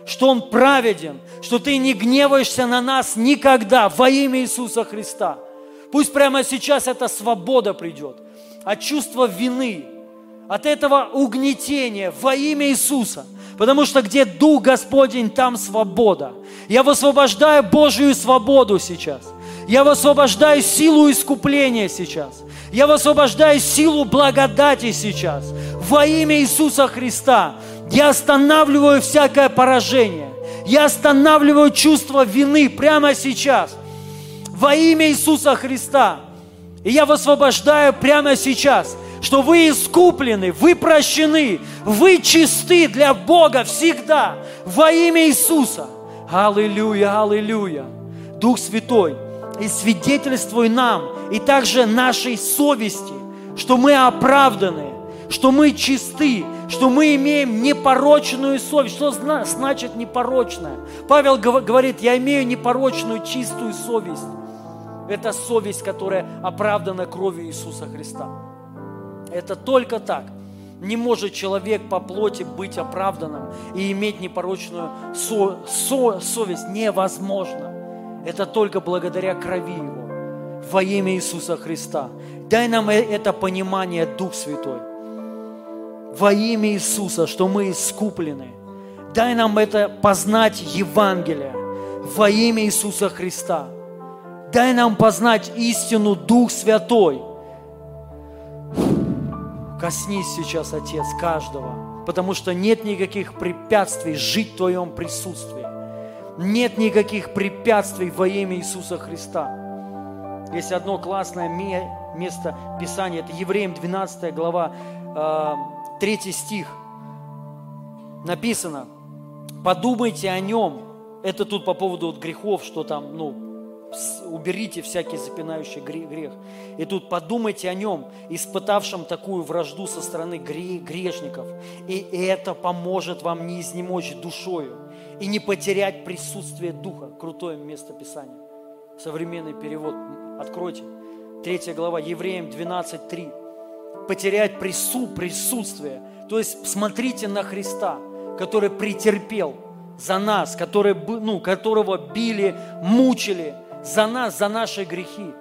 что Он праведен, что Ты не гневаешься на нас никогда во имя Иисуса Христа. Пусть прямо сейчас эта свобода придет от чувства вины, от этого угнетения во имя Иисуса. Потому что где Дух Господень, там свобода. Я высвобождаю Божью свободу сейчас. Я высвобождаю силу искупления сейчас. Я высвобождаю силу благодати сейчас. Во имя Иисуса Христа я останавливаю всякое поражение. Я останавливаю чувство вины прямо сейчас. Во имя Иисуса Христа. И я высвобождаю прямо сейчас, что вы искуплены, вы прощены, вы чисты для Бога всегда. Во имя Иисуса. Аллилуйя, аллилуйя. Дух Святой, и свидетельствуй нам, и также нашей совести, что мы оправданы, что мы чисты, что мы имеем непорочную совесть. Что значит непорочная? Павел говорит, я имею непорочную, чистую совесть. Это совесть, которая оправдана кровью Иисуса Христа. Это только так. Не может человек по плоти быть оправданным и иметь непорочную со, со, совесть. Невозможно. Это только благодаря крови Его. Во имя Иисуса Христа. Дай нам э, это понимание, Дух Святой. Во имя Иисуса, что мы искуплены. Дай нам это познать Евангелие. Во имя Иисуса Христа. Дай нам познать истину, Дух Святой. Коснись сейчас, Отец, каждого, потому что нет никаких препятствий жить в Твоем присутствии. Нет никаких препятствий во имя Иисуса Христа. Есть одно классное место Писания, это Евреям 12 глава, 3 а, стих. Написано, подумайте о нем. Это тут по поводу вот грехов, что там, ну, уберите всякий запинающий грех. И тут подумайте о нем, испытавшем такую вражду со стороны грешников. И это поможет вам не изнемочь душою и не потерять присутствие Духа. Крутое место Писания. Современный перевод. Откройте. Третья глава, Евреям 12.3. Потерять прису, присутствие. То есть смотрите на Христа, который претерпел за нас, который, ну, которого били, мучили за нас, за наши грехи,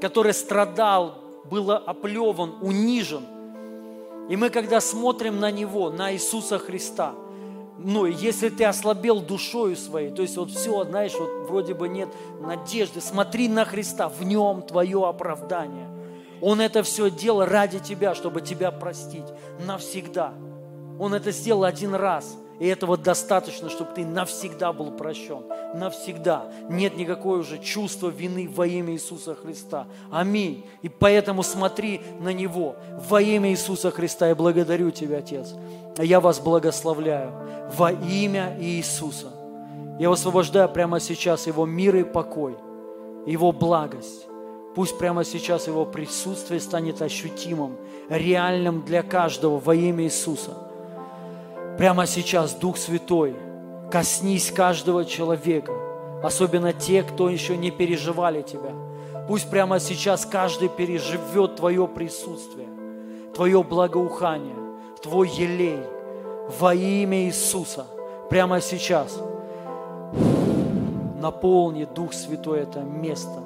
который страдал, был оплеван, унижен. И мы, когда смотрим на Него, на Иисуса Христа – ну, если ты ослабел душою своей, то есть вот все, знаешь, вот вроде бы нет надежды, смотри на Христа, в нем твое оправдание. Он это все делал ради тебя, чтобы тебя простить навсегда. Он это сделал один раз – и этого достаточно, чтобы ты навсегда был прощен. Навсегда. Нет никакого уже чувства вины во имя Иисуса Христа. Аминь. И поэтому смотри на Него. Во имя Иисуса Христа я благодарю Тебя, Отец. Я вас благословляю. Во имя Иисуса. Я высвобождаю прямо сейчас Его мир и покой, Его благость. Пусть прямо сейчас Его присутствие станет ощутимым, реальным для каждого во имя Иисуса. Прямо сейчас, Дух Святой, коснись каждого человека, особенно те, кто еще не переживали Тебя. Пусть прямо сейчас каждый переживет Твое присутствие, Твое благоухание, Твой елей во имя Иисуса. Прямо сейчас наполни Дух Святой это место.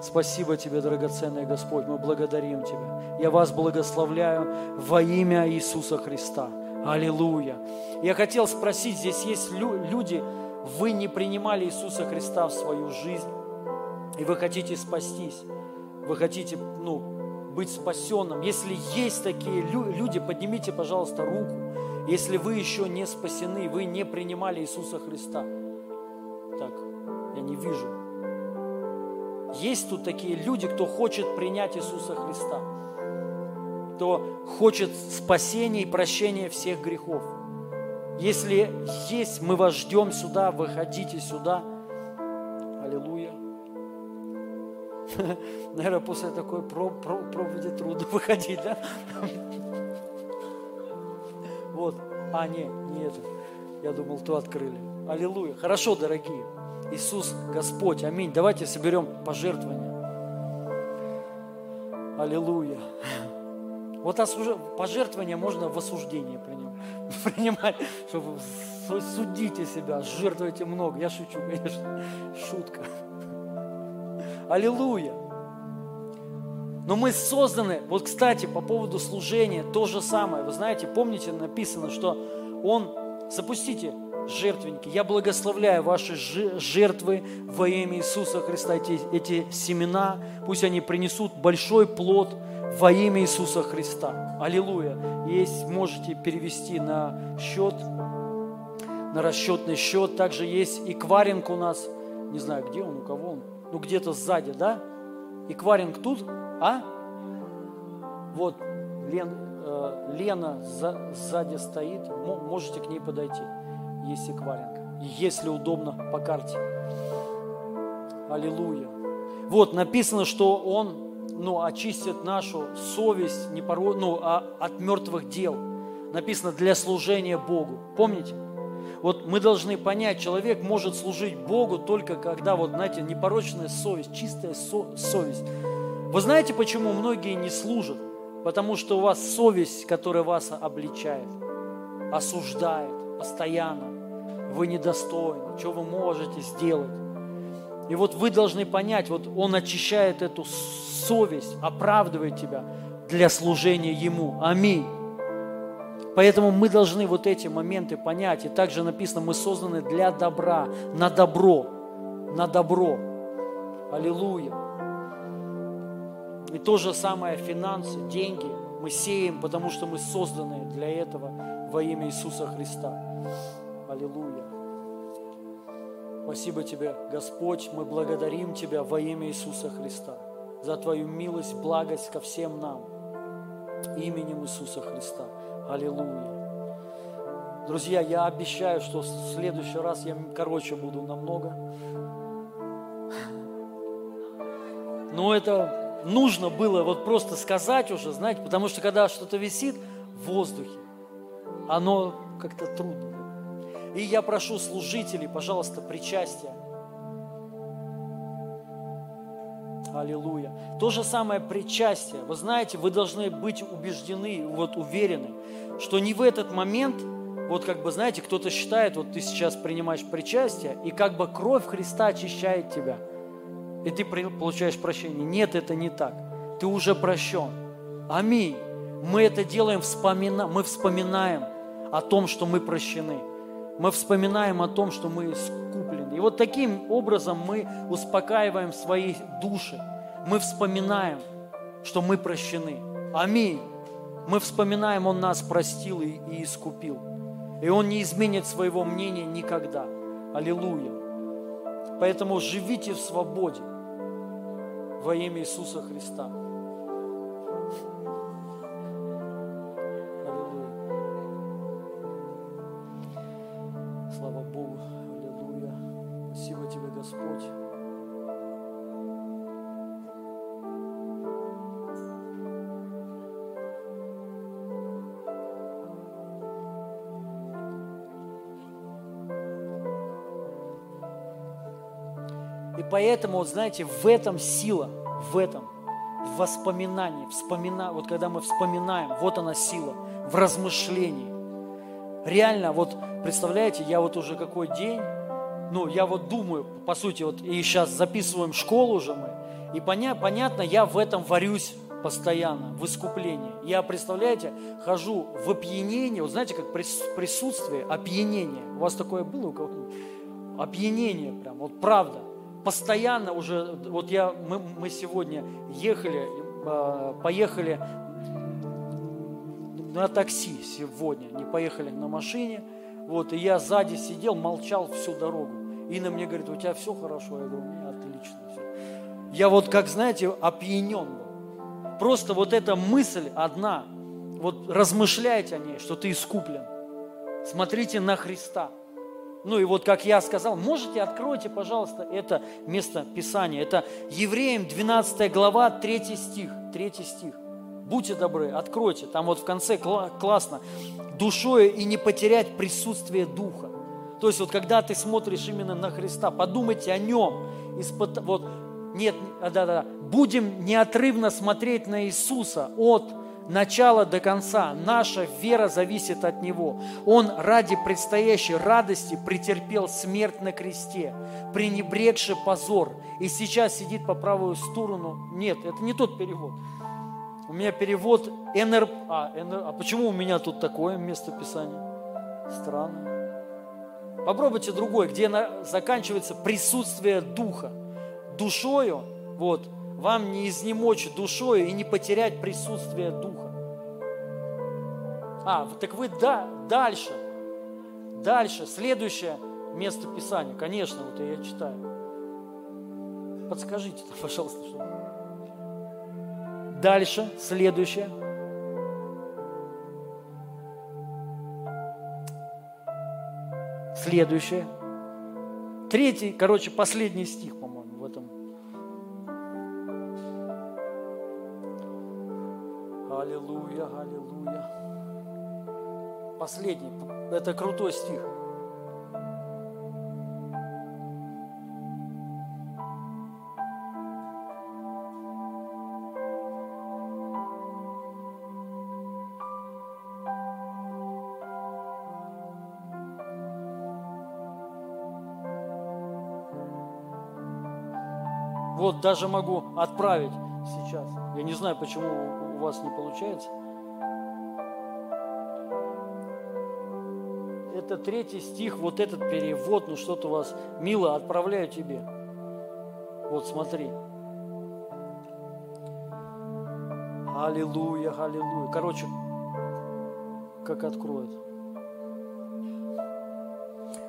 Спасибо Тебе, драгоценный Господь, мы благодарим Тебя. Я вас благословляю во имя Иисуса Христа. Аллилуйя. Я хотел спросить, здесь есть люди, вы не принимали Иисуса Христа в свою жизнь, и вы хотите спастись, вы хотите, ну, быть спасенным. Если есть такие люди, поднимите, пожалуйста, руку. Если вы еще не спасены, вы не принимали Иисуса Христа. Так, я не вижу. Есть тут такие люди, кто хочет принять Иисуса Христа кто хочет спасения и прощения всех грехов. Если есть, мы вас ждем сюда, выходите сюда. Аллилуйя. Наверное, после такой проповеди трудно выходить, да? Вот. А, не, не это. Я думал, то открыли. Аллилуйя. Хорошо, дорогие. Иисус Господь. Аминь. Давайте соберем пожертвования. Аллилуйя. Вот осуж... пожертвование можно в осуждение принимать, чтобы судите себя, жертвуйте много. Я шучу, конечно, шутка. Аллилуйя. Но мы созданы, вот, кстати, по поводу служения, то же самое. Вы знаете, помните, написано, что Он, запустите жертвенники. Я благословляю ваши жертвы во имя Иисуса Христа, эти, эти семена, пусть они принесут большой плод во имя Иисуса Христа. Аллилуйя. Есть, можете перевести на счет, на расчетный счет. Также есть и у нас. Не знаю, где он, у кого он. Ну, где-то сзади, да? И тут, а? Вот, Лен, э, Лена за, сзади стоит. Можете к ней подойти. Есть эквайринг. Если удобно, по карте. Аллилуйя. Вот написано, что Он ну, очистит нашу совесть не поро... ну, а от мертвых дел. Написано для служения Богу. Помните? Вот мы должны понять, человек может служить Богу только когда, вот знаете, непорочная совесть, чистая со- совесть. Вы знаете, почему многие не служат? Потому что у вас совесть, которая вас обличает, осуждает постоянно. Вы недостойны, что вы можете сделать. И вот вы должны понять, вот Он очищает эту совесть, оправдывает тебя для служения Ему. Аминь. Поэтому мы должны вот эти моменты понять. И также написано, мы созданы для добра, на добро, на добро. Аллилуйя. И то же самое финансы, деньги мы сеем, потому что мы созданы для этого во имя Иисуса Христа. Аллилуйя. Спасибо Тебе, Господь, мы благодарим Тебя во имя Иисуса Христа за Твою милость, благость ко всем нам. Именем Иисуса Христа. Аллилуйя. Друзья, я обещаю, что в следующий раз я короче буду намного. Но это нужно было вот просто сказать уже, знаете, потому что когда что-то висит в воздухе, оно как-то трудно. И я прошу служителей, пожалуйста, причастия. Аллилуйя. То же самое причастие. Вы знаете, вы должны быть убеждены, вот уверены, что не в этот момент, вот как бы, знаете, кто-то считает, вот ты сейчас принимаешь причастие, и как бы кровь Христа очищает тебя, и ты получаешь прощение. Нет, это не так. Ты уже прощен. Аминь. Мы это делаем, вспомина... мы вспоминаем о том, что мы прощены мы вспоминаем о том, что мы искуплены. И вот таким образом мы успокаиваем свои души. Мы вспоминаем, что мы прощены. Аминь. Мы вспоминаем, Он нас простил и, искупил. И Он не изменит своего мнения никогда. Аллилуйя. Поэтому живите в свободе во имя Иисуса Христа. Поэтому, вот знаете, в этом сила, в этом, в воспоминании, вспомина, вот когда мы вспоминаем, вот она сила, в размышлении. Реально, вот представляете, я вот уже какой день, ну, я вот думаю, по сути, вот и сейчас записываем школу уже мы, и поня, понятно, я в этом варюсь постоянно, в искуплении. Я, представляете, хожу в опьянение, вот знаете, как присутствие, опьянение. У вас такое было у кого-нибудь? Опьянение прям, вот правда постоянно уже, вот я, мы, мы сегодня ехали, а, поехали на такси сегодня, не поехали на машине, вот, и я сзади сидел, молчал всю дорогу. Инна мне говорит, у тебя все хорошо? Я говорю, у меня отлично все. Я вот, как знаете, опьянен был. Просто вот эта мысль одна, вот размышляйте о ней, что ты искуплен. Смотрите на Христа. Ну и вот, как я сказал, можете, откройте, пожалуйста, это место Писания. Это Евреям 12 глава, 3 стих. 3 стих. Будьте добры, откройте. Там вот в конце классно. Душою и не потерять присутствие Духа. То есть вот когда ты смотришь именно на Христа, подумайте о Нем. Испыт... Вот, нет, да-да-да. Будем неотрывно смотреть на Иисуса от начала до конца. Наша вера зависит от Него. Он ради предстоящей радости претерпел смерть на кресте, пренебрегший позор, и сейчас сидит по правую сторону. Нет, это не тот перевод. У меня перевод НР... А, НР... а почему у меня тут такое место Писания? Странно. Попробуйте другой, где заканчивается присутствие Духа. Душою, вот, вам не изнемочь душою и не потерять присутствие Духа. А, так вы да, дальше, дальше, следующее место Писания, конечно, вот я читаю. Подскажите, пожалуйста, что. Дальше, следующее. Следующее. Третий, короче, последний стих, по-моему, Аллилуйя, аллилуйя. Последний. Это крутой стих. Вот даже могу отправить сейчас. Я не знаю, почему у вас не получается. Это третий стих, вот этот перевод, ну что-то у вас, мило, отправляю тебе. Вот смотри. Аллилуйя, аллилуйя. Короче, как откроет.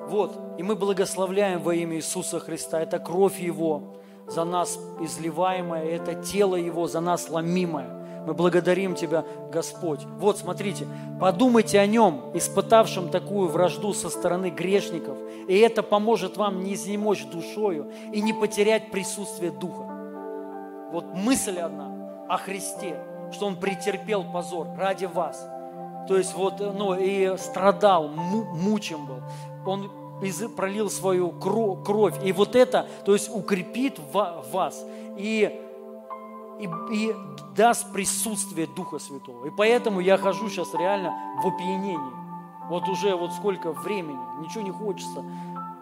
Вот, и мы благословляем во имя Иисуса Христа. Это кровь Его, за нас изливаемое, это тело Его за нас ломимое. Мы благодарим Тебя, Господь. Вот, смотрите, подумайте о Нем, испытавшем такую вражду со стороны грешников, и это поможет вам не изнемочь душою и не потерять присутствие Духа. Вот мысль одна о Христе, что Он претерпел позор ради вас. То есть вот, ну, и страдал, мучим был. Он пролил свою кровь. И вот это, то есть укрепит вас и, и, и даст присутствие Духа Святого. И поэтому я хожу сейчас реально в опьянении. Вот уже вот сколько времени, ничего не хочется.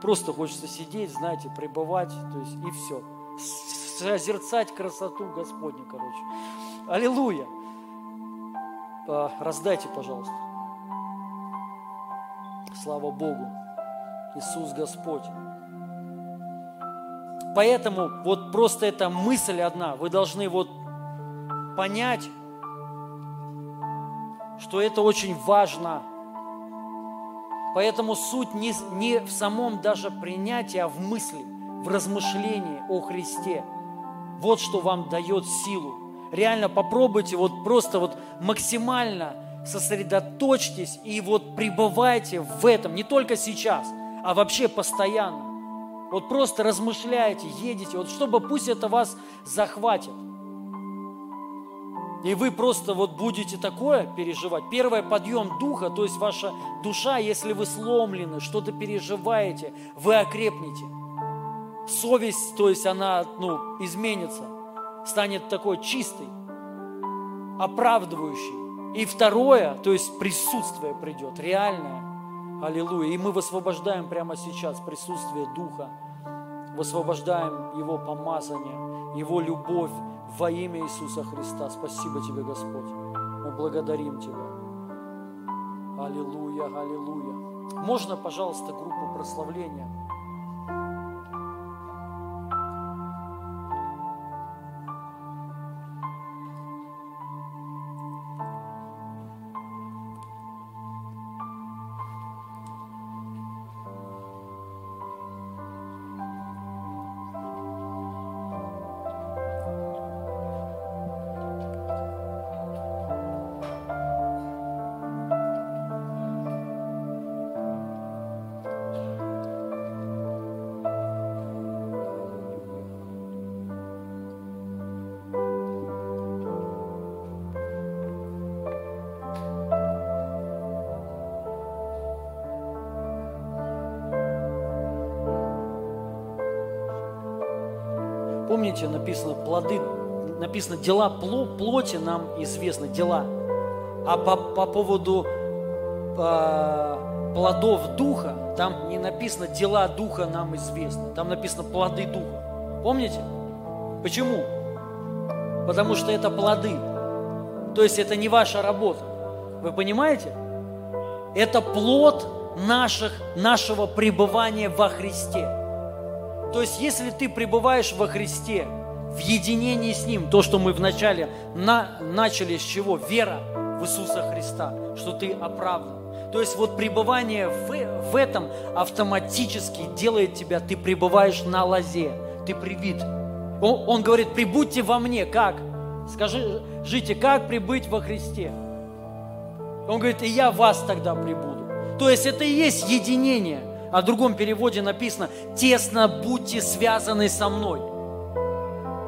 Просто хочется сидеть, знаете, пребывать, то есть и все. Созерцать красоту Господню, короче. Аллилуйя. А, раздайте, пожалуйста. Слава Богу. Иисус Господь. Поэтому вот просто эта мысль одна, вы должны вот понять, что это очень важно. Поэтому суть не, не в самом даже принятии, а в мысли, в размышлении о Христе. Вот что вам дает силу. Реально попробуйте вот просто вот максимально сосредоточьтесь и вот пребывайте в этом, не только сейчас – а вообще постоянно. Вот просто размышляете, едете, вот чтобы пусть это вас захватит. И вы просто вот будете такое переживать. Первое, подъем духа, то есть ваша душа, если вы сломлены, что-то переживаете, вы окрепнете. Совесть, то есть она ну, изменится, станет такой чистой, оправдывающей. И второе, то есть присутствие придет, реальное. Аллилуйя. И мы высвобождаем прямо сейчас присутствие Духа, высвобождаем Его помазание, Его любовь во имя Иисуса Христа. Спасибо Тебе, Господь. Мы благодарим Тебя. Аллилуйя, аллилуйя. Можно, пожалуйста, группу прославления? Помните, написано плоды, написано дела плоти нам известны, дела. А по, по поводу э, плодов духа, там не написано дела духа нам известны, там написано плоды духа. Помните? Почему? Потому что это плоды. То есть это не ваша работа. Вы понимаете? Это плод наших, нашего пребывания во Христе. То есть, если ты пребываешь во Христе, в единении с Ним, то, что мы вначале на, начали с чего? Вера в Иисуса Христа, что ты оправдан. То есть вот пребывание в, в этом автоматически делает тебя, ты пребываешь на лозе, ты привит. Он, он говорит, прибудьте во мне, как? Скажи, жите, как прибыть во Христе? Он говорит, и я вас тогда прибуду. То есть это и есть единение. А в другом переводе написано, тесно будьте связаны со мной.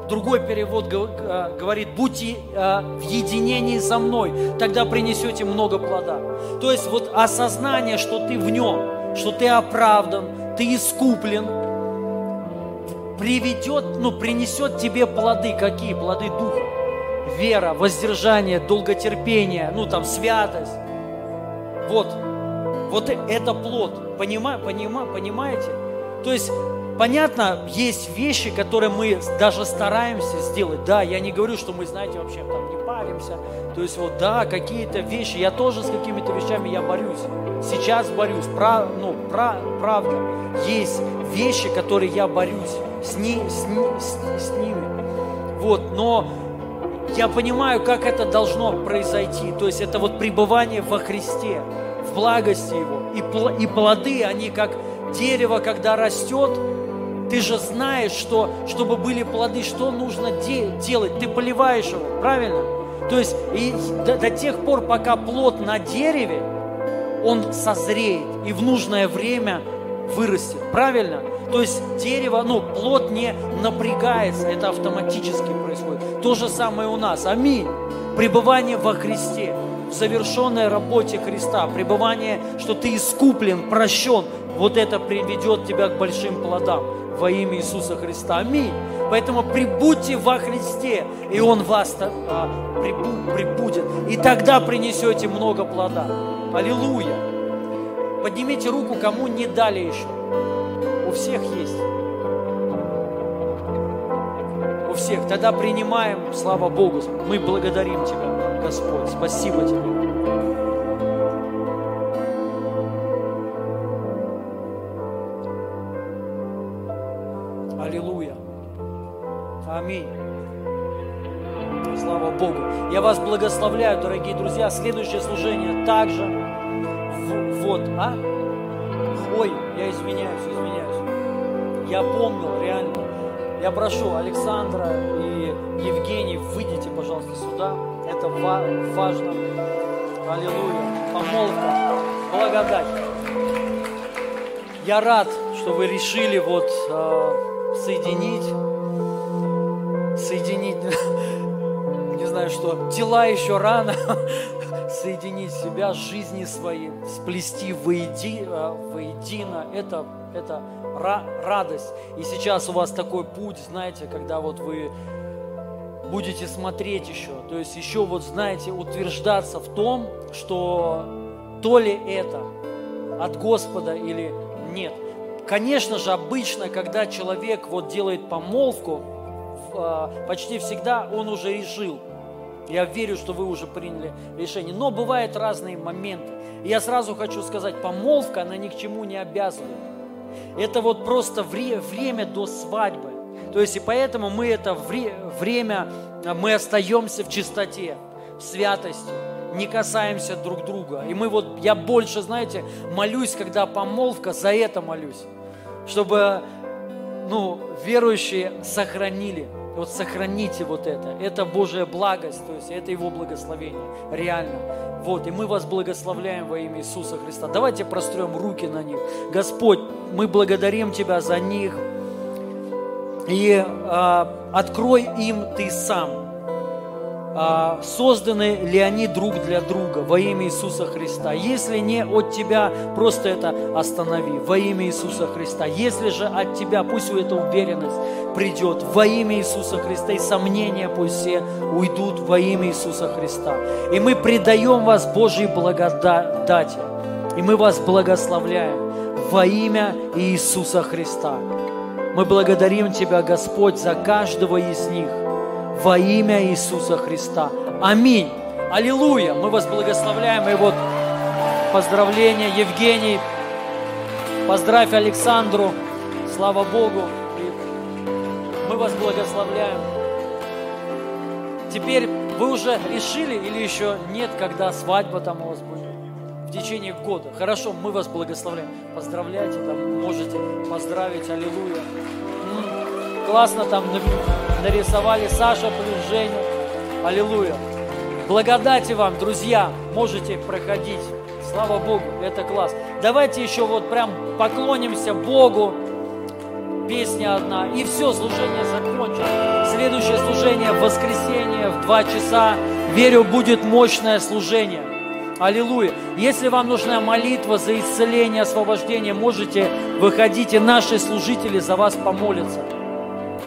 Другой перевод э, говорит, будьте э, в единении со мной, тогда принесете много плода. То есть вот осознание, что ты в нем, что ты оправдан, ты искуплен, приведет, ну, принесет тебе плоды. Какие? Плоды Духа. Вера, воздержание, долготерпение, ну, там, святость. Вот, вот это плод. Понима, понима, понимаете? То есть понятно, есть вещи, которые мы даже стараемся сделать. Да, я не говорю, что мы, знаете, вообще там не паримся. То есть вот, да, какие-то вещи, я тоже с какими-то вещами я борюсь. Сейчас борюсь, прав, ну, прав, правда. Есть вещи, которые я борюсь с, ни, с, с, с ними. Вот, но я понимаю, как это должно произойти. То есть это вот пребывание во Христе, в благости Его. И, и плоды, они как дерево, когда растет, ты же знаешь, что чтобы были плоды, что нужно де- делать. Ты поливаешь его, правильно? То есть и до, до тех пор, пока плод на дереве, он созреет и в нужное время вырастет. Правильно? То есть дерево, ну, плод не напрягается, это автоматически происходит. То же самое у нас. Аминь. Пребывание во Христе, в завершенной работе Христа, пребывание, что ты искуплен, прощен, вот это приведет тебя к большим плодам во имя Иисуса Христа. Аминь. Поэтому прибудьте во Христе, и Он вас а, прибу, прибудет. И тогда принесете много плода. Аллилуйя. Поднимите руку, кому не дали еще. У всех есть. У всех. Тогда принимаем, слава Богу. Мы благодарим Тебя, Господь. Спасибо Тебе. Аминь. Слава Богу. Я вас благословляю, дорогие друзья. Следующее служение также. Вот, а? Ой, я извиняюсь, извиняюсь. Я помнил, реально. Я прошу Александра и Евгений, выйдите, пожалуйста, сюда. Это важно. Аллилуйя. Помолвка. Благодать. Я рад, что вы решили вот э, соединить соединить, не знаю что, тела еще рано, соединить себя с жизнью своей, сплести воеди, а, воедино, это, это радость. И сейчас у вас такой путь, знаете, когда вот вы будете смотреть еще, то есть еще вот, знаете, утверждаться в том, что то ли это от Господа или нет. Конечно же, обычно, когда человек вот делает помолвку, а, почти всегда он уже решил. Я верю, что вы уже приняли решение. Но бывают разные моменты. Я сразу хочу сказать, помолвка, она ни к чему не обязывает. Это вот просто вре- время до свадьбы. То есть и поэтому мы это вре- время, а, мы остаемся в чистоте, в святости, не касаемся друг друга. И мы вот, я больше, знаете, молюсь, когда помолвка, за это молюсь. Чтобы ну, верующие сохранили вот сохраните вот это. Это Божья благость, то есть это Его благословение. Реально. Вот, и мы вас благословляем во имя Иисуса Христа. Давайте прострем руки на них. Господь, мы благодарим Тебя за них. И э, открой им Ты сам а, созданы ли они друг для друга во имя Иисуса Христа. Если не от Тебя, просто это останови во имя Иисуса Христа. Если же от Тебя, пусть эта уверенность придет во имя Иисуса Христа, и сомнения пусть все уйдут во имя Иисуса Христа. И мы предаем вас Божьей благодати, и мы вас благословляем во имя Иисуса Христа. Мы благодарим Тебя, Господь, за каждого из них во имя Иисуса Христа. Аминь. Аллилуйя. Мы вас благословляем. И вот поздравления, Евгений, Поздравь Александру. Слава Богу. И мы вас благословляем. Теперь вы уже решили или еще нет, когда свадьба там у вас будет? В течение года. Хорошо, мы вас благословляем. Поздравляйте, там можете поздравить, аллилуйя. М, Классно там на- нарисовали Саша плюс Женя. Аллилуйя. Благодати вам, друзья, можете проходить. Слава Богу, это класс. Давайте еще вот прям поклонимся Богу. Песня одна. И все, служение закончено. Следующее служение в воскресенье в 2 часа. Верю, будет мощное служение. Аллилуйя. Если вам нужна молитва за исцеление, освобождение, можете выходить, и наши служители за вас помолятся.